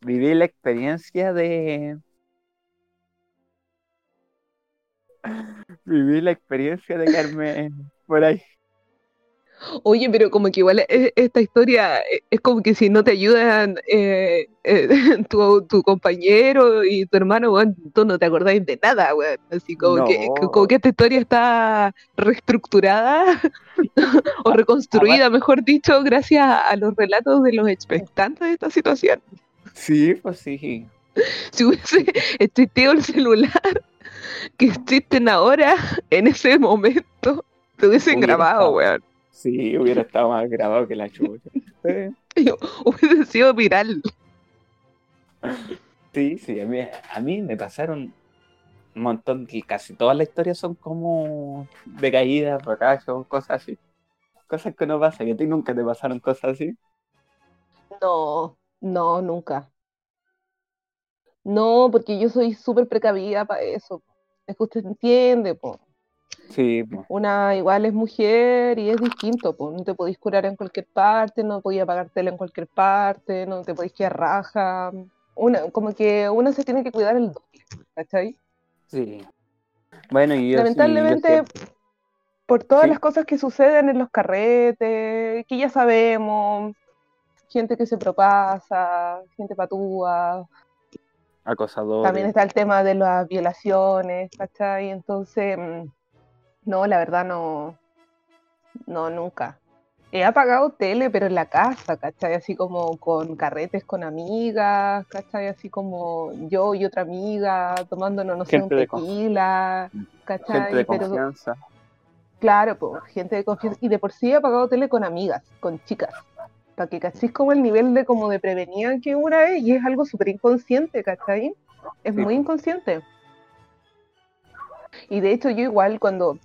Viví la experiencia de. Viví la experiencia de quedarme por ahí. Oye, pero como que igual e- esta historia e- es como que si no te ayudan eh, eh, tu, tu compañero y tu hermano, weón, tú no te acordáis de nada, weón. Así como, que, como que esta historia está reestructurada o reconstruida, mejor dicho, gracias a los relatos de los expectantes de esta situación. Sí, pues sí. Si hubiese existido el celular que existen ahora, en ese momento, te hubiesen grabado, weón. Sí, hubiera estado más grabado que la chucha. Eh, Hubiese sido viral. Sí, sí, a mí, a mí me pasaron un montón, y casi todas las historias son como de caídas, rocachos, cosas así. Cosas que no pasan, y a ti nunca te pasaron cosas así. No, no, nunca. No, porque yo soy súper precavida para eso. Es que usted entiende, po. Sí, pues, Una igual es mujer y es distinto, po. No te podéis curar en cualquier parte, no podéis apagar tele en cualquier parte, no te podéis quedar raja. Una, como que uno se tiene que cuidar el doble, ¿cachai? sí. Bueno, y yo sí, yo Lamentablemente, por todas Sí. las cosas que suceden en los carretes, que ya sabemos, gente que se propasa, gente patúa, Acosadores. también está el tema de las violaciones, ¿cachai? Entonces, mm, no, la verdad no, no, nunca. He apagado tele, pero en la casa, ¿cachai? Así como con carretes con amigas, ¿cachai? Así como yo y otra amiga tomándonos, no sé, un tequila, ¿cachai? Gente de Pero- confianza. Claro, pues, gente de confianza. Y de por sí he apagado tele con amigas, con chicas. Para que cachis como el nivel de como de prevenida que una es, y es algo súper inconsciente, ¿cachai? Es Sí. muy inconsciente. Y de hecho yo igual cuando,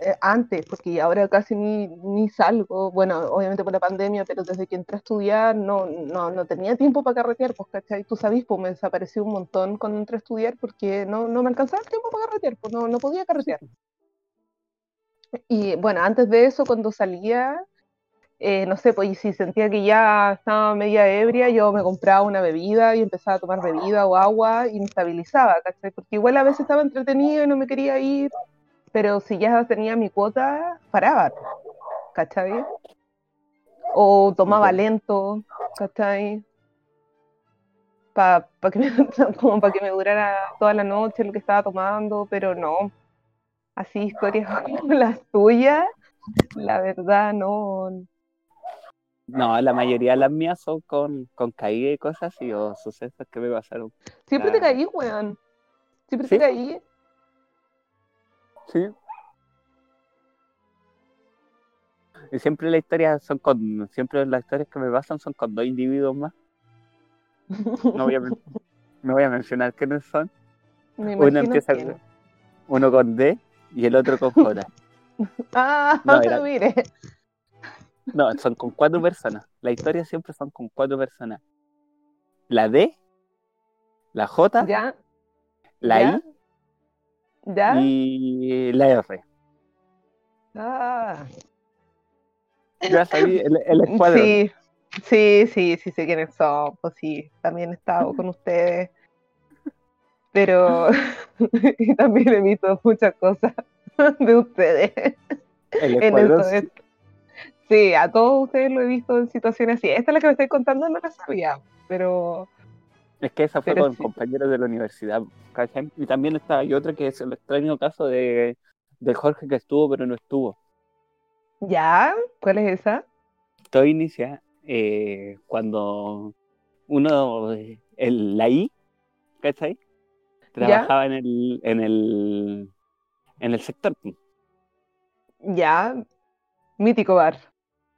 eh, antes, porque ahora casi ni, ni salgo, bueno, obviamente por la pandemia, pero desde que entré a estudiar no, no, no tenía tiempo para carretear, pues, ¿cachai? Tú sabes, pues me desaparecí un montón cuando entré a estudiar porque no, no me alcanzaba el tiempo para carretear, pues no, no podía carretear. Y bueno, antes de eso, cuando salía, eh, no sé, pues y si sentía que ya estaba media ebria, yo me compraba una bebida y empezaba a tomar bebida o agua y me estabilizaba, ¿cachai? Porque igual a veces estaba entretenido y no me quería ir, pero si ya tenía mi cuota, paraba, ¿cachai? O tomaba lento, ¿cachai? Pa, pa que me, como para que me durara toda la noche lo que estaba tomando, pero no. Así historias como las tuyas, la verdad no. No, la mayoría de las mías son con, con caída y cosas así, o sucesos que me pasaron. Siempre te Claro. caí, weón. Siempre ¿Sí? te caí. Sí. Y siempre las historias son con, siempre las historias que me pasan son con dos individuos más. No voy a, no voy a mencionar quiénes son. Me Uno empieza Uno con D y el otro con J. Ah, No, era- mire. No, son con cuatro personas. Las historias siempre son con cuatro personas. La D, la J, ¿Ya? la ¿Ya? Y la R. Ah. Ya sabí, el, el escuadrón. Sí, sí, sí, sí sé quiénes son. Pues sí, también he estado con ustedes. Pero y también he visto muchas cosas de ustedes. El en escuadrón es- Sí, a todos ustedes lo he visto en situaciones así. Esta es la que me estoy contando, no la sabía, pero Es que esa fue Pero con sí. compañeros de la universidad. ¿cachai? Y también está, hay otra que es el extraño caso de, de Jorge que estuvo pero no estuvo. ¿ya? ¿Cuál es esa? Todo inicia eh, cuando uno, el, la I, ¿cachai? Trabajaba en el, en el, en el sector Ya, mítico bar.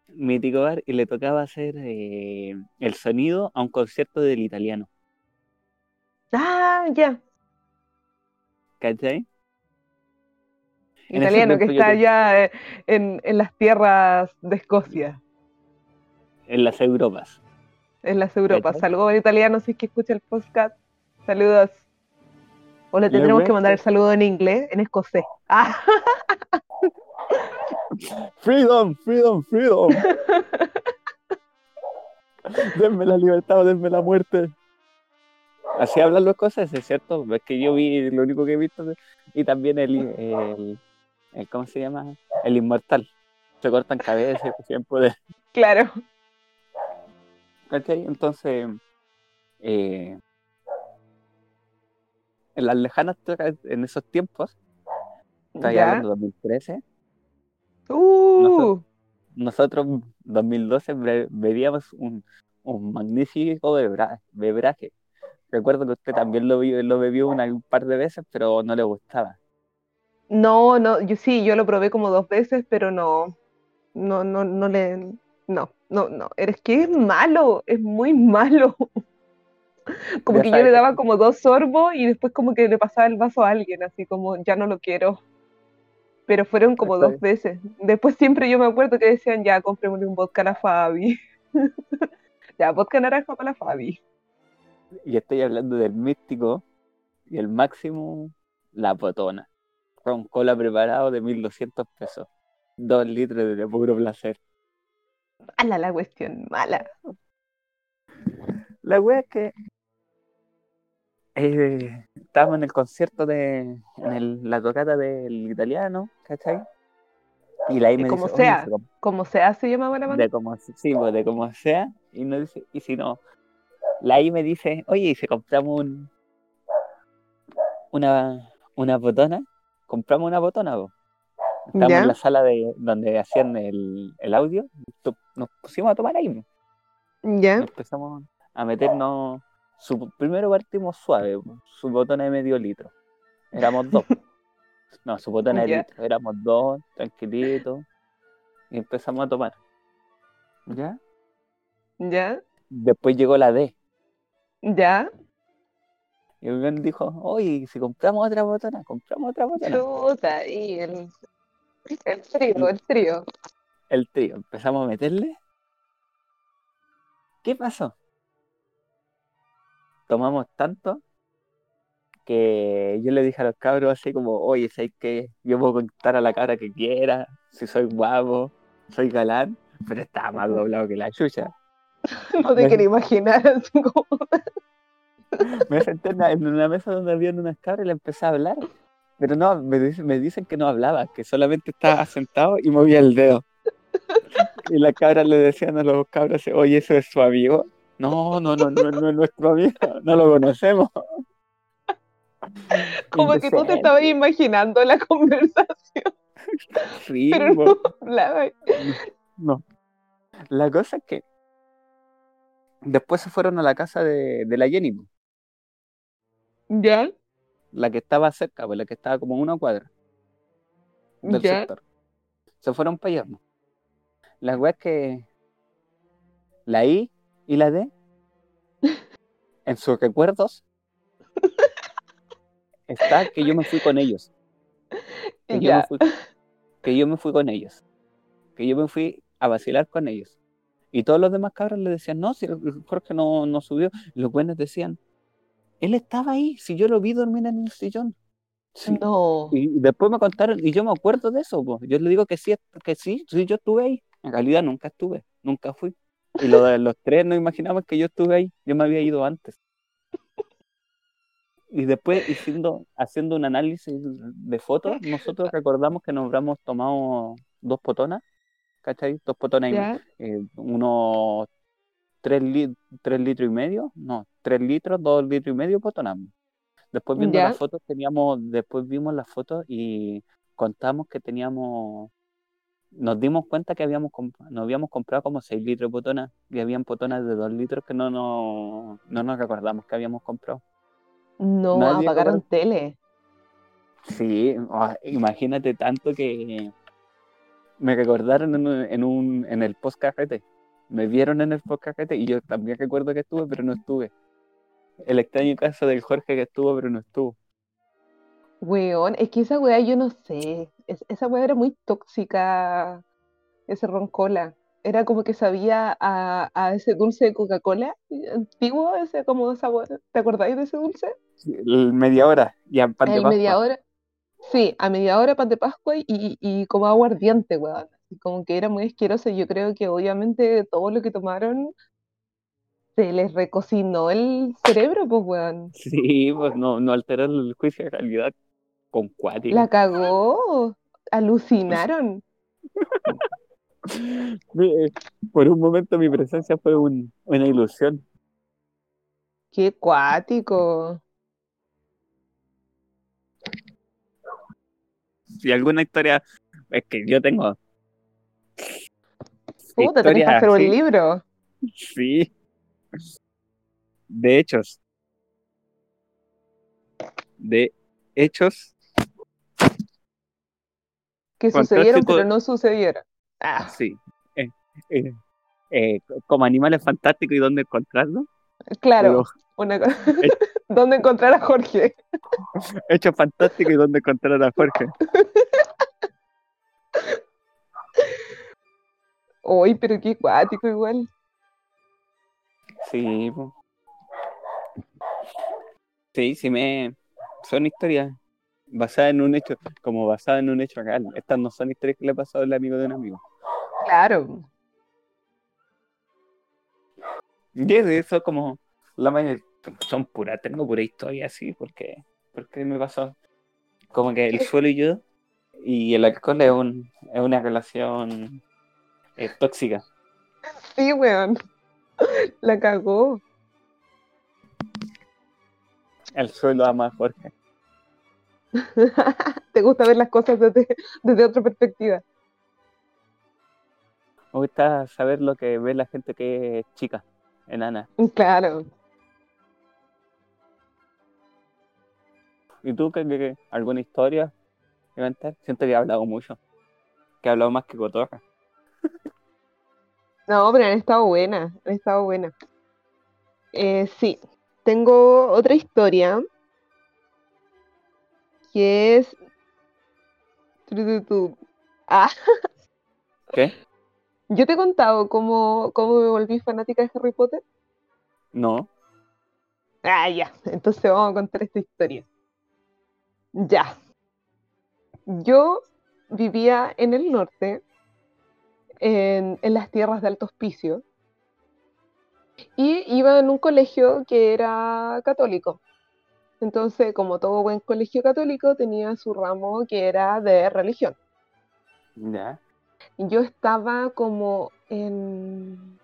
mítico bar y le tocaba hacer eh, el sonido a un concierto del italiano, Ah, ya. ¿cachai? En Italiano que está allá eh, en, en las tierras de Escocia, En las Europas. en las Europas. Saludos al italiano si es que escucha el podcast. Saludos. O le tendremos que mandar el saludo en inglés, en escocés. Ah, Freedom, freedom, freedom. denme la libertad o denme la muerte. Así hablan los cosas, es cierto. Es que yo vi lo único que he visto. Y también el, el, el- ¿cómo se llama? El inmortal. Se cortan cabezas y siempre de. claro. ¿Cachai? Entonces, eh, en las lejanas, en esos tiempos, estoy Ya. hablando de 2013, Uh, nosotros, 2012, be- bebíamos un, un magnífico bebra- bebraje. Recuerdo que usted también lo, lo bebió una, un par de veces, pero no le gustaba. no, no, yo sí, yo lo probé como dos veces, pero no, no, no, no le, no, no, no, eres que es malo, es muy malo. Como Ya que yo sabes le que- daba como dos sorbos y después como que le pasaba el vaso a alguien, así como ya no lo quiero. Pero fueron como Está dos veces. Después siempre yo me acuerdo que decían, ya, comprémosle un vodka a la Fabi. ya, vodka naranja para la Fabi. Y estoy hablando del místico y el máximo, la potona. Con cola preparado de 1200 pesos. Dos litros de puro placer. Mala la cuestión, mala. La wea es que eh, estábamos en el concierto de en el- la tocata del italiano, ¿cachai? Y la I me como dice, "Oye, sea. Como sea, se llamaba la banda. de como, sí, pues, de como sea. Y, no dice, y si no, la I me dice, oye, y si compramos un, una, una botona, compramos una botona, po. Estamos Ya. en la sala de donde hacían el, el audio, nos pusimos a tomar ahí. Ya, empezamos a meternos. Su, primero partimos suave, su botona de medio litro. Éramos dos. No, su botona de Ya. litro. Éramos dos, tranquilitos. Y empezamos a tomar. ¿Ya? ya, Después llegó la D. ya. Y el weón dijo, oye, si compramos otra botona, compramos otra botona. Chuta, y el, el trío, el trío. El trío, empezamos a meterle. ¿Qué pasó? Tomamos tanto que yo le dije a los cabros así como, oye, ¿sabes qué? Yo puedo contar a la cabra que quiera, si soy guapo, soy galán, pero estaba más doblado que la chucha. No te quiero imaginar así como. Me senté en una, mesa donde habían unas cabras y le empecé a hablar. Pero no, me, dic- me dicen que no hablaba, que solamente estaba sentado y movía el dedo. Y las cabras le decían a los cabros, oye, ¿eso es su amigo? No, no, no, no, no es nuestro amigo, no lo conocemos. Como que tú te estabas imaginando la conversación, sí, pero no hablaba. No. La cosa es que después se fueron a la casa de, de la Jenny, Ya, la que estaba cerca, pues, la que estaba como a una cuadra del ya. sector. Se fueron para allá. po. La weá es que la I y la D, en sus recuerdos, está que yo me fui con ellos. Que yo, me Ya. fui, que yo me fui con ellos. Que yo me fui a vacilar con ellos. Y todos los demás cabros le decían, no, si Jorge no, no subió. Y los buenos decían, él estaba ahí, si yo lo vi dormir en el sillón. Sí. No. Y después me contaron, y yo me acuerdo de eso, po. yo le digo que sí, que sí, sí, yo estuve ahí. En realidad nunca estuve, nunca fui. Y lo de los tres no imaginamos que yo estuve ahí, yo me había ido antes. Y después, haciendo, haciendo un análisis de fotos, nosotros recordamos que nos habíamos tomado dos potonas, ¿cachai? Dos potonas y Ya, eh, unos tres, li- tres litros y medio, no, tres litros, dos litros y medio potonamos. Después viendo las fotos teníamos, después vimos las fotos y contamos que teníamos, nos dimos cuenta que habíamos nos habíamos comprado como seis litros de potonas y habían potonas de dos litros que no, no, no nos recordamos que habíamos comprado. no, Nadie apagaron tele. Sí, ah, imagínate tanto que me recordaron en, un- en, un, en el post carrete. Me vieron en el post carrete y yo también recuerdo que estuve, pero no estuve. El extraño caso del Jorge que estuvo, pero no estuvo. Weón, es que esa weá yo no sé. Es- esa weá era muy tóxica, ese roncola. Era como que sabía a, a ese dulce de Coca-Cola antiguo, ese como sabor. ¿Te acordáis de ese dulce? El media hora y pan de El media hora. Sí, a media hora pan de Pascua y, y como aguardiente, weón. Como que era muy asqueroso. Yo creo que obviamente todo lo que tomaron se les recocinó el cerebro, pues, weón. Sí, pues no, no alteró el juicio de realidad con cuático. La cagó. Alucinaron. Eh, Por un momento mi presencia fue un- una ilusión. Qué cuático. Si alguna historia, es que yo tengo Puta, tenés que hacer un libro. Sí. De hechos. De hechos. Que sucedieron, pero no sucedieron. Ah, Sí. Eh, eh, eh, como animales fantásticos y dónde encontrarlos. claro. Una co- ¿Dónde encontrar a Jorge? Pero hechos fantásticos y dónde encontrar a Jorge. Uy, pero qué cuático igual. Sí. po. Sí, sí me. Son historias basadas en un hecho, como basadas en un hecho real. Estas no son historias que le ha pasado al amigo de un amigo. Claro. Y es- eso como la mayoría son puras, tengo pura historia así, porque, porque me pasó como que el suelo y yo Y el alcohol es, un, es una relación eh, tóxica. Sí, weón. La cagó. El suelo ama a Jorge. Te gusta ver las cosas desde, desde otra perspectiva. Me gusta saber lo que ve la gente que es chica, enana. Claro. ¿Y tú qué, qué- qué? alguna historia que contar? Siento que he hablado mucho. Que he hablado más que cotorra. No, pero han estado buenas, han estado buenas. Eh, sí, tengo otra historia que es... Ah, ¿Qué? yo te he contado cómo, cómo me volví fanática de Harry Potter. No. Ah, ya, entonces vamos a contar esta historia. Ya. Yo vivía en el norte, en, en las tierras de Alto Hospicio, y iba en un colegio que era católico. Entonces, como todo buen colegio católico, tenía su ramo que era de religión. Ya. Yo estaba como en...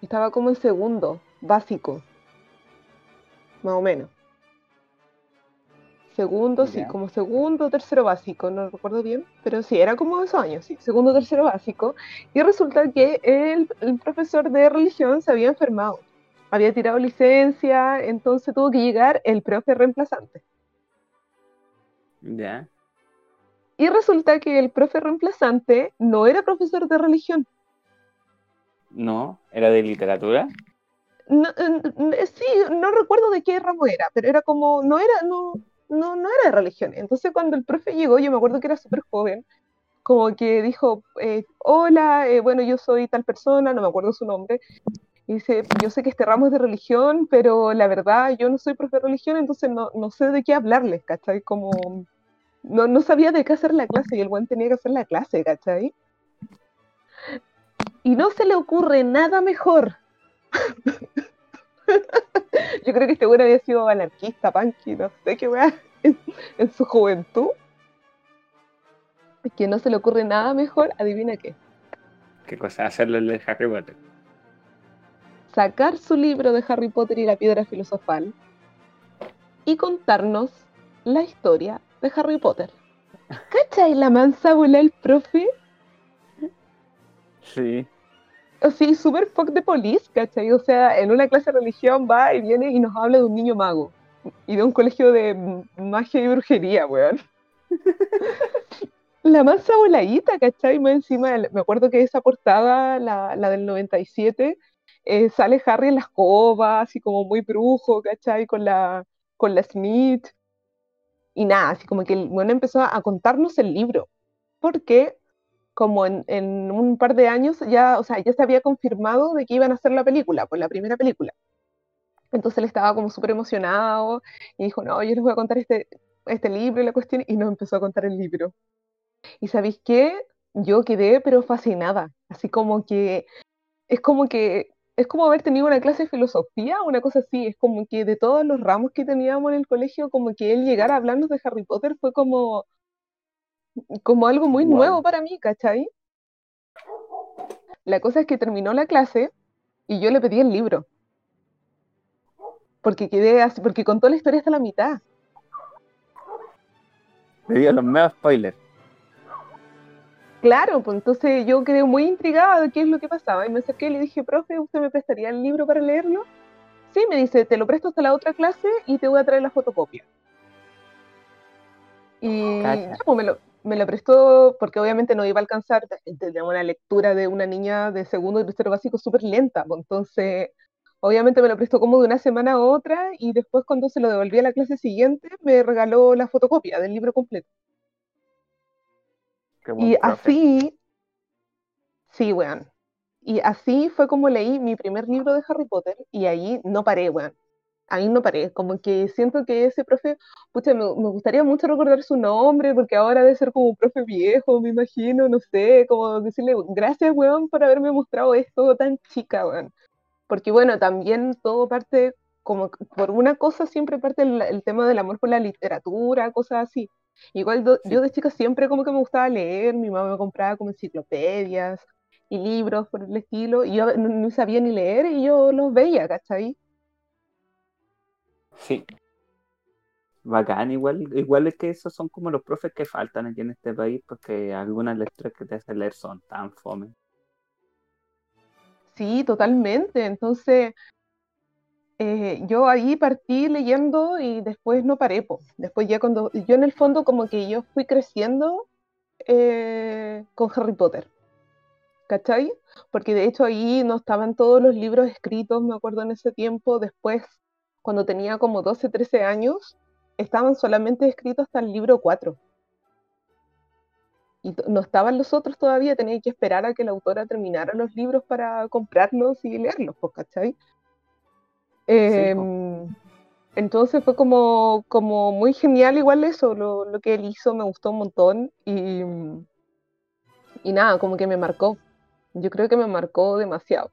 Estaba como en segundo, básico. Más o menos. Segundo, sí, como segundo, tercero básico, no recuerdo bien, pero sí, era como esos años, sí, segundo, tercero básico. Y resulta que el, el profesor de religión se había enfermado, había tirado licencia, entonces tuvo que llegar el profe reemplazante. Ya. Y resulta que el profe reemplazante no era profesor de religión. No. ¿Era de literatura? No, sí, no recuerdo de qué ramo era, pero era como, no era, no, no, no era de religión. Entonces cuando el profe llegó, yo me acuerdo que era súper joven, como que dijo, eh, hola, eh, bueno, yo soy tal persona, no me acuerdo su nombre, y dice, yo sé que este ramo es de religión, pero la verdad, yo no soy profe de religión, entonces no, no sé de qué hablarles, ¿cachai? Como, no, no sabía de qué hacer la clase, y el buen tenía que hacer la clase, ¿cachai? Y no se le ocurre nada mejor yo creo que este güey había sido anarquista, punky, no sé qué weá, en, en su juventud. Que no se le ocurre nada mejor, adivina qué. ¿Qué cosa? Hacerlo el de Harry Potter. Sacar su libro de Harry Potter y la piedra filosofal y contarnos la historia de Harry Potter. ¿Cachai la mansa bola el profe? Sí. Así, súper fuck de police, ¿cachai? O sea, en una clase de religión va y viene y nos habla de un niño mago. Y de un colegio de magia y brujería, weón. La mansa voladita, ¿cachai? Más encima, me acuerdo que esa portada, la, la del 97, eh, sale Harry en la escoba, así como muy brujo, ¿cachai? Con la, con la Smith. Y nada, así como que el bueno empezó a contarnos el libro. Porque como en, un par de años ya, o sea, ya se había confirmado de que iban a hacer la película, pues la primera película. Entonces él estaba como súper emocionado y dijo, no, yo les voy a contar este, este libro y la cuestión, y nos empezó a contar el libro. Y ¿sabéis qué? Yo quedé pero fascinada, así como que es como que es como haber tenido una clase de filosofía, una cosa así, es como que de todos los ramos que teníamos en el colegio, como que él llegara a hablarnos de Harry Potter fue como como algo muy Wow. nuevo para mí, ¿cachai? La cosa es que terminó la clase y yo le pedí el libro. Porque quedé así, porque contó la historia hasta la mitad. Le dio los medios spoilers. Claro, pues entonces yo quedé muy intrigada de qué es lo que pasaba. Y me acerqué y le dije, profe, ¿usted me prestaría el libro para leerlo? Sí, me dice, te lo presto hasta la otra clase y te voy a traer la fotocopia. Y ya, pues me lo, me lo prestó porque obviamente no iba a alcanzar, tenía una lectura de una niña de segundo y tercero básico súper lenta, pues entonces obviamente me lo prestó como de una semana a otra y después cuando se lo devolví a la clase siguiente me regaló la fotocopia del libro completo. Y profe. así, sí, weón. Y así fue como leí mi primer libro de Harry Potter y ahí no paré, weón. Ahí no paré, como que siento que ese profe, pucha, me, me gustaría mucho recordar su nombre porque ahora debe ser como un profe viejo, me imagino, no sé, como decirle gracias, weón, por haberme mostrado esto tan chica, weón. Porque bueno, también todo parte, como por una cosa siempre parte el, el tema del amor por la literatura, cosas así. Igual do- Sí. yo de chica siempre como que me gustaba leer, mi mamá me compraba como enciclopedias y libros por el estilo, y yo no, no sabía ni leer y yo los veía, ¿cachai? Sí. Bacán, igual, igual es que esos son como los profes que faltan aquí en este país, porque algunas lecturas que te hacen leer son tan fome. Sí, totalmente. Entonces, eh, yo ahí partí leyendo y después no paré, po. Después ya cuando, yo en el fondo como que yo fui creciendo eh, con Harry Potter, ¿cachai? Porque de hecho ahí no estaban todos los libros escritos, me acuerdo en ese tiempo, después, cuando tenía como 12, 13 años, estaban solamente escritos hasta el libro 4. Y no estaban los otros todavía, tenía que esperar a que la autora terminara los libros para comprarlos y leerlos, pues, ¿cachai? Em, entonces fue como, como muy genial igual eso, lo, lo que él hizo me gustó un montón y, y nada, como que me marcó. Yo creo que me marcó demasiado.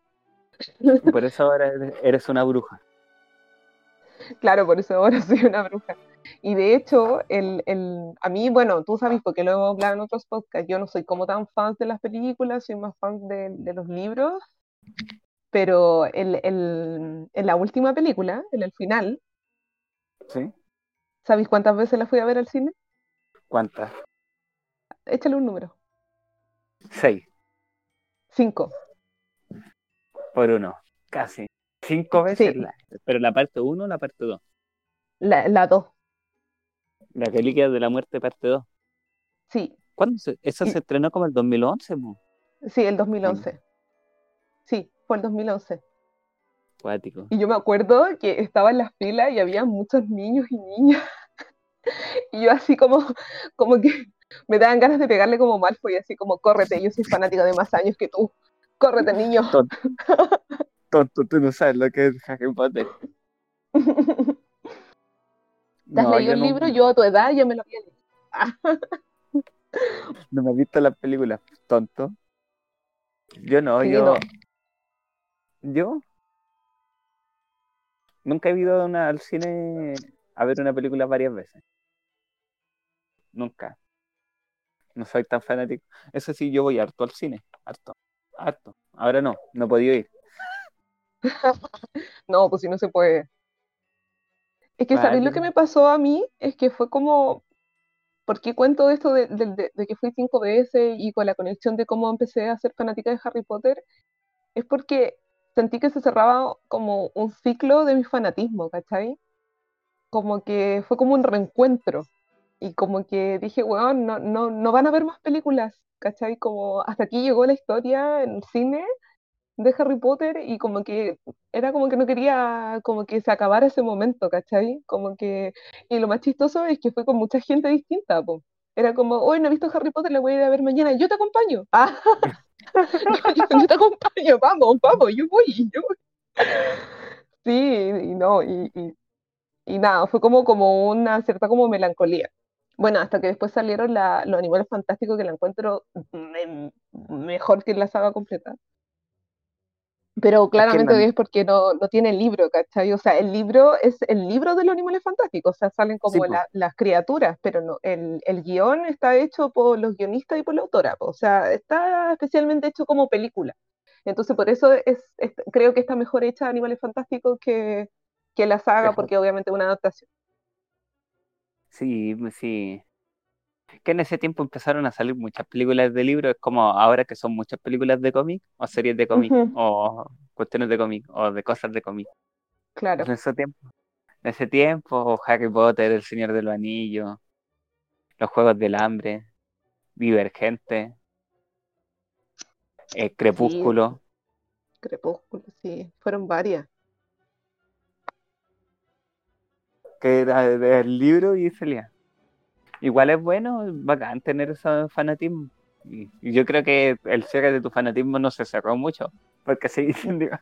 Por eso ahora eres una bruja. Claro, por eso ahora soy una bruja. Y de hecho, el, el, a mí, bueno, tú sabes, porque lo hemos hablado en otros podcasts, yo no soy como tan fan de las películas, soy más fan de, de los libros, pero el, el, en la última película, en el final, ¿Sí? ¿sabéis cuántas veces la fui a ver al cine? ¿Cuántas? Échale un número. Seis. Cinco. Por uno. Casi. Cinco veces. Sí. la- pero la parte uno o la parte dos. La, la dos. La película de la muerte parte dos. Sí, ¿Cuándo se, esa Y- se estrenó como el 2011, po. sí, el 2011. Sí, fue el 2011. Cuático. Y yo me acuerdo que estaba en las filas y había muchos niños y niñas. Y yo así como, como que me daban ganas de pegarle como mal, fue así como, córrete, yo soy fanática de más años que tú. Córrete, niño. Tonto, tú no sabes lo que es Harry Potter. ¿Te has No, leído yo el no, libro? Yo a tu edad ya me lo había leído. no me he visto las películas, tonto. Yo no, Sí, yo. no. Yo nunca he ido una- al cine a ver una película varias veces. Nunca. No soy tan fanático. Eso sí, yo voy harto al cine. Harto. Harto. Ahora no, no he podido ir. No, pues si no se puede. Es que, ¿sabéis lo que Vale. me pasó a mí? Es que fue como, ¿por qué cuento esto de, de- de- de que fui cinco veces y con la conexión de cómo empecé a ser fanática de Harry Potter? Es porque sentí que se cerraba como un ciclo de mi fanatismo, ¿cachai? Como que fue como un reencuentro. Y como que dije, weón, no, no, no van a haber más películas, ¿cachai? Como hasta aquí llegó la historia en cine de Harry Potter y como que era como que no quería como que se acabara ese momento, ¿cachai? Como que, y lo más chistoso es que fue con mucha gente distinta, po. Era como, hoy no he visto Harry Potter, la voy a ir a ver mañana, yo te acompaño. Ah, yo, yo- yo te acompaño, vamos, vamos, yo voy, yo voy. Sí, y no, y, y, y nada, fue como, como una cierta como melancolía. Bueno, hasta que después salieron la- los animales fantásticos que la encuentro me- mejor que la saga completa. Pero claramente la- es porque no, no tiene libro, ¿cachai? O sea, el libro es el libro de los animales fantásticos, o sea, salen como Sí, po. la- las criaturas, pero no, el, el guion está hecho por los guionistas y por la autora, o sea, está especialmente hecho como película. Entonces, por eso es, es- creo que está mejor hecha Animales Fantásticos que, que la saga, porque obviamente es una adaptación. Sí, sí. Que en ese tiempo empezaron a salir muchas películas de libros, es como ahora que son muchas películas de cómic, o series de cómic, o cuestiones de cómic, o de cosas de cómic. Claro. En ese tiempo, en ese tiempo, Harry Potter, El Señor de los Anillos, Los Juegos del Hambre, Divergente, eh, Crepúsculo. Crepúsculo, sí, fueron varias. que era del libro y salía. Igual es bueno, bacán tener ese fanatismo. Y, y yo creo que el cierre de tu fanatismo no se cerró mucho, porque se dicen, digo,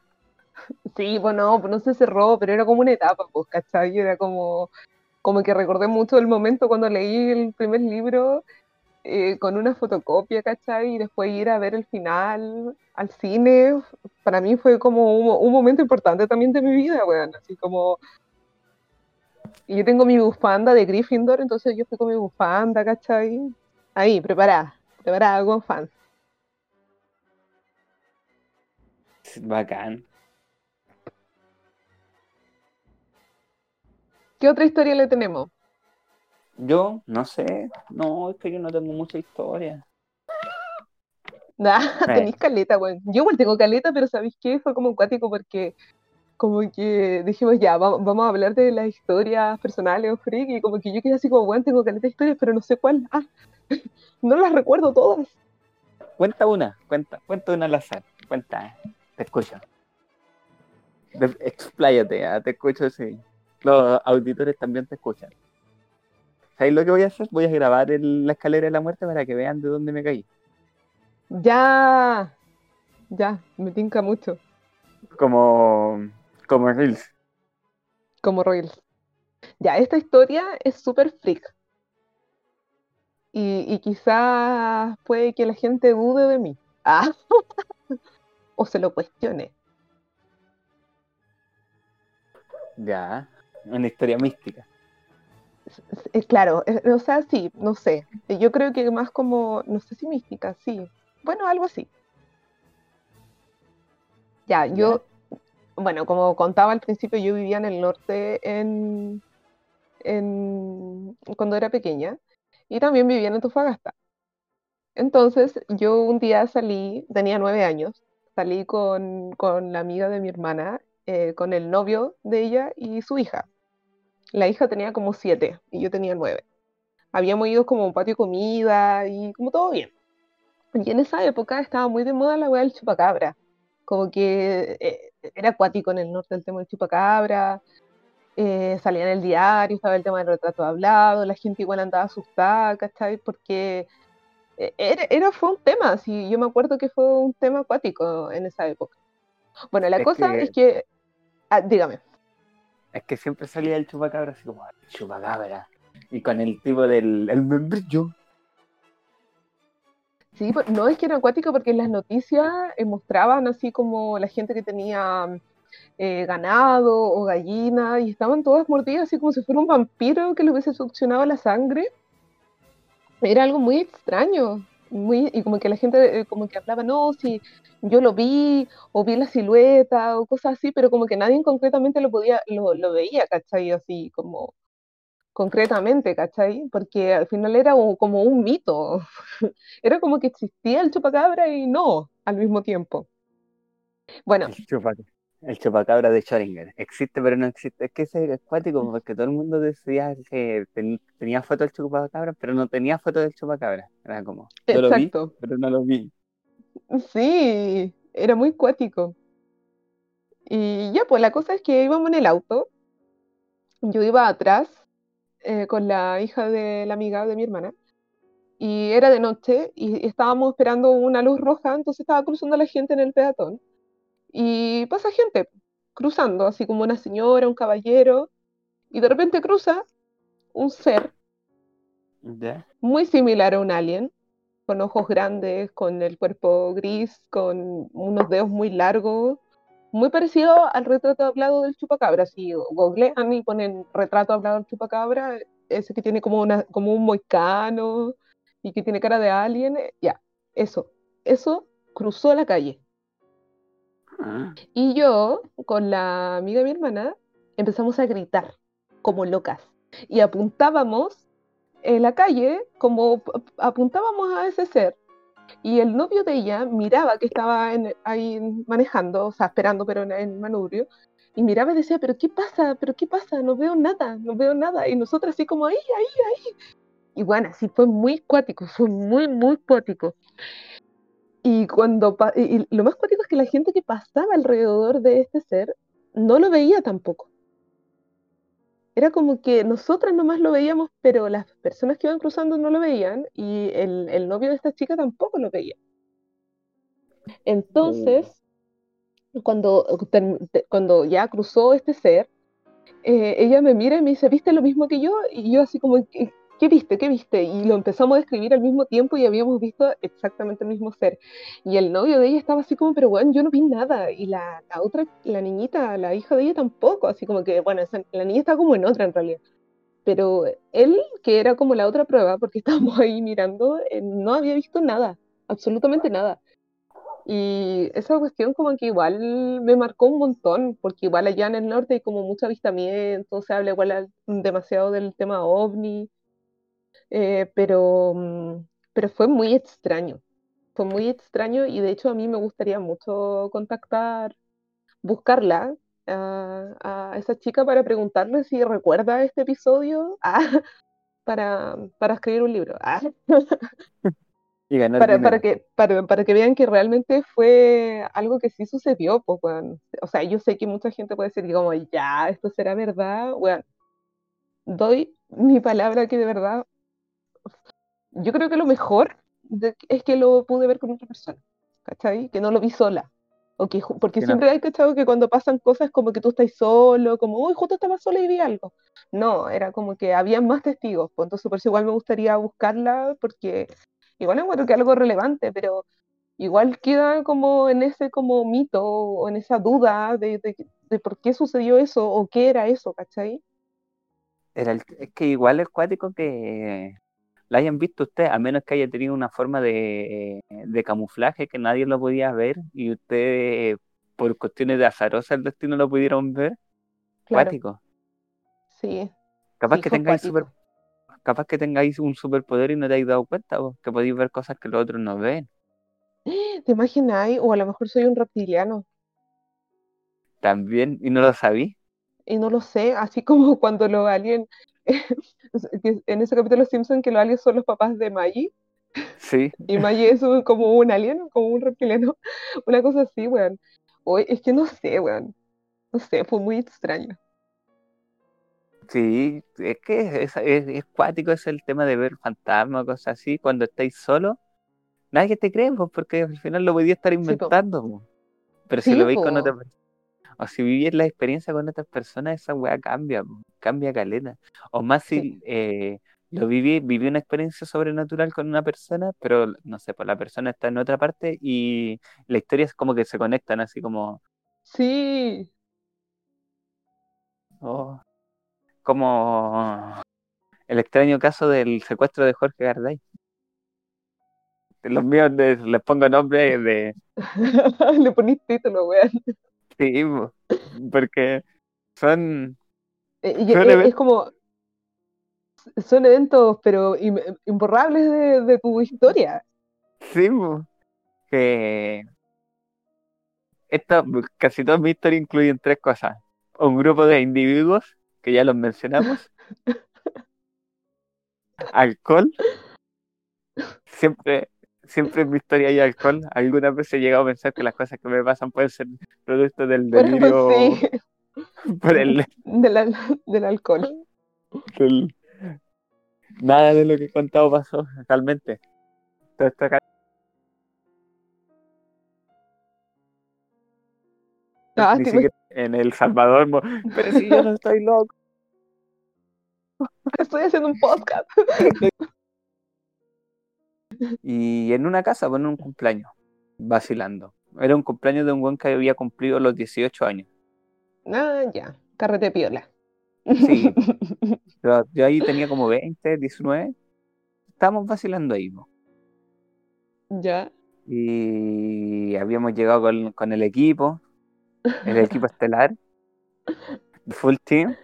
Sí, bueno, pues no se cerró, pero era como una etapa, pues, ¿cachai? Era como, como que recordé mucho el momento cuando leí el primer libro eh, con una fotocopia, ¿cachai? Y después ir a ver el final al cine, para mí fue como un, un momento importante también de mi vida, weón, así como, Y yo tengo mi bufanda de Gryffindor, entonces yo fui con mi bufanda, ¿cachai? Ahí, preparada, preparada con fans. Bacán. ¿Qué otra historia le tenemos? Yo, no sé. No, es que yo no tengo mucha historia. Nah, Eh. tenéis caleta, weón. Yo igual tengo caleta, pero ¿sabéis qué? Fue como acuático porque como que dijimos ya, va- vamos a hablar de las historias personales o freak y como que yo quedé así como, bueno, tengo caleta de historias, pero no sé cuál. Ah, no las recuerdo todas. Cuenta una, cuenta, cuenta una al azar. Cuenta, te escucho. Expláyate, ah, te escucho, sí. Los auditores también te escuchan. ¿Sabes lo que voy a hacer? Voy a grabar el- la escalera de la muerte para que vean de dónde me caí. Ya, ya, me tinca mucho, Como, como Reels. como Royals. Ya, esta historia es súper freak. Y, y quizás puede que la gente dude de mí. Ah, o se lo cuestione. Ya, una historia mística. Eh, Claro, eh, o sea, sí, no sé. Yo creo que más como, no sé si mística, sí. Bueno, algo así. Ya, yo, bueno, como contaba al principio, yo vivía en el norte en, cuando era pequeña y también vivía en Antofagasta. Entonces, yo un día salí, tenía nueve años, salí con, con la amiga de mi hermana, eh, con el novio de ella y su hija. La hija tenía como siete y yo tenía nueve. Habíamos ido como a un patio de comida y como todo bien. Y en esa época estaba muy de moda la weá del chupacabra. Como que eh, era acuático en el norte el tema del chupacabra. eh, salía en el diario, estaba el tema del retrato hablado, la gente igual andaba asustada, ¿cachai? Porque eh, era, era- fue un tema, sí, yo me acuerdo que fue un tema acuático en esa época. Bueno, la Es cosa que- es que, ah, dígame. Es que siempre salía el chupacabra así como chupacabra. Y con el tipo del el membrillo. Sí, pues, no es que era acuático porque en las noticias eh, mostraban así como la gente que tenía eh, ganado o gallina y estaban todas mordidas así como si fuera un vampiro que le hubiese succionado la sangre. Era algo muy extraño, muy, y como que la gente eh, como que hablaba, no, si yo lo vi o vi la silueta o cosas así, pero como que nadie concretamente lo podía, lo, lo veía, ¿cachai? Así como concretamente, ¿cachai? Porque al final era como un mito. Era como que existía el chupacabra y no al mismo tiempo. Bueno, El, chupa- el chupacabra de Schrödinger. Existe, pero no existe. Es que ese es acuático porque todo el mundo decía que ten- tenía foto del chupacabra, pero no tenía foto del chupacabra. Era como, yo lo vi, exacto. pero no lo vi. Sí, era muy cuático. Y ya, pues la cosa es que íbamos en el auto. Yo iba atrás eh, con la hija de la amiga de mi hermana. Y era de noche y estábamos esperando una luz roja, entonces estaba cruzando la gente en el peatón. Y pasa gente cruzando, así como una señora, un caballero. Y de repente cruza un ser muy similar a un alien, con ojos grandes, con el cuerpo gris, con unos dedos muy largos, muy parecido al retrato hablado del chupacabra. Si googlean y ponen retrato hablado del chupacabra, ese que tiene como, una, como un moicano y que tiene cara de alien, eh, ya, eso, eso cruzó la calle. Ah, Y yo, con la amiga de mi hermana, empezamos a gritar como locas y apuntábamos en la calle, como apuntábamos a ese ser. Y el novio de ella miraba que estaba en- ahí manejando, o sea, esperando, pero en manubrio, y miraba y decía, pero ¿qué pasa? ¿Pero qué pasa? No veo nada, no veo nada. Y nosotros así como ahí, ahí, ahí. Y bueno, así fue muy cuático, fue muy, muy cuático. Y cuando y lo más cuático es que la gente que pasaba alrededor de este ser no lo veía tampoco. Era como que nosotras nomás lo veíamos, pero las personas que iban cruzando no lo veían y el, el novio de esta chica tampoco lo veía. Entonces, cuando, term- te- cuando ya cruzó este ser, eh, ella me mira y me dice, ¿viste lo mismo que yo? Y yo así como, ¿qué, ¿qué viste? ¿Qué viste? Y lo empezamos a escribir al mismo tiempo y habíamos visto exactamente el mismo ser. Y el novio de ella estaba así como, pero bueno, yo no vi nada. Y la, la otra, la niñita, la hija de ella tampoco, así como que, bueno, esa- la niña está como en otra en realidad. Pero él, que era como la otra prueba, porque estábamos ahí mirando, eh, no había visto nada, absolutamente nada. Y esa cuestión como que igual me marcó un montón, porque igual allá en el norte hay como mucho avistamiento, se habla igual al- demasiado del tema ovni, eh, pero, mm, pero fue muy extraño, fue muy extraño y de hecho a mí me gustaría mucho contactar, buscarla a, a esa chica para preguntarle si recuerda este episodio ah, para, para escribir un libro. ah Y ganar para, para que, para, para que vean que realmente fue algo que sí sucedió, pues, weón. O sea, yo sé que mucha gente puede decir como, ya, esto será verdad, weón. Doy mi palabra que de verdad, yo creo que lo mejor de- es que lo pude ver con otra persona, ¿cachai? Que no lo vi sola. O que porque Que no. siempre hay cachado que cuando pasan cosas como que tú estás solo, como, uy, justo estaba sola y vi algo. No, era como que había más testigos, pues entonces por eso igual me gustaría buscarla, porque igual encuentro que es algo relevante, pero igual queda como en ese como mito o en esa duda de, de, de por qué sucedió eso o qué era eso, ¿cachai? Era el- es que igual es cuático que la hayan visto usted, a menos que haya tenido una forma de, de camuflaje que nadie lo podía ver y usted por cuestiones de azarosa el destino lo pudieron ver. Claro, Cuático. sí, Capaz sí, que tengáis super, capaz que tengáis un superpoder y no te habéis dado cuenta, vos, que podéis ver cosas que los otros no ven. ¿Te imagináis? O a lo mejor soy un reptiliano También, y no lo sabí. y no lo sé, así como cuando los aliens, que en ese capítulo de Los Simpsons que los aliens son los papás de Maggie, Sí, y Maggie es un- como un alien, como un reptiliano, una cosa así, weón. O es que no sé, weón. No sé, fue muy extraño. sí, es que es, es, es cuático es el tema de ver fantasmas, cosas así, cuando estáis solos, nadie te cree, pues, porque al final lo podía estar inventando. Pero si Sí, lo veis con otra persona, o si vivís la experiencia con otras personas, esa weá cambia, cambia caleta. O más Sí. si eh, lo viví, viví una experiencia sobrenatural con una persona, pero no sé, pues la persona está en otra parte y la historia es como que se conectan, así como, Sí, oh, como el extraño caso del secuestro de Jorge Garday. Los míos de- les pongo nombre de le ponís título, weón. Sí, po, porque son, Eh, y- son es como, son eventos, pero im- imborrables de, de tu historia. sí, que Esta, casi todas mis historias incluyen tres cosas. Un grupo de individuos, que ya los mencionamos. Alcohol. Siempre, siempre en mi historia hay alcohol. Algunas veces he llegado a pensar que las cosas que me pasan pueden ser producto del delirio sí, por el, del, del alcohol. del- Nada de lo que he contado pasó realmente. Todo esto acá- Ah, ni siquiera en El Salvador. Pero si yo no estoy loco. Estoy haciendo un podcast. Y en una casa, bueno, un cumpleaños, vacilando. Era un cumpleaños de un buen que había cumplido los 18 años. Ah, ya. Carrete piola. Sí. Yo, yo ahí tenía como 20, 19. Estábamos vacilando ahí. po. Ya. Y habíamos llegado con, con el equipo, el equipo estelar, full team,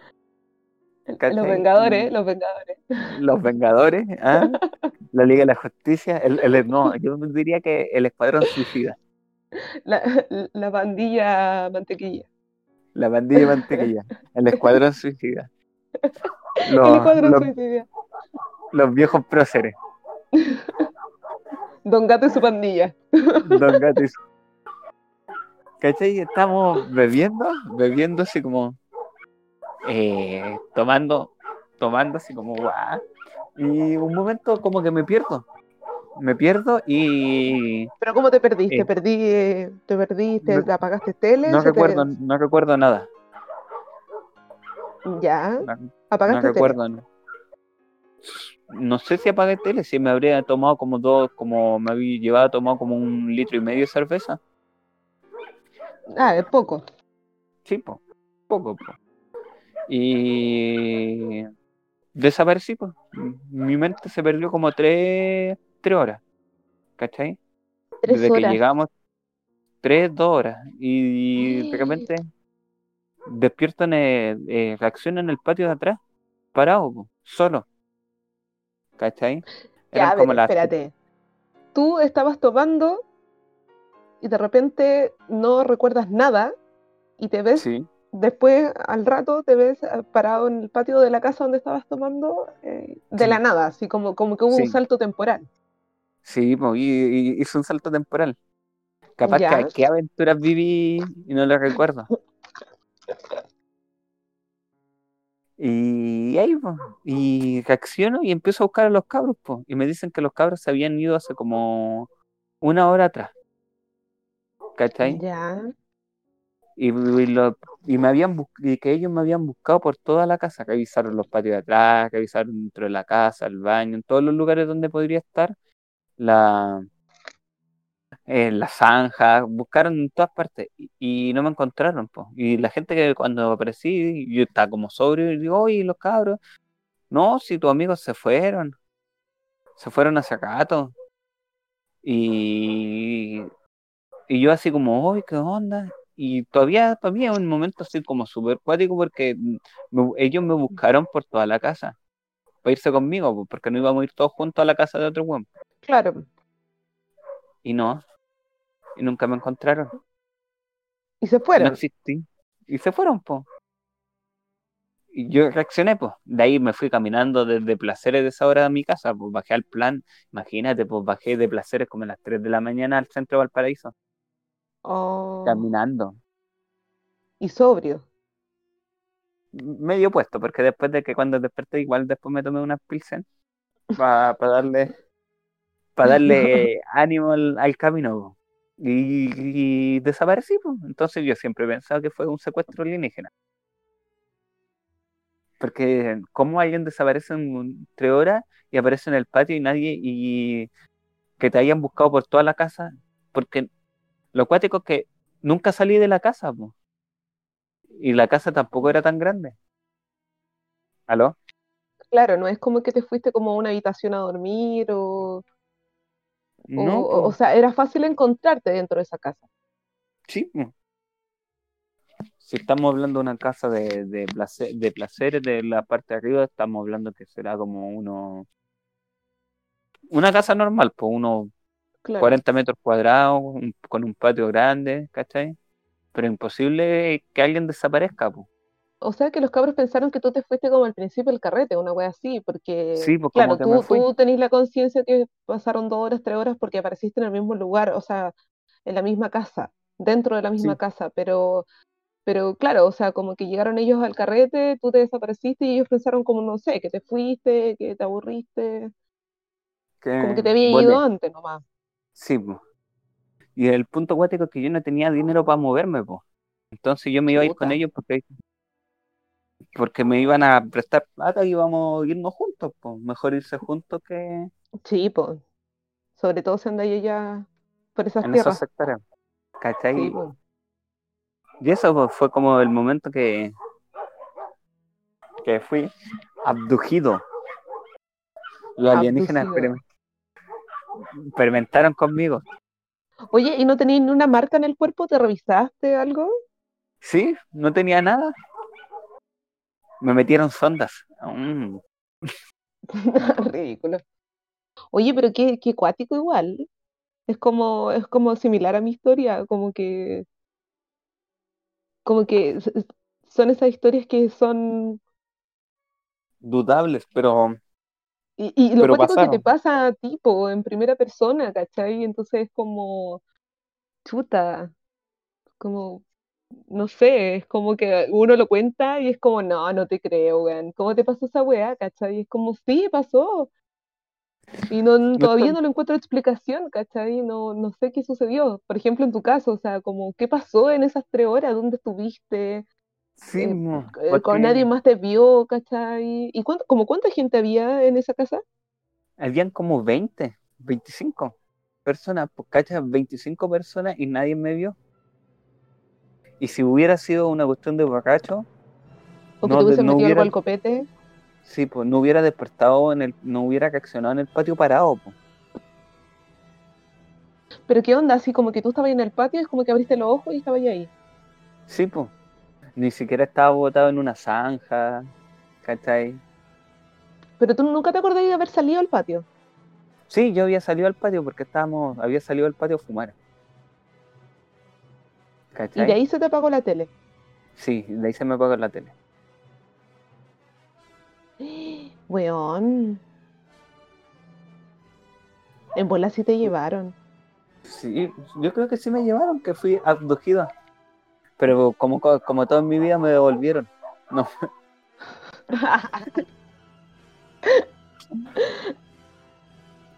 Los. Vengadores, los Vengadores. los Vengadores, ¿ah? la Liga de la Justicia, el, el- no, yo diría que el Escuadrón Suicida, La, la bandilla mantequilla. la bandilla de mantequilla, el Escuadrón Suicida. El Los, Escuadrón los- Suicida. los viejos próceres, Don Gato y su pandilla. Don Gato y su- ¿Cachai? Estamos bebiendo, bebiendo así como, eh, tomando, tomando así como, guau. Y un momento como que me pierdo, me pierdo y Pero ¿cómo te perdiste? Eh. Perdí, eh, te perdiste, No- apagaste tele, no te- recuerdo, no recuerdo nada, Ya, no, no apagaste tele. recuerdo, no. no sé si apagué tele, si me habría tomado como dos, como me había llevado tomado como un litro y medio de cerveza. Ah, es poco. Sí, po, poco, po. Y desaparecí, pues. Mi mente se perdió como tres, tres horas. ¿Cachai? Tres Desde horas. que llegamos, tres, dos horas. Y, de repente despierto en el, eh, reacciono en el patio de atrás, parado, po, solo. ¿Cachai? Ya, Eran a ver, como las espérate. Tú estabas tomando y de repente no recuerdas nada y te ves, Sí, después al rato te ves eh, parado en el patio de la casa donde estabas tomando eh, de Sí. la nada, así como, como que hubo un salto temporal. sí, y, y hice un salto temporal. Capaz que qué aventuras viví y no lo recuerdo. Y ahí, po, y reacciono y empiezo a buscar a los cabros, po, y me dicen que los cabros se habían ido hace como una hora atrás. ¿Cachai? Ya. Y, lo- y me habían y que ellos me habían buscado por toda la casa, revisaron los patios de atrás, revisaron dentro de la casa, el baño, en todos los lugares donde podría estar, la, en la zanja, buscaron en todas partes y, no me encontraron, po. Y la gente que cuando aparecí, yo estaba como sobrio y digo, oye, los cabros, no, si tus amigos se fueron, se fueron hace rato. Y, y yo así como, oye, ¿qué onda? Y todavía para mí es un momento así como súper cuático porque me- ellos me buscaron por toda la casa para irse conmigo, po, porque no íbamos a ir todos juntos a la casa de otro weón. Claro. Y no, y nunca me encontraron. Y se No fueron. existí. Y se fueron, po. Y yo reaccioné, pues. De ahí me fui caminando desde Placeres de esa hora a mi casa, pues bajé al plan. Imagínate, pues bajé de Placeres como a las 3 de la mañana al centro de Valparaíso, Oh, caminando. y sobrio. Medio puesto, porque después de que cuando desperté, igual después me tomé unas pilsen para darle para darle ánimo al, al camino. Y, y desaparecí, pues. Entonces yo siempre he pensado que fue un secuestro alienígena. Porque cómo alguien desaparece en tres horas y aparece en el patio y nadie, y que te hayan buscado por toda la casa, porque lo cuático es que nunca salí de la casa, po. Y la casa tampoco era tan grande. ¿Aló? Claro, no es como que te fuiste como a una habitación a dormir o, No, o, po. o sea, era fácil encontrarte dentro de esa casa. Sí. po. Si estamos hablando de una casa de, de, place- de placeres de la parte de arriba, estamos hablando que será como uno. Una casa normal, pues unos Claro. 40 metros cuadrados, un- con un patio grande, ¿cachai? Pero imposible que alguien desaparezca, pues. O sea que los cabros pensaron que tú te fuiste como al principio del carrete, una wea así, porque, Sí, pues, claro, tú, tú tenés la conciencia que pasaron dos horas, tres horas porque apareciste en el mismo lugar, o sea, en la misma casa, dentro de la misma Sí. casa, pero, pero claro, o sea, como que llegaron ellos al carrete, tú te desapareciste y ellos pensaron como, no sé, que te fuiste, que te aburriste, como que te había ido antes nomás. Sí, pues. Y el punto cuático es que yo no tenía dinero para moverme, pues. Entonces yo me iba a ir con ellos porque, porque me iban a prestar plata y íbamos a irnos juntos, pues. Mejor irse juntos que Sí, pues, sobre todo si andáis ya por esas en esos tierras. sectores. ¿Cachai? Sí. Y eso fue como el momento que, que fui abducido. Los alienígenas Experimentaron conmigo. Oye, ¿y no tenías ni una marca en el cuerpo? ¿Te revisaste algo? Sí, no tenía nada. Me metieron sondas. Mm. Ridículo. Oye, pero qué, qué cuático igual. Es como, es como similar a mi historia, como que, como que son esas historias que son, Dudables, pero y, y lo cuático que te pasa a ti, en primera persona, ¿cachai? Entonces es como, chuta, como, no sé, es como que uno lo cuenta y es como, no, no te creo, weón. ¿Cómo te pasó esa weá, cachai? Y es como, sí, pasó. Y no, No todavía no le encuentro explicación, ¿cachai? No, no sé qué sucedió. Por ejemplo, en tu caso, o sea, como, ¿qué pasó en esas tres horas? ¿Dónde estuviste? Sí, Eh, eh, porque con nadie más te vio, ¿cachai? ¿Y cuánto, como cuánta gente había en esa casa? habían como 20, 25 personas, pues cachas, 25 personas y nadie me vio. Y si hubiera sido una cuestión de borracho, ¿O que No, te no hubiera- algo al copete? sí, pues no hubiera despertado en el, no hubiera reaccionado en el patio parado, pues. Pero qué onda, así como que tú estabas en el patio, es como que abriste los ojos y estabas ahí. Sí, pues. Ni siquiera estaba botado en una zanja, ¿cachai? Pero tú nunca te acordás de haber salido al patio. Sí, yo había salido al patio porque estábamos, había salido al patio a fumar. Y ¿Cachai? de ahí se te apagó la tele. Sí, de ahí se me apagó la tele. Weón. En bola sí te llevaron. Sí, yo creo que sí me llevaron, que fui abducido. Pero como, como todo en mi vida me devolvieron. No,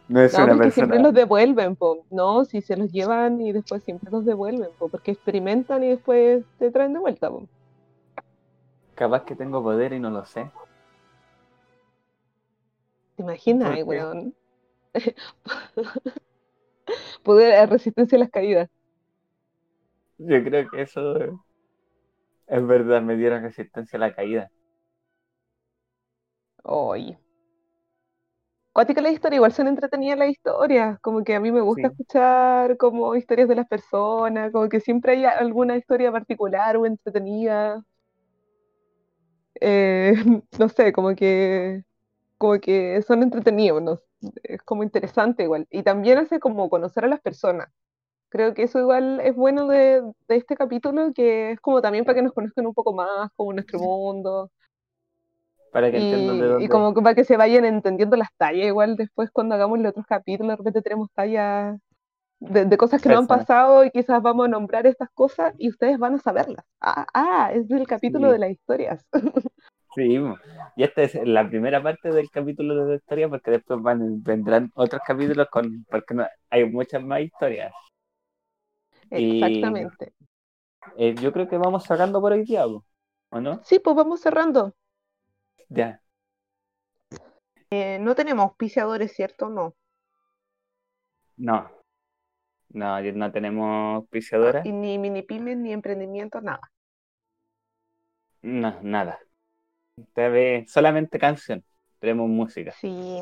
no es No, una porque siempre persona. los devuelven, po. No, si se los llevan y después siempre los devuelven, po, porque experimentan y después te traen de vuelta, po. Capaz que tengo poder y no lo sé. ¿Te imaginas, weón? Poder a resistencia a las caídas. Yo creo que eso es, verdad, me dieron resistencia a la caída. Oye. Cuática la historia, igual son entretenidas las historias, como que a mí me gusta Sí. escuchar como historias de las personas, como que siempre hay alguna historia particular o entretenida. Eh, no sé, como que como que son entretenidos, ¿no? Es como interesante igual. Y también hace como conocer a las personas. Creo que eso igual es bueno de, de este capítulo, que es como también para que nos conozcan un poco más, como nuestro mundo. Para que entiendan de Y, dónde. y como que para que se vayan entendiendo las tallas, igual después cuando hagamos los otros capítulos, de repente tenemos tallas de, de cosas que no han pasado y quizás vamos a nombrar estas cosas y ustedes van a saberlas. Ah, ah es del capítulo Sí. de las historias. Sí, y esta es la primera parte del capítulo de la historia porque después van, vendrán otros capítulos con porque no- hay muchas más historias. Y- Exactamente. Eh, yo creo que vamos sacando por hoy día, ¿o no? Sí, pues vamos cerrando. Ya. Eh, no tenemos auspiciadores, ¿cierto? No. No. No, no tenemos auspiciadora. Y ni mini pymes, ni emprendimiento, nada. No, nada. Solamente canción. Tenemos música. Sí.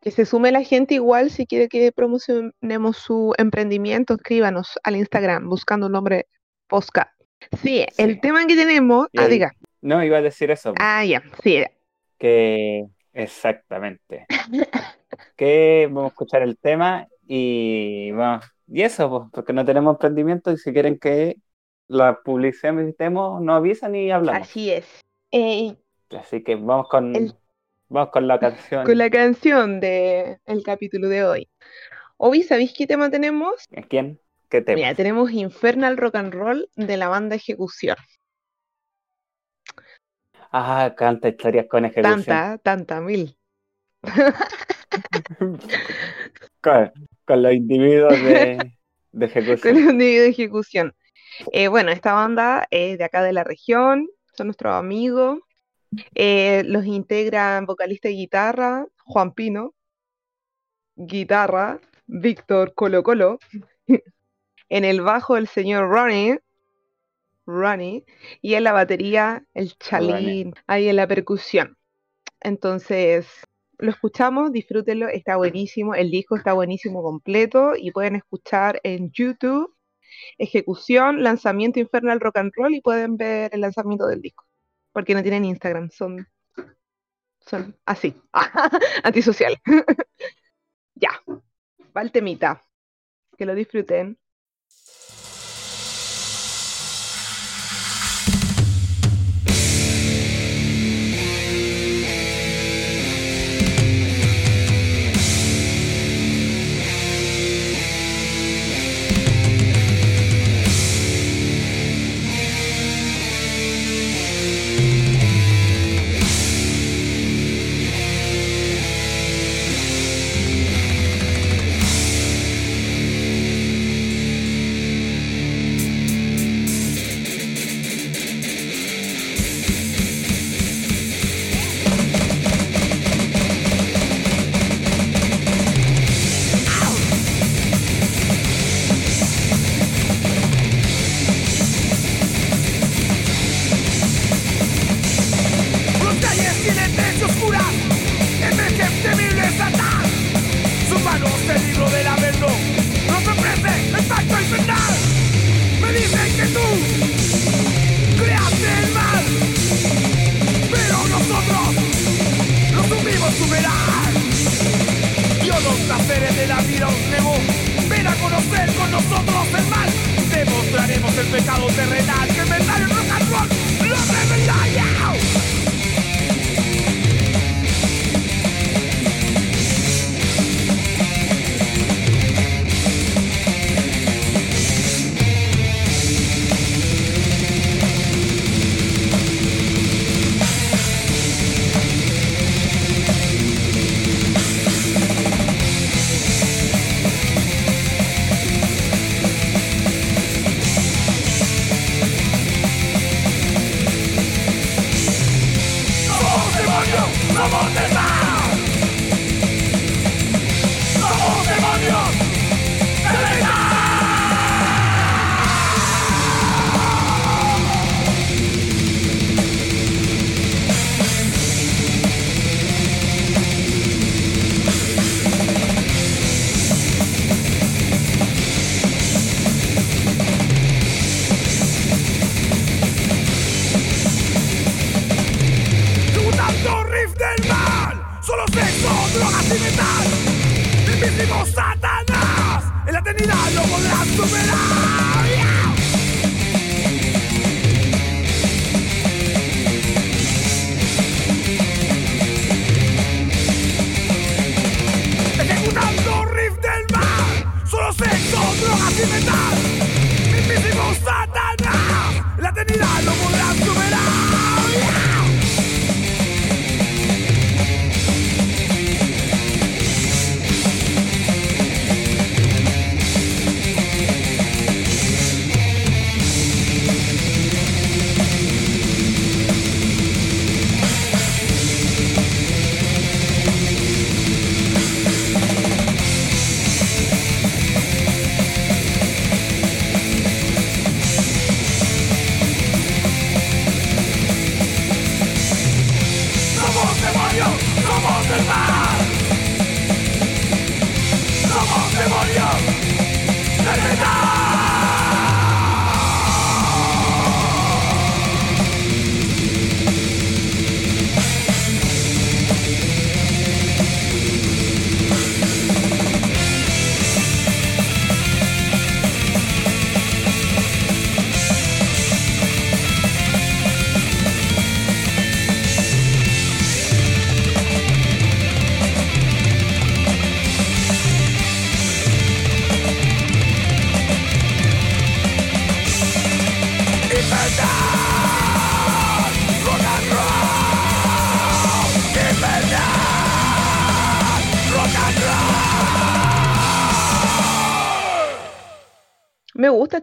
Que se sume la gente igual si quiere que promocionemos su emprendimiento, escríbanos al Instagram buscando un nombre Posca. Sí, el tema que tenemos. Y Ah, diga. No, iba a decir eso. Ah, ya, sí. Que exactamente. que vamos a escuchar el tema y vamos. Y eso, pues, porque no tenemos emprendimiento y si quieren que la publicitemos, nos avisan y hablamos. Así es. Eh, Así que vamos con, El- vamos con la canción. con la canción del capítulo de hoy. Hoy, ¿sabéis qué tema tenemos? ¿A ¿Quién? ¿Qué tema? Mira, tenemos Infernal Rock and Roll de la banda Ejecución. Ah, canta historias con ejecución. Tanta, tanta, mil. con, con los individuos de, de Con ejecución. el individuo de ejecución. Eh, bueno, esta banda es de acá de la región, son nuestros amigos. Eh, los integran vocalista y guitarra, Juan Pino. Guitarra, Víctor Colo Colo. en el bajo, el señor Ronnie. Ronnie. Y en la batería, el Chalín. Ahí en la percusión. Entonces, lo escuchamos, disfrútenlo, está buenísimo. El disco está buenísimo completo y pueden escuchar en YouTube ejecución, lanzamiento Infernal Rock and Roll y pueden ver el lanzamiento del disco. Porque no tienen Instagram, son, son así, antisociales. ya, va el temita. Que lo disfruten.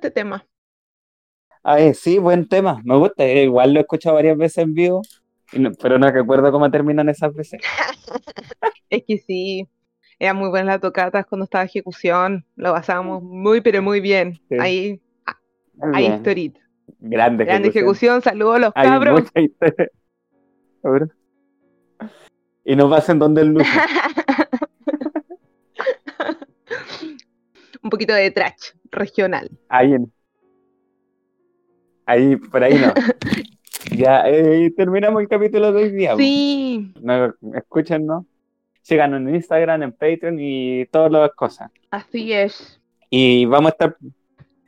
Este tema. Ay, sí, buen tema, me gusta. eh, Igual lo he escuchado varias veces en vivo, pero no recuerdo cómo terminan esas veces. Es que sí, era muy buena la tocata cuando estaba ejecución. Lo pasábamos muy, pero muy bien. Sí. Ahí, Muy ahí bien. historita. Grande Grande ejecución. ejecución, saludos a los Hay cabros. mucha historia. A ver. Y nos pasen donde el lujo. Un poquito de trash regional. Ahí, ahí, por ahí no. Ya, eh, terminamos el capítulo de hoy día. Sí, No, escúchenos. Síganos en Instagram, en Patreon y todas las cosas. así es. Y vamos a estar,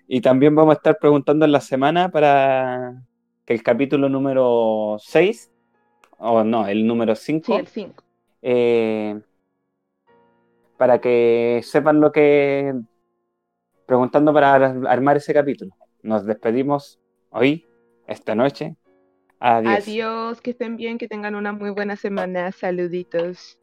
y también vamos a estar preguntando en la semana para que el capítulo número 6, o no, el número Sí, 5, el 5. eh, para que sepan lo que, preguntando para ar- armar ese capítulo. Nos despedimos hoy, esta noche. Adiós. Adiós, que estén bien, que tengan una muy buena semana. Saluditos.